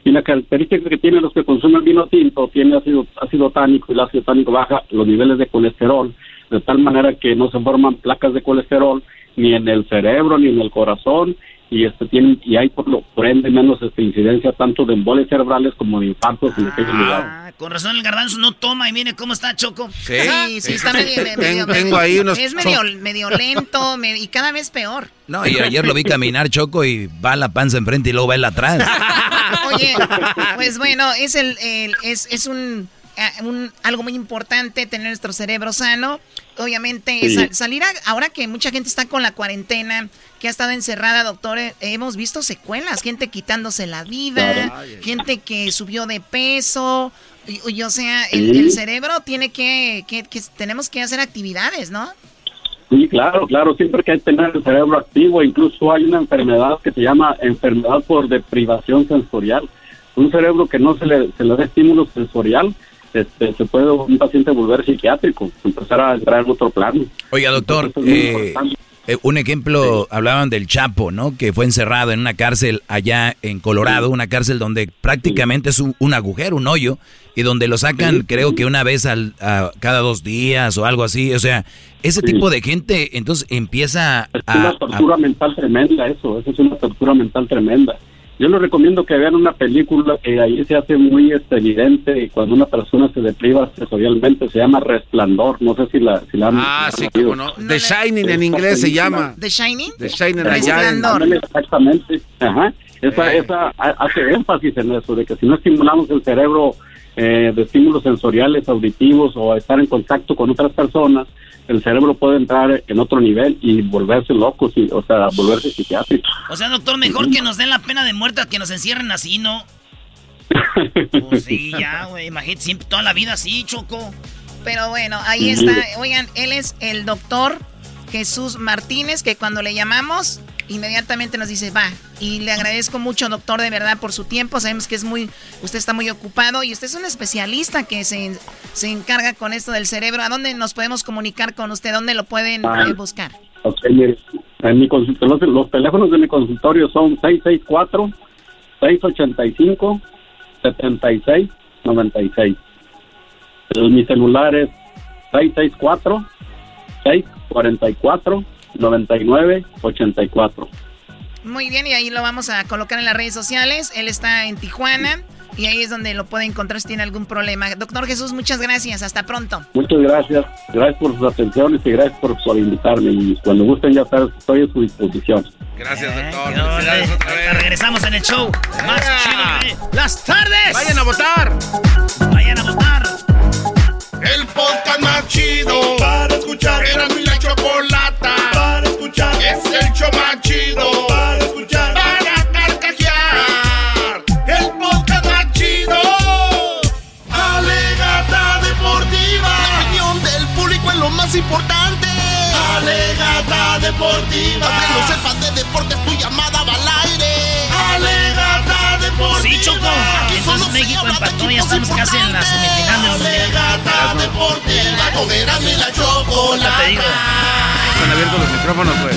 Y la característica que tienen los que consumen vino tinto tiene ácido, ácido tánico y el ácido tánico baja los niveles de colesterol, de tal manera que no se forman placas de colesterol ni en el cerebro ni en el corazón y este tienen y hay por lo por ende menos este, incidencia tanto de embolias cerebrales como de infartos en aquellos lugares. Ah, con razón el garbanzo no toma y mire cómo está Choco. Sí. Sí, sí, está medio, medio- Tengo- medio- tengo ahí unos Es medio, medio lento me- y cada vez peor. No, y ayer lo vi caminar Choco y va la panza enfrente y luego va él atrás. Oye, pues bueno, es el, el- es, es un, ah, un- algo muy importante tener nuestro cerebro sano. Obviamente, Sí. sal- salir a- ahora que mucha gente está con la cuarentena, que ha estado encerrada, doctor, eh, hemos visto secuelas, gente quitándose la vida, Claro. gente que subió de peso. Y, y, o sea, el, Sí. el cerebro tiene que, que, que tenemos que hacer actividades, ¿no? Sí, claro, claro, siempre que hay que tener el cerebro activo, incluso hay una enfermedad que se llama enfermedad por deprivación sensorial. Un cerebro que no se le, se le da estímulo sensorial, este, se puede un paciente volver psiquiátrico, empezar a entrar en otro plano. Oiga, doctor, Entonces, es eh, eh, un ejemplo, hablaban del Chapo, ¿no? Que fue encerrado en una cárcel allá en Colorado, una cárcel donde prácticamente es un, un agujero, un hoyo, y donde lo sacan creo que una vez al, a cada dos días o algo así. O sea, ese tipo de gente entonces empieza Es a... una a- tortura mental tremenda eso, eso es una tortura mental tremenda. Yo les recomiendo que vean una película que ahí se hace muy este, evidente cuando una persona se depriva sensorialmente, se llama Resplandor, no sé si la, si la han Ah, sí, cómo no. The Shining en inglés se llama. ¿The Shining? The Shining. Resplandor. Exactamente. Ajá. Esa, esa ha- hace énfasis en eso, de que si no estimulamos el cerebro eh, de estímulos sensoriales, auditivos o estar en contacto con otras personas, el cerebro puede entrar en otro nivel y volverse loco, sí, o sea, volverse psiquiátrico. O sea, doctor, mejor que nos den la pena de muerte a que nos encierren así, ¿no? Pues sí, ya, güey. Imagínate, siempre toda la vida así, Choco. Pero bueno, ahí está. Oigan, él es el doctor Jesús Martínez, que cuando le llamamos, inmediatamente nos dice, va. Y le agradezco mucho, doctor, de verdad, por su tiempo. Sabemos que es muy, usted está muy ocupado y usted es un especialista que se, se encarga con esto del cerebro. ¿A dónde nos podemos comunicar con usted? ¿Dónde lo pueden Ah. eh, buscar? Ok, mire, en mi consultorio, los, los teléfonos de mi consultorio son 664-685-7696. El- Mi celular es 664-644-9984. Muy bien, y ahí lo vamos a colocar en las redes sociales. Él está en Tijuana y ahí es donde lo puede encontrar si tiene algún problema. Doctor Jesús, muchas gracias. Hasta pronto. Muchas gracias. Gracias por sus atenciones y gracias por, por invitarme. Y cuando gusten, ya sabes, estoy a su disposición. Gracias, doctor. ole. Felicidades otra vez. Regresamos en el show. Más chido de las tardes. Vayan a votar. Vayan a votar. El podcast más chido para escuchar. Era mi Deportiva. Aunque no sepas de deportes, tu llamada va al aire. Alegata deportiva. Sí, Choco. Aquí Entonces México empató, ya equipos estamos casi en la semifinal del mundial. Alegata deportiva. Con Erasmo y la chocolata. Te digo. Están abiertos los micrófonos, güey.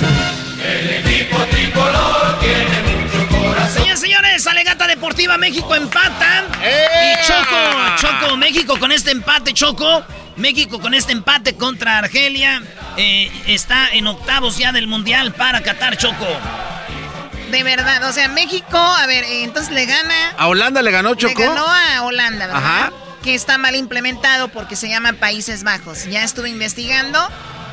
Señores, señores, Alegata Deportiva México empata. Y Choco, Choco, México con este empate, Choco. México con este empate contra Argelia. eh, está en octavos ya del Mundial para Qatar, Choco. De verdad, o sea, México, a ver, eh, entonces le gana. A Holanda le ganó Le Choco. ganó a Holanda, ¿verdad? Ajá. Que está mal implementado porque se llama Países Bajos. Ya estuve investigando.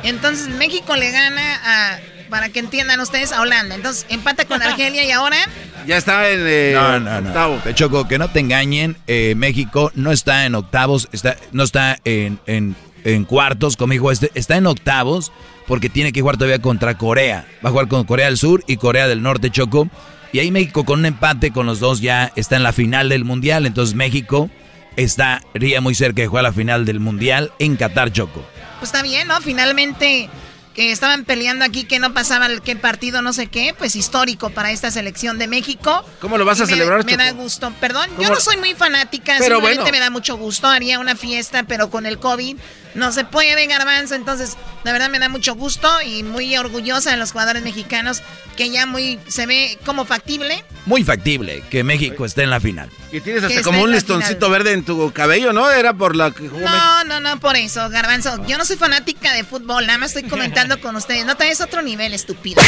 Entonces México le gana a, para que entiendan ustedes, a Holanda. Entonces empata con Argelia y ahora Ya está en eh, No, no, no. octavo. Choco, que no te engañen. eh, México no está en octavos, está, no está en, en, en cuartos, como dijo este, está en octavos porque tiene que jugar todavía contra Corea. Va a jugar con Corea del Sur y Corea del Norte, Choco. Y ahí México con un empate con los dos ya está en la final del Mundial. Entonces México estaría muy cerca de jugar la final del Mundial en Qatar, Choco. pues está bien, ¿no? Finalmente que estaban peleando aquí que no pasaba el qué partido, no sé qué, pues histórico para esta selección de México. ¿Cómo lo vas a me- celebrar, Me, da gusto. Perdón, yo no soy muy fanática, Pero simplemente bueno. me da mucho gusto. Haría una fiesta, pero con el COVID no se puede, garbanzo. Entonces, la verdad me da mucho gusto y muy orgullosa de los jugadores mexicanos que ya muy se ve como factible. Muy factible que México esté en la final. Y tienes Que hasta como un listoncito verde en tu cabello, ¿no? Era por la que jugó México. No, no, no, por eso, Garbanzo. Yo no soy fanática de fútbol, nada más estoy comentando con ustedes. No te des otro nivel, estúpido.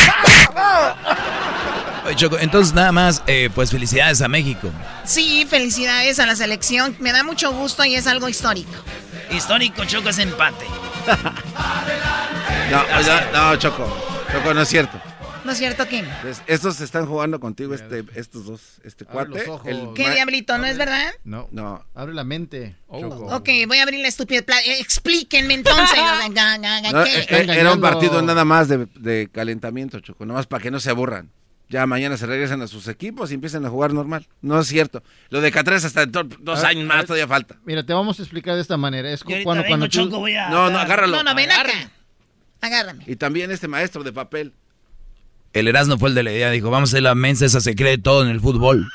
Oye, Choco, entonces nada más, eh, pues felicidades a México. Sí, felicidades a la selección. Me da mucho gusto y es algo histórico. Histórico, Choco, es empate. No, no, no, Choco. Choco, no es cierto. ¿No es cierto, Kim? Es- Estos están jugando contigo, este, estos dos. Este Abre cuate. los ojos. el ¿Qué diablito? ¿No es verdad? No. No. Abre la mente. Choco. Ok, voy a abrir la estúpida. eh, Explíquenme entonces. Era un partido nada más de, de calentamiento, Choco. Nada más para que no se aburran. Ya mañana se regresan a sus equipos y empiezan a jugar normal. No es cierto. Lo de Catres hasta do- dos años más todavía falta. Mira, te vamos a explicar de esta manera. Es cuando, vengo, cuando tú... Choco, voy a- No, no, agárralo. No, no, ven acá. Agárrame. Y también este maestro de papel. El Erasmo fue el de la idea, dijo, vamos a hacer la mensa, esa se cree todo en el fútbol.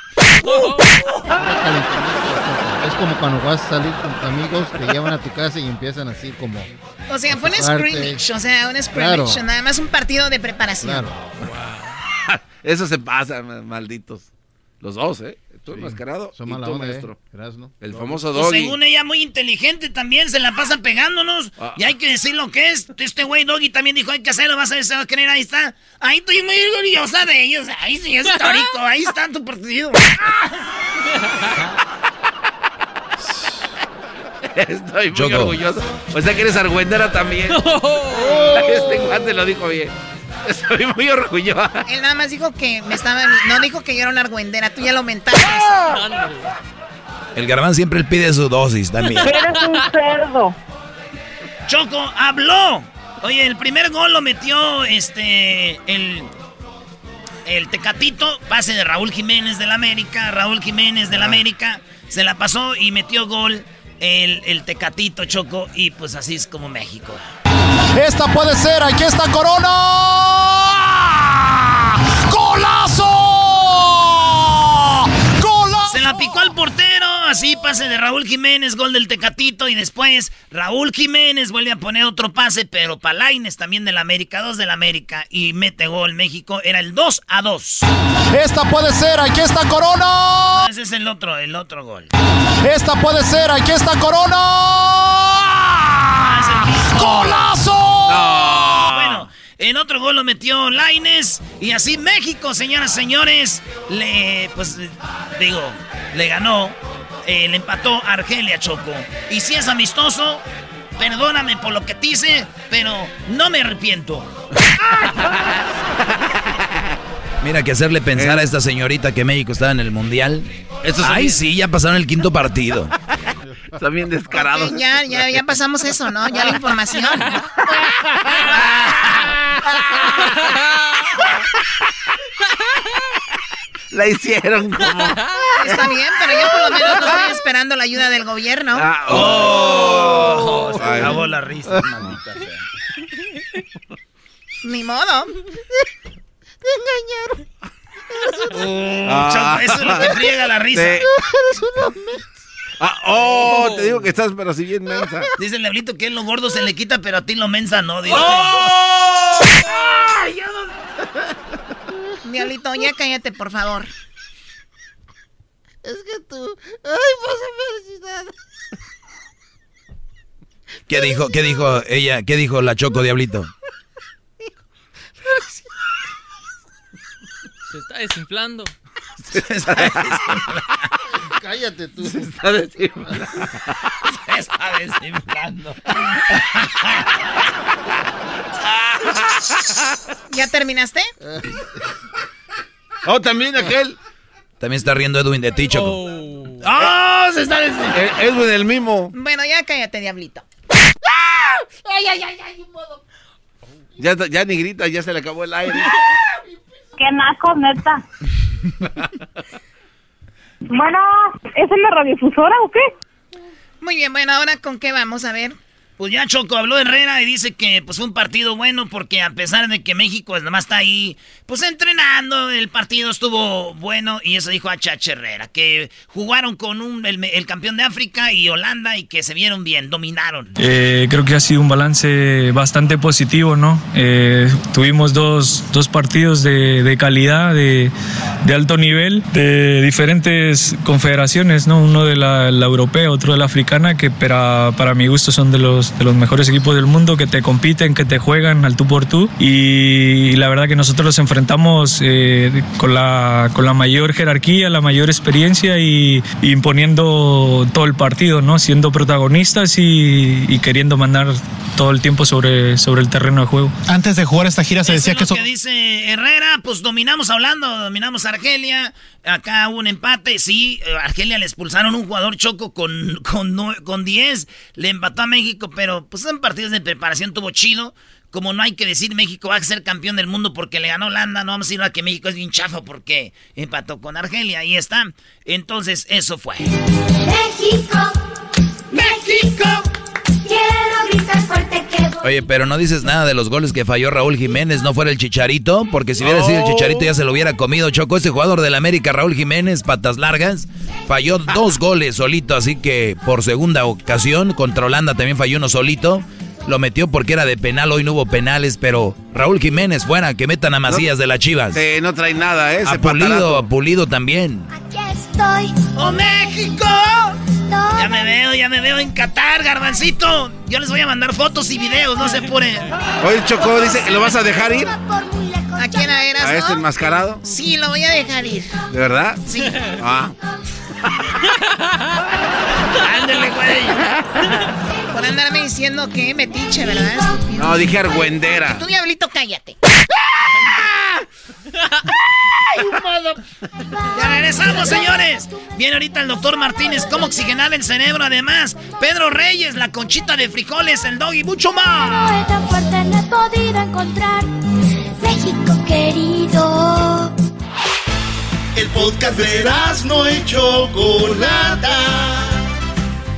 Es como cuando vas a salir con tus amigos, te llevan a tu casa y empiezan así como... O sea, fue un scrimmage. O sea, un scrimmage. Claro. Nada más un partido de preparación. Eso se pasa, ma- malditos. Los dos, ¿eh? Tú enmascarado Son y tú, onda, ¿eh? maestro. El famoso Pues Doggy. según ella, muy inteligente también, se la pasa pegándonos. Ah. Y hay que decir lo que es. Este güey Doggy también dijo, hay que hacerlo, vas a ver, se va a creer, ahí está. Ahí estoy muy orgullosa de ellos. Ahí sí, es histórico, ahí está tu partido. Estoy muy orgulloso. O sea que eres argüendera también. este guante lo dijo bien. Estoy muy orgulloso. Él nada más dijo que me estaba. No dijo que yo era una argüendera. Tú ya lo mentaste. El Garbanzo siempre él pide su dosis también. Eres un cerdo. Choco, habló. Oye, el primer gol lo metió este. El. El Tecatito, pase de Raúl Jiménez del América. Raúl Jiménez del América se la pasó y metió gol el, el Tecatito Choco. Y pues así es como México. Esta puede ser, aquí está Corona. ¡Golazo! ¡Golazo! Se la picó al portero, así pase de Raúl Jiménez, gol del Tecatito y después Raúl Jiménez vuelve a poner otro pase, pero Palaines también del América, 2 del América y mete gol México, era el 2 a 2. Esta puede ser, aquí está Corona. No, ese es el otro, el otro gol. Esta puede ser, aquí está Corona. ¡Golazo! Bueno, en otro gol lo metió Laines y así México, señoras y señores, le pues eh, digo, le ganó, eh, le empató Argelia Choco. Y si es amistoso, perdóname por lo que te hice, pero no me arrepiento. Mira que hacerle pensar a esta señorita que México estaba en el Mundial. Ay, sí, ya pasaron el quinto partido. Están bien descarados. Ya, ya, ya pasamos eso, ¿no? Ya la información. La hicieron como. Está bien, pero yo por lo menos no estoy esperando la ayuda del gobierno. Ah, oh. Se Ay. acabó la risa, maldita sea. Ni modo. Te engañaron. Oh, Choco, eso es lo que friega la risa. Eres una mensa. Ah, oh, te digo que estás, pero si bien mensa. Dice el diablito que lo gordo se le quita, pero a ti lo mensa no, dice. ¡Oh! Diablito, ya cállate, por favor. Es que tú. Ay, pasa felicidad. ¿Qué dijo? ¿Qué dijo ella? ¿Qué dijo la Choco Diablito? Se está desinflando. Cállate tú. Se está desinflando. Se está desinflando. ¿Ya terminaste? Oh, también aquel. También está riendo Edwin de ti, Choco. ¡Oh! Se está desinflando. Eh, Edwin el mismo. Bueno, ya cállate, diablito. Ay, ay, ay, ay, un modo. Ya, ya ni grita, ya se le acabó el aire. Qué naco, neta. bueno, ¿es en la radiofusora o qué? Muy bien, bueno, ahora con qué vamos a ver. Pues ya Choco habló Herrera y dice que pues fue un partido bueno porque a pesar de que México pues, nomás está ahí, pues entrenando, el partido estuvo bueno y eso dijo a Herrera, que jugaron con un, el, campeón de África y Holanda y que se vieron bien, dominaron. Eh, creo que ha sido un balance bastante positivo, ¿no? Eh, tuvimos dos, dos partidos de, de calidad, de, de, alto nivel, de diferentes confederaciones, ¿no? Uno de la, la europea, otro de la africana, que para, para mi gusto son de los de los mejores equipos del mundo que te compiten, que te juegan al tú por tú. Y, la verdad que nosotros los enfrentamos eh, con, la, con la mayor jerarquía, la mayor experiencia y, imponiendo todo el partido, ¿no? siendo protagonistas y, queriendo mandar todo el tiempo sobre, sobre el terreno de juego. Antes de jugar esta gira se decía que... Eso que dice Herrera, pues dominamos hablando, dominamos a Argelia, acá hubo un empate, sí, Argelia le expulsaron un jugador choco con, con, con 10, le empató a México, pero pues en partidos de preparación tuvo chido. Como no hay que decir México va a ser campeón del mundo porque le ganó Holanda, no vamos a decir a que México es bien chafo porque empató con Argelia, ahí está. Entonces, eso fue. México, Oye, pero no dices nada de los goles que falló Raúl Jiménez, no fuera el Chicharito, porque si hubiera sido el Chicharito ya se lo hubiera comido. Chocó ese jugador del América, Raúl Jiménez, patas largas, falló dos goles solito, así que por segunda ocasión contra Holanda también falló uno solito. Lo metió porque era de penal, hoy no hubo penales, pero Raúl Jiménez fuera, que metan a Macías de las Chivas. Sí, no trae nada, ¿eh? A Pulido, a Pulido también. Aquí estoy. ¡Oh, México! Ya me veo, ya me veo en Qatar, garbancito. Yo les voy a mandar fotos y videos, no se ponen. Oye, Chocó dice que lo vas a dejar ir. ¿A quién eras? ¿A este enmascarado? Sí, lo voy a dejar ir. ¿De verdad? Sí. Ah. Ándale, güey. Por andarme diciendo que metiche, ¿verdad? No, dije argüendera. Tu diablito, cállate. ya regresamos, señores. Viene ahorita el doctor Martínez, cómo oxigenar el cerebro. Además, Pedro Reyes, la conchita de frijoles, el dog y mucho más. tan fuerte he podido encontrar. México querido. El podcast de no hecho Chocolata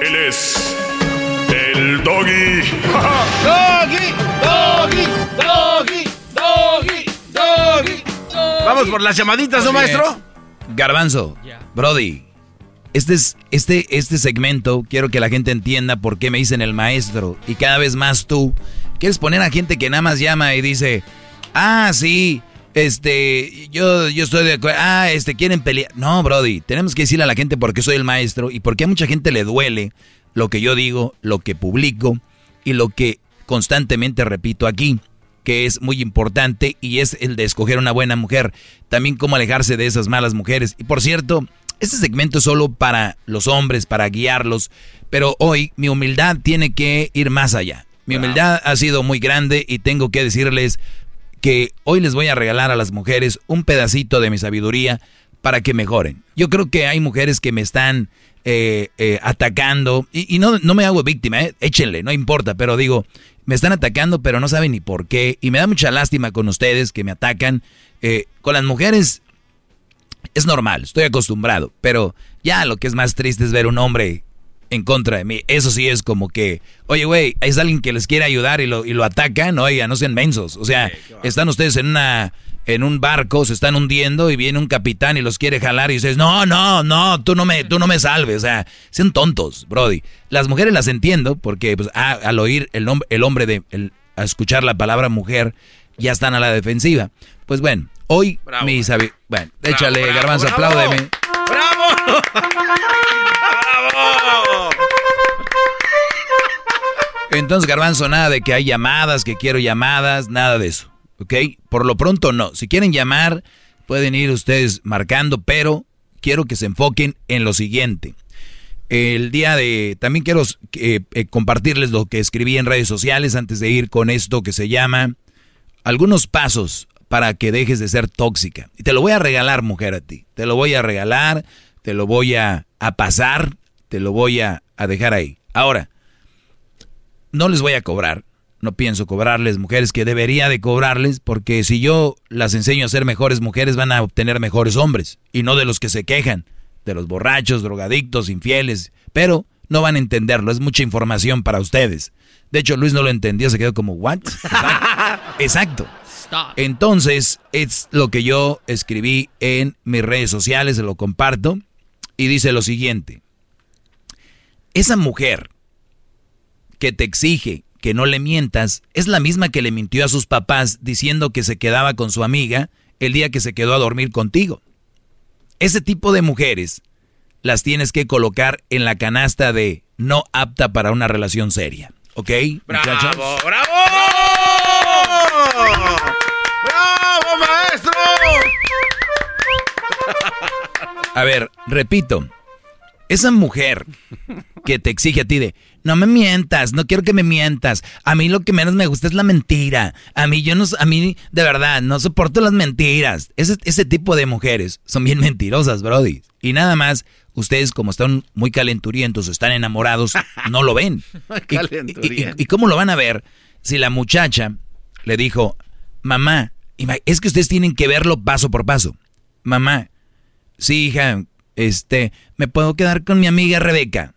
Él es el doggy. doggy, doggy, doggy, doggy, doggy. Vamos por las llamaditas, ¿no, maestro? Garbanzo, Brody. Este, es, este, este segmento quiero que la gente entienda por qué me dicen el maestro. Y cada vez más tú quieres poner a gente que nada más llama y dice, ah, sí, este, yo, yo estoy de acuerdo. Ah, este, quieren pelear. No, Brody, tenemos que decirle a la gente por qué soy el maestro y por qué a mucha gente le duele lo que yo digo, lo que publico y lo que constantemente repito aquí, que es muy importante y es el de escoger una buena mujer. También cómo alejarse de esas malas mujeres. Y por cierto, este segmento es solo para los hombres, para guiarlos, pero hoy mi humildad tiene que ir más allá. Mi humildad ha sido muy grande y tengo que decirles que hoy les voy a regalar a las mujeres un pedacito de mi sabiduría para que mejoren. Yo creo que hay mujeres que me están eh, eh, atacando y, no, no, me hago víctima, eh, échenle, no importa, pero digo, me están atacando pero no saben ni por qué y me da mucha lástima con ustedes que me atacan. con las mujeres es normal, estoy acostumbrado, pero ya lo que es más triste es ver un hombre en contra de mí. Eso sí es como que, oye, güey, es alguien que les quiere ayudar y lo, y lo atacan, oiga, no sean mensos. O sea, están ustedes en una en un barco, se están hundiendo y viene un capitán y los quiere jalar y dices, no, no, no, tú no me, tú no me salves. O sea, sean tontos, Brody. Las mujeres las entiendo porque pues, al oír el, el hombre de, el, a escuchar la palabra mujer, ya están a la defensiva. Pues bueno, hoy mi sabi Bueno, échale, garbanzo, apláudeme. Entonces, Garbanzo, nada de que hay llamadas, que quiero llamadas, nada de eso. ¿Ok? Por lo pronto no. Si quieren llamar, pueden ir ustedes marcando, pero quiero que se enfoquen en lo siguiente. El día de... También quiero eh, eh, compartirles lo que escribí en redes sociales antes de ir con esto que se llama algunos pasos para que dejes de ser tóxica. Y te lo voy a regalar, mujer, a ti. Te lo voy a regalar, te lo voy a, a pasar, te lo voy a, a dejar ahí. Ahora, no les voy a cobrar. No pienso cobrarles mujeres que debería de cobrarles porque si yo las enseño a ser mejores mujeres van a obtener mejores hombres y no de los que se quejan, de los borrachos, drogadictos, infieles, pero no van a entenderlo, es mucha información para ustedes. De hecho, Luis no lo entendió, se quedó como, ¿what? Exacto. Entonces, es lo que yo escribí en mis redes sociales, se lo comparto, y dice lo siguiente. Esa mujer que te exige que no le mientas es la misma que le mintió a sus papás diciendo que se quedaba con su amiga el día que se quedó a dormir contigo. Ese tipo de mujeres las tienes que colocar en la canasta de no apta para una relación seria. ¿Ok? ¡Bravo, bravo! ¡Bravo, maestro! A ver, repito. Esa mujer que te exige a ti de, no me mientas, no quiero que me mientas. A mí lo que menos me gusta es la mentira. A mí yo no, a mí de verdad no soporto las mentiras. Ese, ese tipo de mujeres son bien mentirosas, Brody. Y nada más, ustedes como están muy calenturientos, están enamorados, no lo ven. y, y, cómo lo van a ver si la muchacha le dijo, mamá, es que ustedes tienen que verlo paso por paso. Mamá, sí, hija, este, ¿me puedo quedar con mi amiga Rebeca?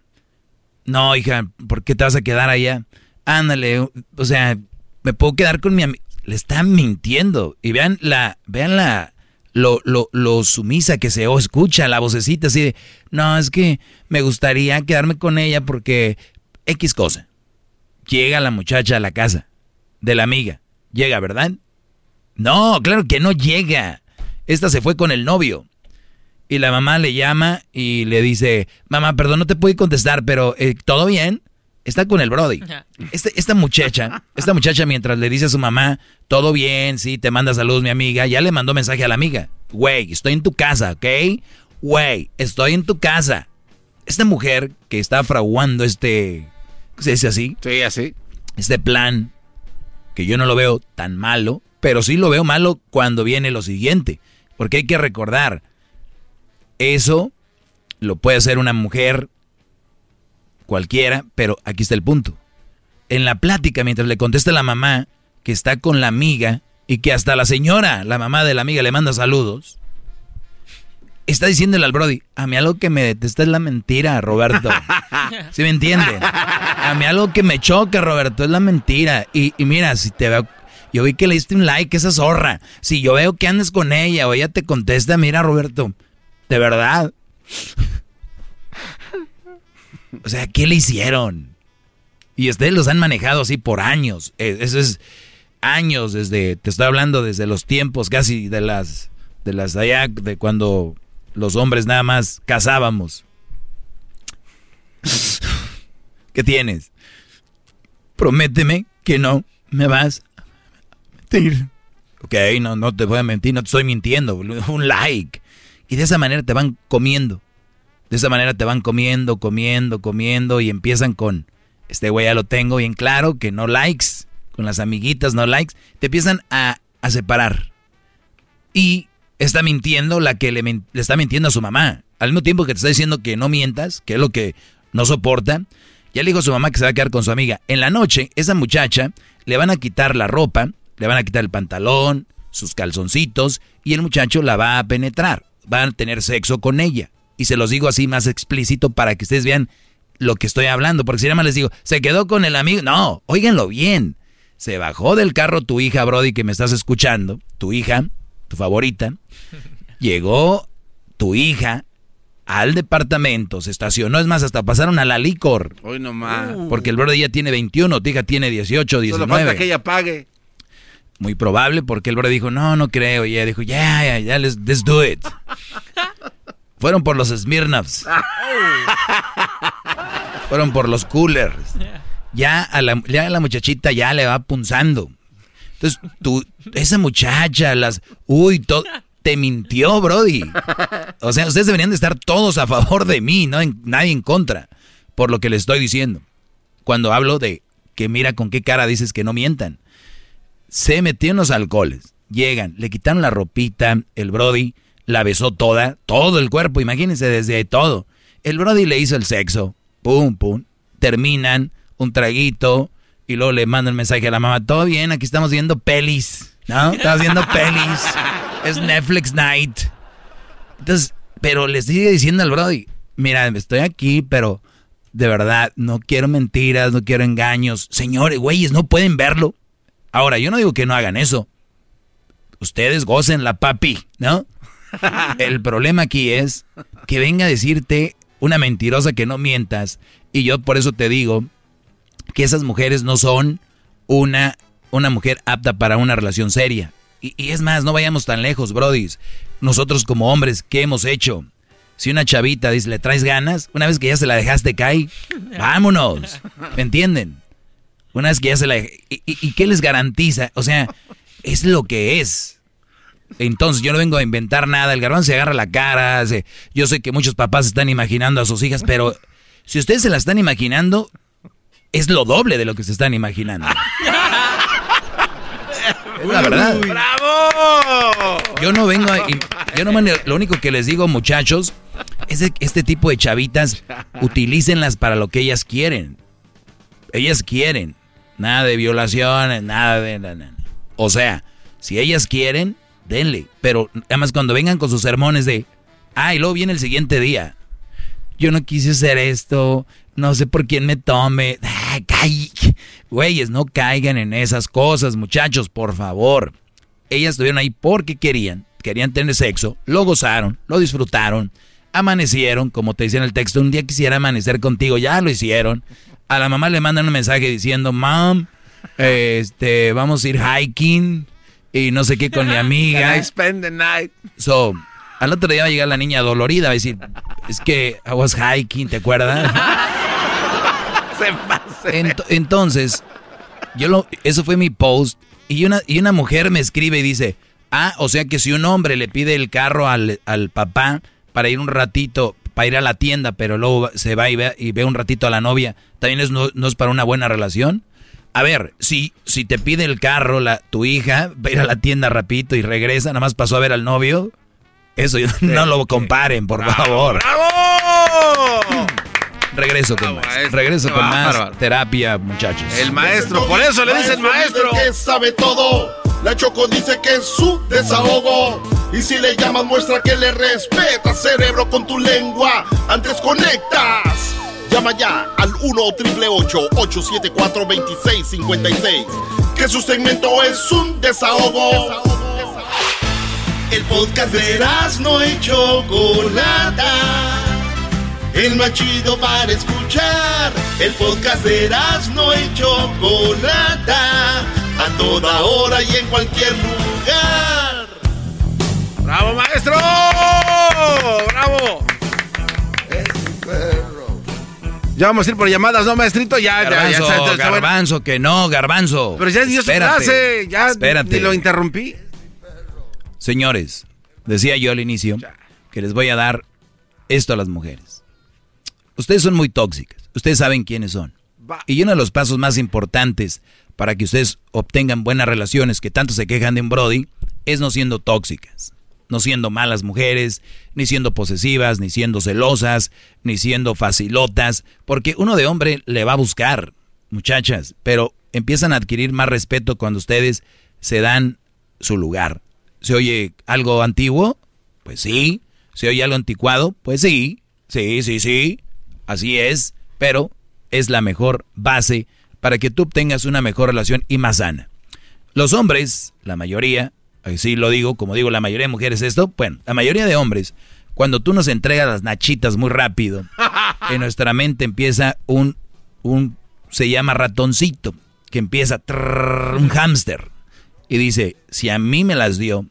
No, hija, ¿por qué te vas a quedar allá? Ándale, o sea, me puedo quedar con mi amiga. Le están mintiendo. Y vean la, vean la, lo, lo, lo sumisa que se escucha, la vocecita así de, no, es que me gustaría quedarme con ella porque X cosa. Llega la muchacha a la casa de la amiga. Llega, ¿verdad? No, claro que no llega. Esta se fue con el novio. Y la mamá le llama y le dice, mamá, perdón, no te puedo contestar, pero eh, ¿todo bien? Está con el Brody. Este, esta muchacha, esta muchacha mientras le dice a su mamá, todo bien, sí, te manda saludos mi amiga, ya le mandó mensaje a la amiga. Güey, estoy en tu casa, ¿ok? Güey, estoy en tu casa. Esta mujer que está fraguando este, ¿se dice así? Sí, así. Este plan, que yo no lo veo tan malo, pero sí lo veo malo cuando viene lo siguiente. Porque hay que recordar, eso lo puede hacer una mujer cualquiera, pero aquí está el punto. En la plática, mientras le contesta la mamá que está con la amiga y que hasta la señora, la mamá de la amiga, le manda saludos, está diciéndole al Brody, a mí algo que me detesta es la mentira, Roberto. ¿Sí me entiende? A mí algo que me choca, Roberto, es la mentira. Y, y mira, si te veo, yo vi que le diste un like, esa zorra. Si yo veo que andes con ella o ella te contesta, mira, Roberto, de verdad. O sea, ¿qué le hicieron? Y ustedes los han manejado así por años. Eh, eso es años desde, te estoy hablando desde los tiempos casi de las, de las allá, de cuando los hombres nada más cazábamos. ¿Qué tienes? Prométeme que no me vas a mentir. Ok, no, no te voy a mentir, no te estoy mintiendo. Un like. Y de esa manera te van comiendo. De esa manera te van comiendo, comiendo, comiendo y empiezan con, este güey ya lo tengo bien claro, que no likes, con las amiguitas no likes, te empiezan a, a separar. Y está mintiendo la que le, le, está mintiendo a su mamá. Al mismo tiempo que te está diciendo que no mientas, que es lo que no soporta, ya le dijo a su mamá que se va a quedar con su amiga. En la noche, esa muchacha le van a quitar la ropa, le van a quitar el pantalón, sus calzoncitos, y el muchacho la va a penetrar van a tener sexo con ella. Y se los digo así más explícito para que ustedes vean lo que estoy hablando. Porque si nada más les digo, se quedó con el amigo. No, óiganlo bien. Se bajó del carro tu hija, Brody, que me estás escuchando. Tu hija, tu favorita. Llegó tu hija al departamento, se estacionó. Es más, hasta pasaron a la licor. Hoy nomás. Porque el Brody ya tiene 21, tu hija tiene 18, 19. Solo falta que ella pague. Muy probable porque el Brody dijo, no, no creo. Y ella dijo, ya, ya, ya, let's, let's do it. Fueron por los Smirnoffs. Fueron por los coolers. Ya a, la, ya a la muchachita ya le va punzando. Entonces, tú, esa muchacha, las... Uy, todo... te mintió, Brody. O sea, ustedes deberían de estar todos a favor de mí, no nadie en contra, por lo que les estoy diciendo. Cuando hablo de que mira con qué cara dices que no mientan. Se metió en los alcoholes, llegan, le quitaron la ropita, el Brody la besó toda, todo el cuerpo, imagínense desde todo. El Brody le hizo el sexo, pum, pum, terminan, un traguito, y luego le manda el mensaje a la mamá, todo bien, aquí estamos viendo pelis, ¿no? Estamos viendo pelis, es Netflix night. Entonces, pero le sigue diciendo al Brody, mira, estoy aquí, pero de verdad, no quiero mentiras, no quiero engaños. Señores, güeyes, no pueden verlo. Ahora, yo no digo que no hagan eso. Ustedes gocen la papi, ¿no? El problema aquí es que venga a decirte una mentirosa que no mientas. Y yo por eso te digo que esas mujeres no son una, una mujer apta para una relación seria. Y, y es más, no vayamos tan lejos, brodis. Nosotros como hombres, ¿qué hemos hecho? Si una chavita dice, ¿le traes ganas? Una vez que ya se la dejaste caer, vámonos. ¿Me entienden? Una vez que ya se la... ¿Y, y, qué les garantiza? O sea, es lo que es. Entonces yo no vengo a inventar nada. El garbanzo se agarra la cara. yo sé que muchos papás están imaginando a sus hijas, pero si ustedes se la están imaginando, es lo doble de lo que se están imaginando. es la verdad. ¡Bravo! Yo no vengo a... Yo no, lo único que les digo, muchachos, es que este tipo de chavitas, utilícenlas para lo que ellas quieren. Ellas quieren. Nada de violaciones, nada de... O sea, si ellas quieren, denle. Pero además cuando vengan con sus sermones de... Ah, y luego viene el siguiente día. Yo no quise hacer esto, no sé por quién me tome. Güeyes, no caigan en esas cosas, muchachos, por favor. Ellas estuvieron ahí porque querían querían tener sexo, lo gozaron, lo disfrutaron, amanecieron, como te decía en el texto, un día quisiera amanecer contigo, ya lo hicieron. A la mamá le mandan un mensaje diciendo, mom, este, vamos a ir hiking y no sé qué con mi amiga. I spend the night. So, al otro día va a llegar la niña dolorida, va a decir, es que I was hiking, ¿te acuerdas? Se entonces, yo lo, eso fue mi post y una, y una mujer me escribe y dice, Ah, o sea que si un hombre le pide el carro al, papá para ir un ratito, para ir a la tienda, pero luego se va y ve, y ve un ratito a la novia, ¿también es, no, es para una buena relación? A ver, si, si te pide el carro la, tu hija, va a ir a la tienda rapidito y regresa, nada más pasó a ver al novio, eso no lo comparen, por favor. ¡Bravo! Regreso con más. Regreso con más terapia, muchachos. El maestro, por eso le dice el maestro. Que sabe todo. La Choco dice que es su desahogo. Y si le llamas, muestra que le respeta, cerebro, con tu lengua. Antes conectas. Llama ya al 1-888-874-2656. Que su segmento es un desahogo. El podcast de no hecho Chocolata. El más chido para escuchar. El podcast de no hecho Chocolata a toda hora y en cualquier lugar. ¡Bravo, maestro! ¡Bravo! Ya vamos a ir por llamadas, ¿no, maestrito? Ya, garbanzo, ya, ya, garbanzo, que no, garbanzo. Pero ya dio su clase, ya espérate. lo interrumpí. Señores, decía yo al inicio que les voy a dar esto a las mujeres. Ustedes son muy tóxicas, ustedes saben quiénes son. Y uno de los pasos más importantes para que ustedes obtengan buenas relaciones que tanto se quejan de un Brody es no siendo tóxicas, no siendo malas mujeres, ni siendo posesivas, ni siendo celosas, ni siendo facilotas, porque uno de hombre le va a buscar, muchachas, pero empiezan a adquirir más respeto cuando ustedes se dan su lugar. ¿Se oye algo antiguo? Pues sí. ¿Se oye algo anticuado? Pues sí. Sí, sí, sí. Así es. Pero es la mejor base para que tú obtengas una mejor relación y más sana. Los hombres, la mayoría, así lo digo, como digo, la mayoría de mujeres esto, bueno, la mayoría de hombres, cuando tú nos entregas las nachitas muy rápido, en nuestra mente empieza un, un, se llama ratoncito, que empieza un hámster, y dice, si a mí me las dio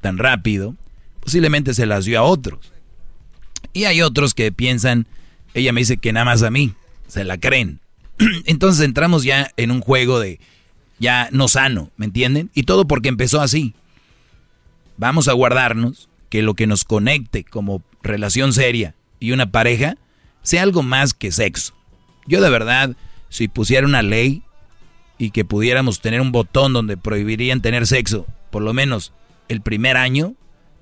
tan rápido, posiblemente se las dio a otros. Y hay otros que piensan, ella me dice que nada más a mí, se la creen. Entonces entramos ya en un juego de ya no sano, ¿me entienden? Y todo porque empezó así. Vamos a guardarnos que lo que nos conecte como relación seria y una pareja sea algo más que sexo. Yo de verdad, si pusiera una ley y que pudiéramos tener un botón donde prohibirían tener sexo, por lo menos el primer año,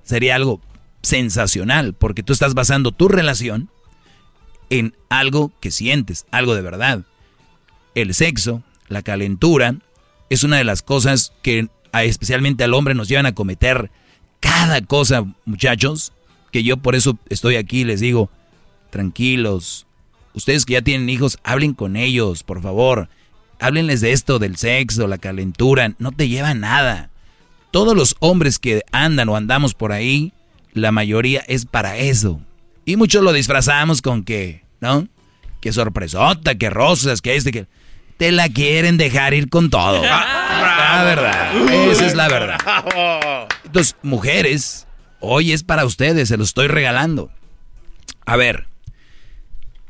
sería algo sensacional, porque tú estás basando tu relación en algo que sientes, algo de verdad. El sexo, la calentura, es una de las cosas que especialmente al hombre nos llevan a cometer cada cosa, muchachos, que yo por eso estoy aquí les digo, tranquilos, ustedes que ya tienen hijos, hablen con ellos, por favor. Háblenles de esto, del sexo, la calentura, no te lleva nada. Todos los hombres que andan o andamos por ahí, la mayoría es para eso. Y muchos lo disfrazamos con que, ¿no? Que sorpresota, que rosas, que este, que... Te la quieren dejar ir con todo. La verdad, esa es la verdad. Entonces, mujeres, hoy es para ustedes, se lo estoy regalando. A ver,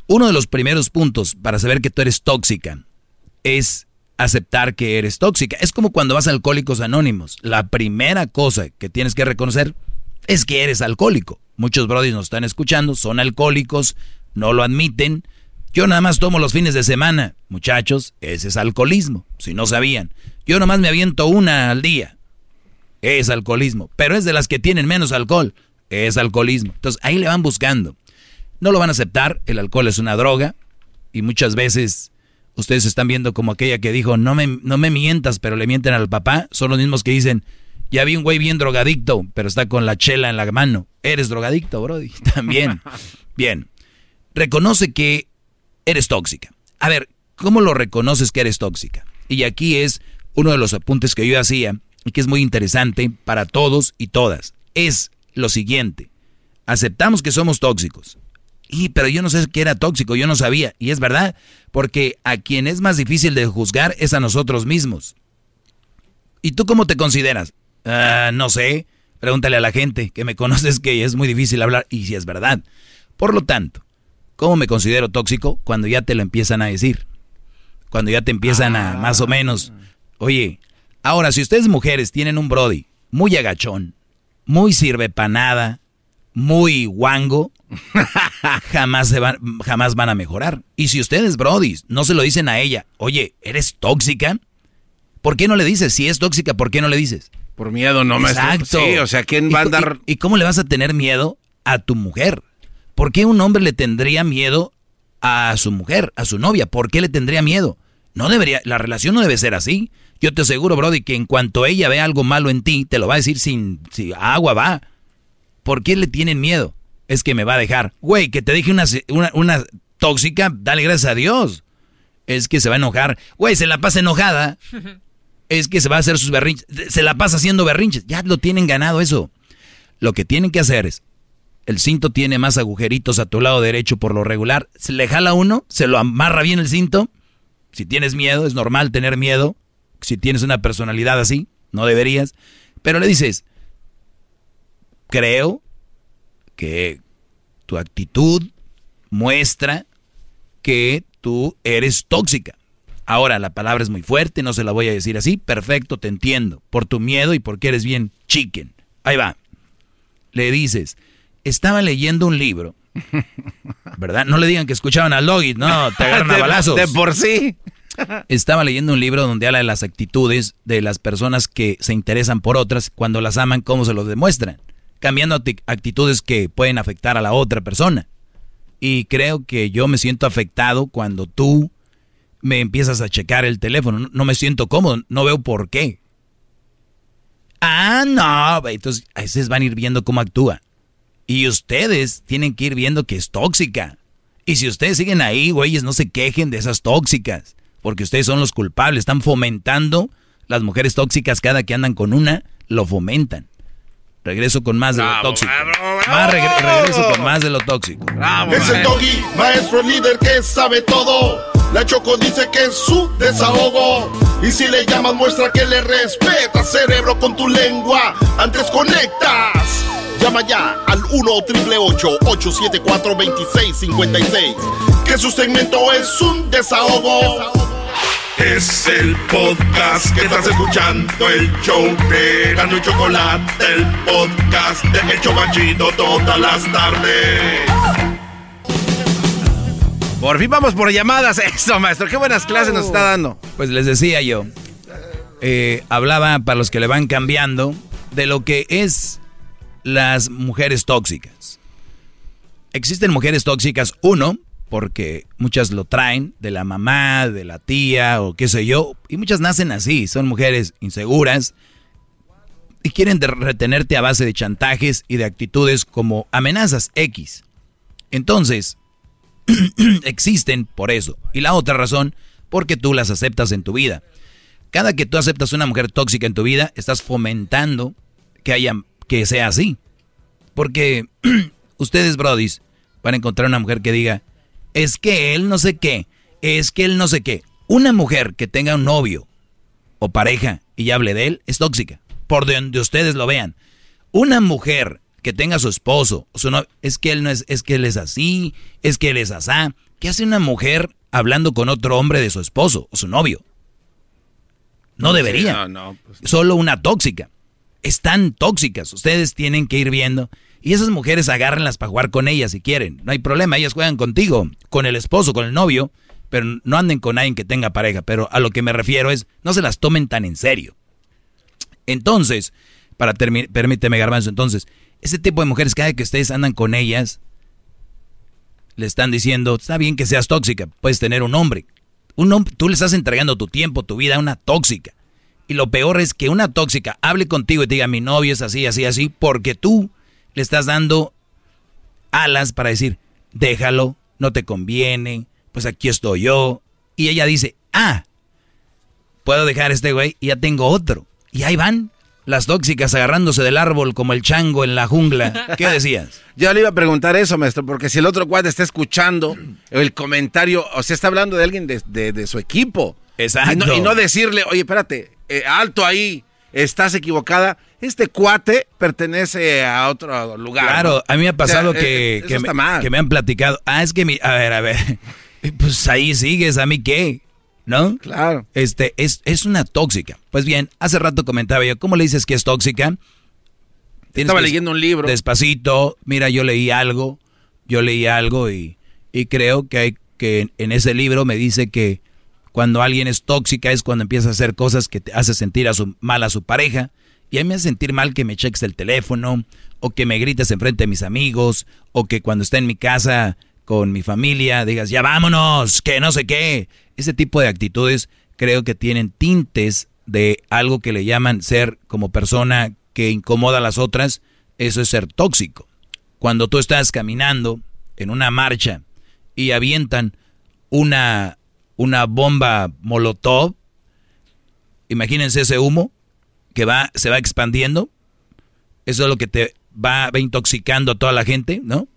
uno de los primeros puntos para saber que tú eres tóxica es aceptar que eres tóxica. Es como cuando vas a Alcohólicos Anónimos. La primera cosa que tienes que reconocer es que eres alcohólico. Muchos brodis nos están escuchando, son alcohólicos, no lo admiten. Yo nada más tomo los fines de semana. Muchachos, ese es alcoholismo, si no sabían. Yo nada más me aviento una al día. Es alcoholismo, pero es de las que tienen menos alcohol. Es alcoholismo. Entonces ahí le van buscando. No lo van a aceptar, el alcohol es una droga y muchas veces ustedes están viendo como aquella que dijo, no me, no me mientas, pero le mienten al papá. Son los mismos que dicen, ya vi un güey bien drogadicto, pero está con la chela en la mano. Eres drogadicto, Brody. También. Bien. Reconoce que eres tóxica. A ver, ¿cómo lo reconoces que eres tóxica? Y aquí es uno de los apuntes que yo hacía y que es muy interesante para todos y todas. Es lo siguiente. Aceptamos que somos tóxicos. Y, pero yo no sé qué era tóxico, yo no sabía. Y es verdad, porque a quien es más difícil de juzgar es a nosotros mismos. ¿Y tú cómo te consideras? Ah, no sé. Pregúntale a la gente que me conoces que es muy difícil hablar y si es verdad. Por lo tanto, ¿cómo me considero tóxico? Cuando ya te lo empiezan a decir. Cuando ya te empiezan a más o menos. Oye, ahora si ustedes mujeres tienen un Brody muy agachón, muy sirve nada, muy guango, jamás, se van, jamás van a mejorar. Y si ustedes, Brody, no se lo dicen a ella, oye, ¿eres tóxica? ¿Por qué no le dices? Si es tóxica, ¿por qué no le dices? Por miedo, no me Exacto. Sí, o sea, ¿quién va a andar...? ¿Y, cómo le vas a tener miedo a tu mujer? ¿Por qué un hombre le tendría miedo a su mujer, a su novia? ¿Por qué le tendría miedo? No debería, la relación no debe ser así. Yo te aseguro, Brody, que en cuanto ella ve algo malo en ti, te lo va a decir sin, si agua va. ¿Por qué le tienen miedo? Es que me va a dejar. Güey, que te dije una, una, una tóxica, dale gracias a Dios. Es que se va a enojar. Güey, se la pasa enojada. es que se va a hacer sus berrinches. Se la pasa haciendo berrinches. Ya lo tienen ganado eso. Lo que tienen que hacer es, el cinto tiene más agujeritos a tu lado derecho por lo regular. Se le jala uno, se lo amarra bien el cinto. Si tienes miedo, es normal tener miedo. Si tienes una personalidad así, no deberías. Pero le dices, creo que tu actitud muestra que tú eres tóxica. Ahora, la palabra es muy fuerte, no se la voy a decir así. Perfecto, te entiendo. Por tu miedo y porque eres bien chicken. Ahí va. Le dices, estaba leyendo un libro. ¿Verdad? No le digan que escuchaban a Logit, no, te agarran a balazos. De por sí. Estaba leyendo un libro donde habla de las actitudes de las personas que se interesan por otras cuando las aman, cómo se lo demuestran. Cambiando actitudes que pueden afectar a la otra persona. Y creo que yo me siento afectado cuando tú me empiezas a checar el teléfono. No, me siento cómodo, no veo por qué. Ah, no. Entonces, a veces van a ir viendo cómo actúa. Y ustedes tienen que ir viendo que es tóxica. Y si ustedes siguen ahí, güeyes, no se quejen de esas tóxicas. Porque ustedes son los culpables. Están fomentando las mujeres tóxicas cada que andan con una, lo fomentan. Regreso con más de lo tóxico. más regreso con más de lo tóxico. es el doggy, maestro líder que sabe todo. La Choco dice que es su desahogo. Y si le llamas, muestra que le respeta, cerebro, con tu lengua. Antes conectas. Llama ya al 1-888-874-2656. Que su segmento es un desahogo. Es el podcast que estás escuchando, el show de Gano y Chocolate, el podcast de El Chocachito todas las tardes. Por fin vamos por llamadas. Eso, maestro. Qué buenas clases nos está dando. Pues les decía yo, eh, hablaba para los que le van cambiando de lo que es las mujeres tóxicas. Existen mujeres tóxicas, uno, porque muchas lo traen de la mamá, de la tía o qué sé yo, y muchas nacen así, son mujeres inseguras y quieren retenerte a base de chantajes y de actitudes como amenazas X. Entonces, existen por eso. Y la otra razón, porque tú las aceptas en tu vida. Cada que tú aceptas una mujer tóxica en tu vida, estás fomentando que haya que sea así. Porque ustedes, brodis, van a encontrar una mujer que diga, es que él no sé qué, es que él no sé qué. Una mujer que tenga un novio o pareja y hable de él es tóxica, por donde ustedes lo vean. Una mujer que tenga su esposo, su novio, es que él no es, es que él es así, es que él es asá. ¿Qué hace una mujer hablando con otro hombre de su esposo o su novio? No debería. Pues Solo una tóxica. Están tóxicas. Ustedes tienen que ir viendo y esas mujeres agárrenlas para jugar con ellas si quieren. No hay problema, ellas juegan contigo, con el esposo, con el novio, pero no anden con alguien que tenga pareja. Pero a lo que me refiero es, no se las tomen tan en serio. Entonces, para terminar, permíteme garbanzo, entonces, ese tipo de mujeres, cada vez que ustedes andan con ellas, le están diciendo, está bien que seas tóxica, puedes tener un hombre. Un hombre, tú le estás entregando tu tiempo, tu vida a una tóxica. Y lo peor es que una tóxica hable contigo y te diga, mi novio es así, así, así, porque tú le estás dando alas para decir, déjalo, no te conviene, pues aquí estoy yo. Y ella dice, ah, puedo dejar este güey y ya tengo otro. Y ahí van las tóxicas agarrándose del árbol como el chango en la jungla. ¿Qué decías? Yo le iba a preguntar eso, maestro, porque si el otro cuate está escuchando el comentario, o sea, está hablando de alguien de, su equipo. Exacto. Y no, decirle, oye, espérate, eh, alto ahí, estás equivocada este cuate pertenece a otro lugar. Claro, a mí me ha pasado que, que, me, han platicado. Ah, es que mi. A ver, a ver. Pues ahí sigues, ¿a mí qué? ¿No? Claro. Este, es, es una tóxica. Pues bien, hace rato comentaba yo, ¿cómo le dices que es tóxica? Estaba leyendo un libro. Despacito, mira, yo leí algo, yo leí algo y, y creo que hay que en ese libro me dice que cuando alguien es tóxica es cuando empieza a hacer cosas que te hace sentir a su, mal a su pareja y a mí me hace sentir mal que me cheques el teléfono, o que me grites enfrente de mis amigos, o que cuando esté en mi casa con mi familia digas, ya vámonos, que no sé qué. Ese tipo de actitudes creo que tienen tintes de algo que le llaman ser como persona que incomoda a las otras, eso es ser tóxico. Cuando tú estás caminando en una marcha y avientan una, una bomba molotov, imagínense ese humo, que va, se va expandiendo. Eso es lo que te va, intoxicando a toda la gente, ¿no?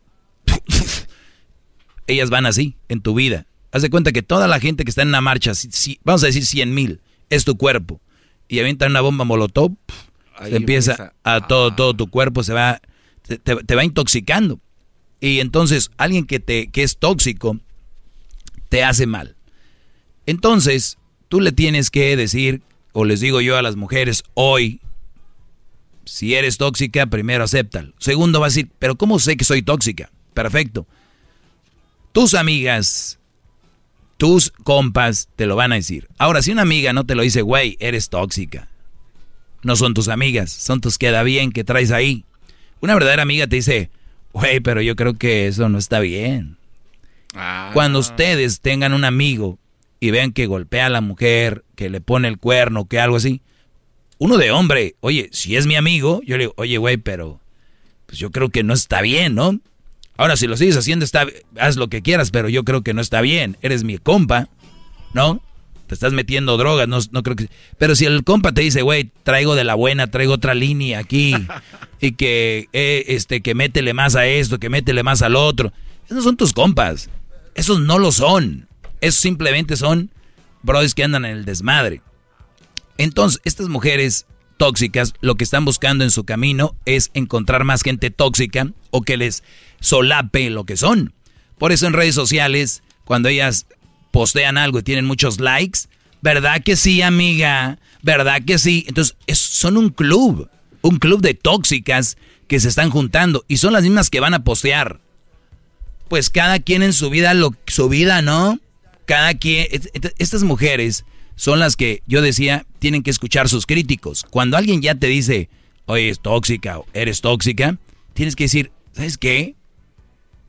Ellas van así en tu vida. Haz de cuenta que toda la gente que está en una marcha, si, vamos a decir 100 mil, es tu cuerpo. Y avientan una bomba molotov, se empieza a, todo, todo tu cuerpo, se va, te, va intoxicando. Y entonces alguien que, te, que es tóxico te hace mal. Entonces, tú le tienes que decir o les digo yo a las mujeres hoy, si eres tóxica, primero acéptalo. Segundo, va a decir, pero ¿cómo sé que soy tóxica? Perfecto. Tus amigas, tus compas te lo van a decir. Ahora, si una amiga no te lo dice, güey, eres tóxica. No son tus amigas, son tus queda bien que traes ahí. Una verdadera amiga te dice, güey, pero yo creo que eso no está bien. Ah. Cuando ustedes tengan un amigo y vean que golpea a la mujer, que le pone el cuerno, que algo así. Uno de hombre, oye, si es mi amigo, yo le digo, oye, güey, pero pues yo creo que no está bien, ¿no? Ahora, si lo sigues haciendo, está, haz lo que quieras, pero yo creo que no está bien. Eres mi compa, ¿no? Te estás metiendo drogas, no, no creo que... Pero si el compa te dice, güey, traigo de la buena, traigo otra línea aquí, y que, eh, este, que métele más a esto, que métele más al otro. Esos son tus compas. Esos no lo son. Esos simplemente son brothers que andan en el desmadre. Entonces, estas mujeres tóxicas lo que están buscando en su camino es encontrar más gente tóxica o que les solape lo que son. Por eso en redes sociales, cuando ellas postean algo y tienen muchos likes, ¿Verdad que sí, amiga? ¿Verdad que sí? Entonces, son un club, un club de tóxicas que se están juntando y son las mismas que van a postear. Pues cada quien en su vida, lo, su vida, ¿no? Cada quien, estas mujeres son las que yo decía, tienen que escuchar sus críticos. Cuando alguien ya te dice, oye, es tóxica o eres tóxica, tienes que decir, ¿sabes qué?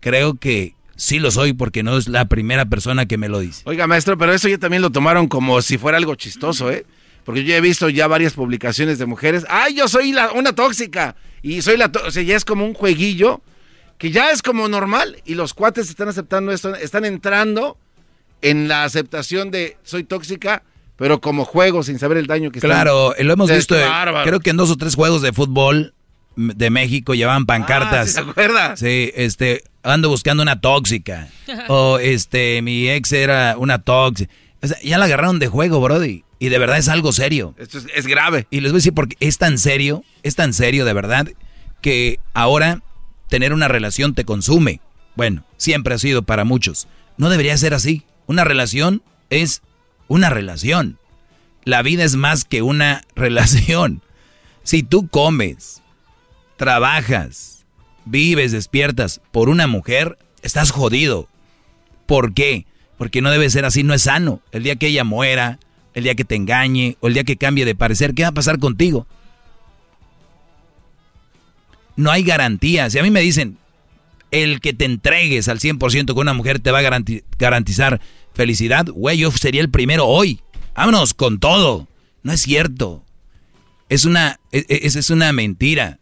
Creo que sí lo soy porque no es la primera persona que me lo dice. Oiga, maestro, pero eso ya también lo tomaron como si fuera algo chistoso, ¿eh? Porque yo he visto ya varias publicaciones de mujeres, ¡ay, yo soy una tóxica! Y soy la, o sea, ya es como un jueguillo que ya es como normal y los cuates están aceptando esto, están entrando en la aceptación de soy tóxica, pero como juego sin saber el daño que Claro, lo hemos visto, creo que en dos o tres juegos de fútbol de México llevaban pancartas. Ah, ¿Se acuerda? Sí, este, ando buscando una tóxica. o este, mi ex era una tóxica. ya la agarraron de juego, Brody. Y de verdad es algo serio. Esto es, grave. Y les voy a decir porque es tan serio, es tan serio de verdad, que ahora tener una relación te consume. Bueno, siempre ha sido para muchos. No debería ser así. Una relación es una relación. La vida es más que una relación. Si tú comes, trabajas, vives, despiertas por una mujer, estás jodido. ¿Por qué? Porque no debe ser así, no es sano. El día que ella muera, el día que te engañe o el día que cambie de parecer, ¿qué va a pasar contigo? No hay garantías. Si a mí me dicen, el que te entregues al 100% con una mujer te va a garantizar felicidad, güey, yo sería el primero hoy. Vámonos con todo. No es cierto. Es una, e, e, es, es una mentira.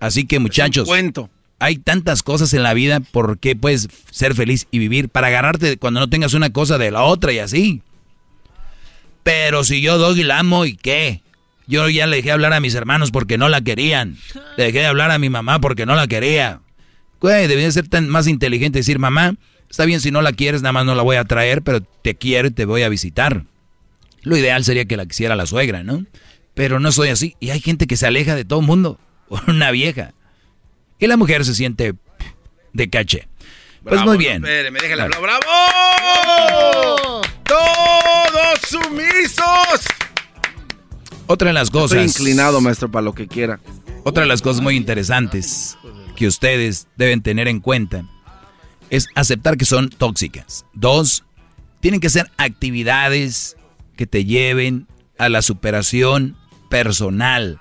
Así que muchachos, cuento. hay tantas cosas en la vida por qué puedes ser feliz y vivir para agarrarte cuando no tengas una cosa de la otra y así. Pero si yo y la amo y qué, yo ya le dejé hablar a mis hermanos porque no la querían. Le dejé de hablar a mi mamá porque no la quería. Güey, ser tan más inteligente decir, mamá, está bien si no la quieres, nada más no la voy a traer, pero te quiero y te voy a visitar. Lo ideal sería que la quisiera la suegra, ¿no? Pero no soy así. Y hay gente que se aleja de todo el mundo una vieja. Y la mujer se siente de caché. Pues muy bien. ¡Bravo! ¡Todos sumisos! Otra de las cosas. Estoy inclinado, maestro, para lo que quiera. Otra de las cosas muy interesantes que ustedes deben tener en cuenta es aceptar que son tóxicas. Dos, tienen que ser actividades que te lleven a la superación personal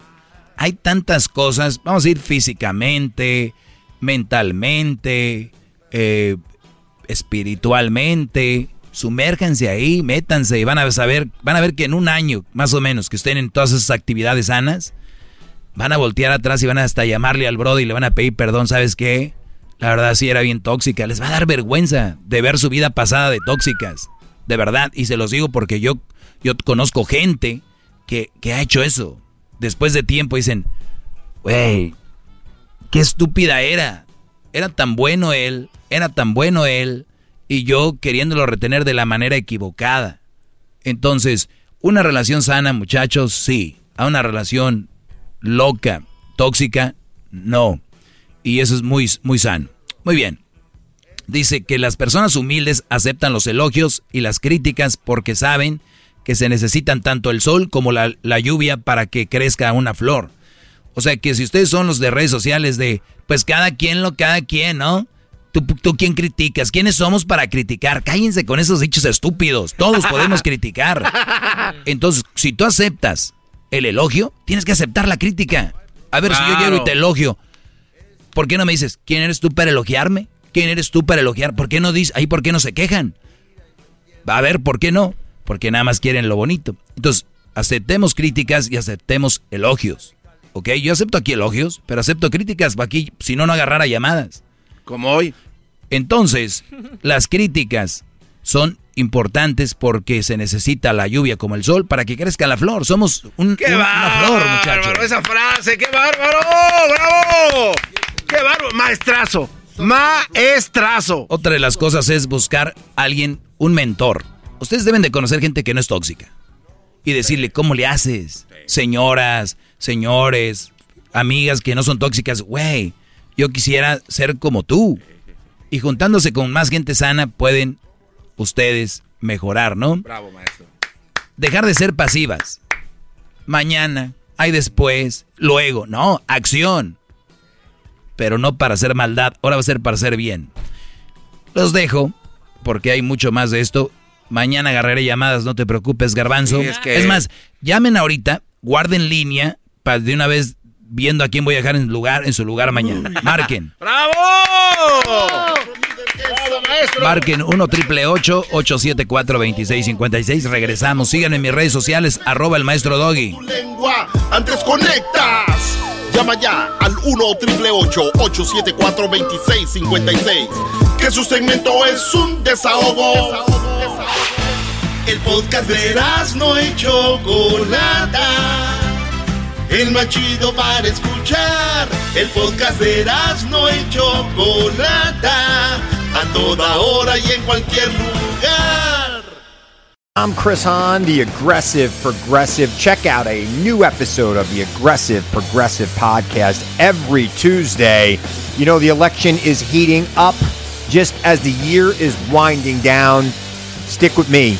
hay tantas cosas, vamos a ir físicamente, mentalmente, eh, espiritualmente, sumérjanse ahí, métanse y van a saber, van a ver que en un año, más o menos, que estén en todas esas actividades sanas, van a voltear atrás y van hasta llamarle al brother y le van a pedir perdón, ¿sabes qué? La verdad sí era bien tóxica, les va a dar vergüenza de ver su vida pasada de tóxicas, de verdad, y se los digo porque yo, yo conozco gente que, que ha hecho eso después de tiempo dicen, wey, qué estúpida era. Era tan bueno él, era tan bueno él, y yo queriéndolo retener de la manera equivocada. Entonces, una relación sana, muchachos, sí. A una relación loca, tóxica, no. Y eso es muy, muy sano. Muy bien. Dice que las personas humildes aceptan los elogios y las críticas porque saben que se necesitan tanto el sol como la, lluvia para que crezca una flor. O sea que si ustedes son los de redes sociales de, pues cada quien lo, cada quien, ¿no? ¿Tú, ¿Tú quién criticas? ¿Quiénes somos para criticar? Cállense con esos dichos estúpidos. Todos podemos criticar. Entonces, si tú aceptas el elogio, tienes que aceptar la crítica. A ver, si yo quiero y te elogio, ¿por qué no me dices, ¿quién eres tú para elogiarme? ¿Quién eres tú para elogiar? ¿Por qué no dices, ahí por qué no se quejan? A ver, ¿por qué no? porque nada más quieren lo bonito. Entonces, aceptemos críticas y aceptemos elogios. ¿Ok? Yo acepto aquí elogios, pero acepto críticas para aquí, si no, no agarrara llamadas. Como hoy. Entonces, las críticas son importantes porque se necesita la lluvia como el sol para que crezca la flor. Somos un, ¡Qué una flor, muchachos. esa frase! ¡Qué bárbaro! ¡Bravo! ¡Qué bárbaro! Maestrazo. Maestrazo. Otra de las cosas es buscar a alguien, un mentor. Ustedes deben de conocer gente que no es tóxica. Y decirle, ¿cómo le haces? Señoras, señores, amigas que no son tóxicas, güey, yo quisiera ser como tú. Y juntándose con más gente sana pueden ustedes mejorar, ¿no? Bravo, maestro. dejar de ser pasivas. Mañana, hay después, luego, no, acción. Pero no para hacer maldad, ahora va a ser para hacer bien. Los dejo, porque hay mucho más de esto. Mañana agarraré llamadas, no te preocupes, garbanzo. Sí, es que- es más, llamen ahorita, guarden línea, para de una vez viendo a quién voy a dejar en, lugar, en su lugar mañana. Marquen. ¡Bravo! Marquen 1 triple 874 2656. Regresamos. Síganme en mis redes sociales, arroba el maestro Doggy. lengua antes conectas. Llama ya al 1 triple 874 2656. Que su segmento es un desahogo. El podcast de no y Chocolata. El más chido para escuchar. El podcast de no y Chocolata. A toda hora y en cualquier lugar. I'm Chris Hahn, the Aggressive Progressive. Check out a new episode of the Aggressive Progressive podcast every Tuesday. You know, the election is heating up just as the year is winding down. Stick with me.